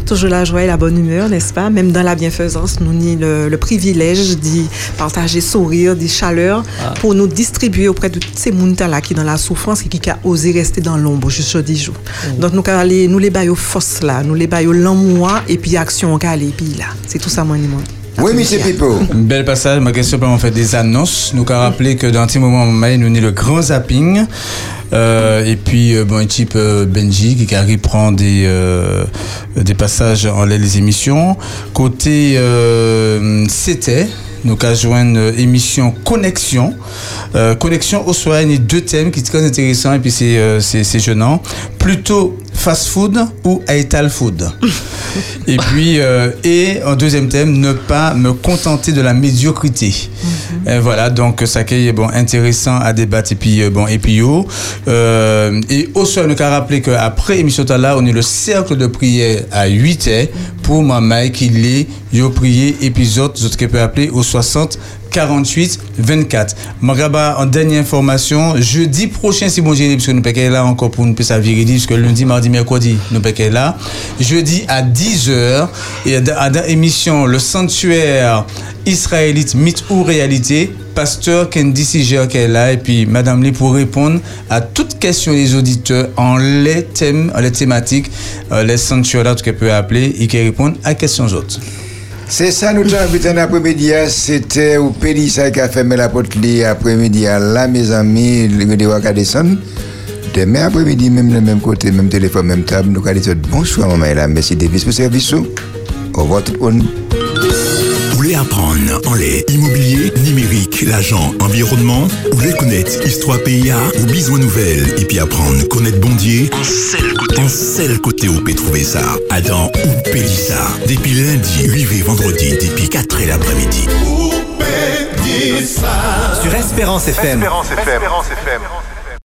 toujours la joie et la bonne humeur, n'est-ce pas? Même dans la bienfaisance, nous avons le, le privilège d'y partager sourire, des chaleurs Ah. pour nous distribuer auprès de tous ces gens là qui dans la souffrance et qui ont osé rester dans l'ombre jusqu'à 10 jours. Donc nous allons nous les baillons force là, nous les baillons l'amour et puis action on aller puis là. C'est tout ça moi ni moi. Oui, monsieur Pipo. Un bel passage, ma question on fait des annonces. Nous avons rappelé que dans un petit moment, nous avons le grand zapping. Euh, et puis, euh, bon, type euh, Benji qui qui reprend des, des passages en les émissions. Côté C'était, nous avons joindre émission Connexion. Connexion au soir, il y a deux thèmes qui sont très intéressants et puis c'est gênant. Plutôt fast food ou ital food. et puis, euh, et en deuxième thème, ne pas me contenter de la médiocrité. Et voilà, donc ça qui est bon, intéressant à débattre et puis euh, bon, et puis yo. Euh, et au soir, nous avons rappelé qu'après émission là, on est le cercle de prière à 8 h pour maman qui l'est, yo prié épisode, autres qui peut appeler au 60 48 24. Magaba, en dernière information, jeudi prochain, si bon Dieu, parce que nous sommes là encore pour nous ça véridique, parce que lundi, mardi, mercredi, nous sommes là. Jeudi à 10h, et à dans émission Le Sanctuaire israélite, mythe ou réalité, pasteur Candy Siger qui est là, et puis Madame Lee pour répondre à toutes questions des auditeurs en les thèmes, en les thématiques, euh, les sanctuaires tout qu'elle peut appeler, et qui répondent à questions autres. C'est ça, nous un après-midi. hein. C'était au Pélissa qui a fermé la porte li après-midi à là, mes amis, le de Wakadesson. Demain après-midi, même le même côté, même téléphone, même table, nous allons dire bonsoir, maman, et là, merci Davis pour service. Au revoir tout le monde. Apprendre en lait immobilier, numérique, l'agent, environnement Ou voulez connaître histoire PIA ou besoin nouvelle et puis apprendre connaître Bondier En seul côté, en seul côté où peut trouver ça. Adam ou Pélissa. Depuis lundi, 8 et vendredi, depuis 4 et l'après-midi. Sur Espérance FM. Espérance FM.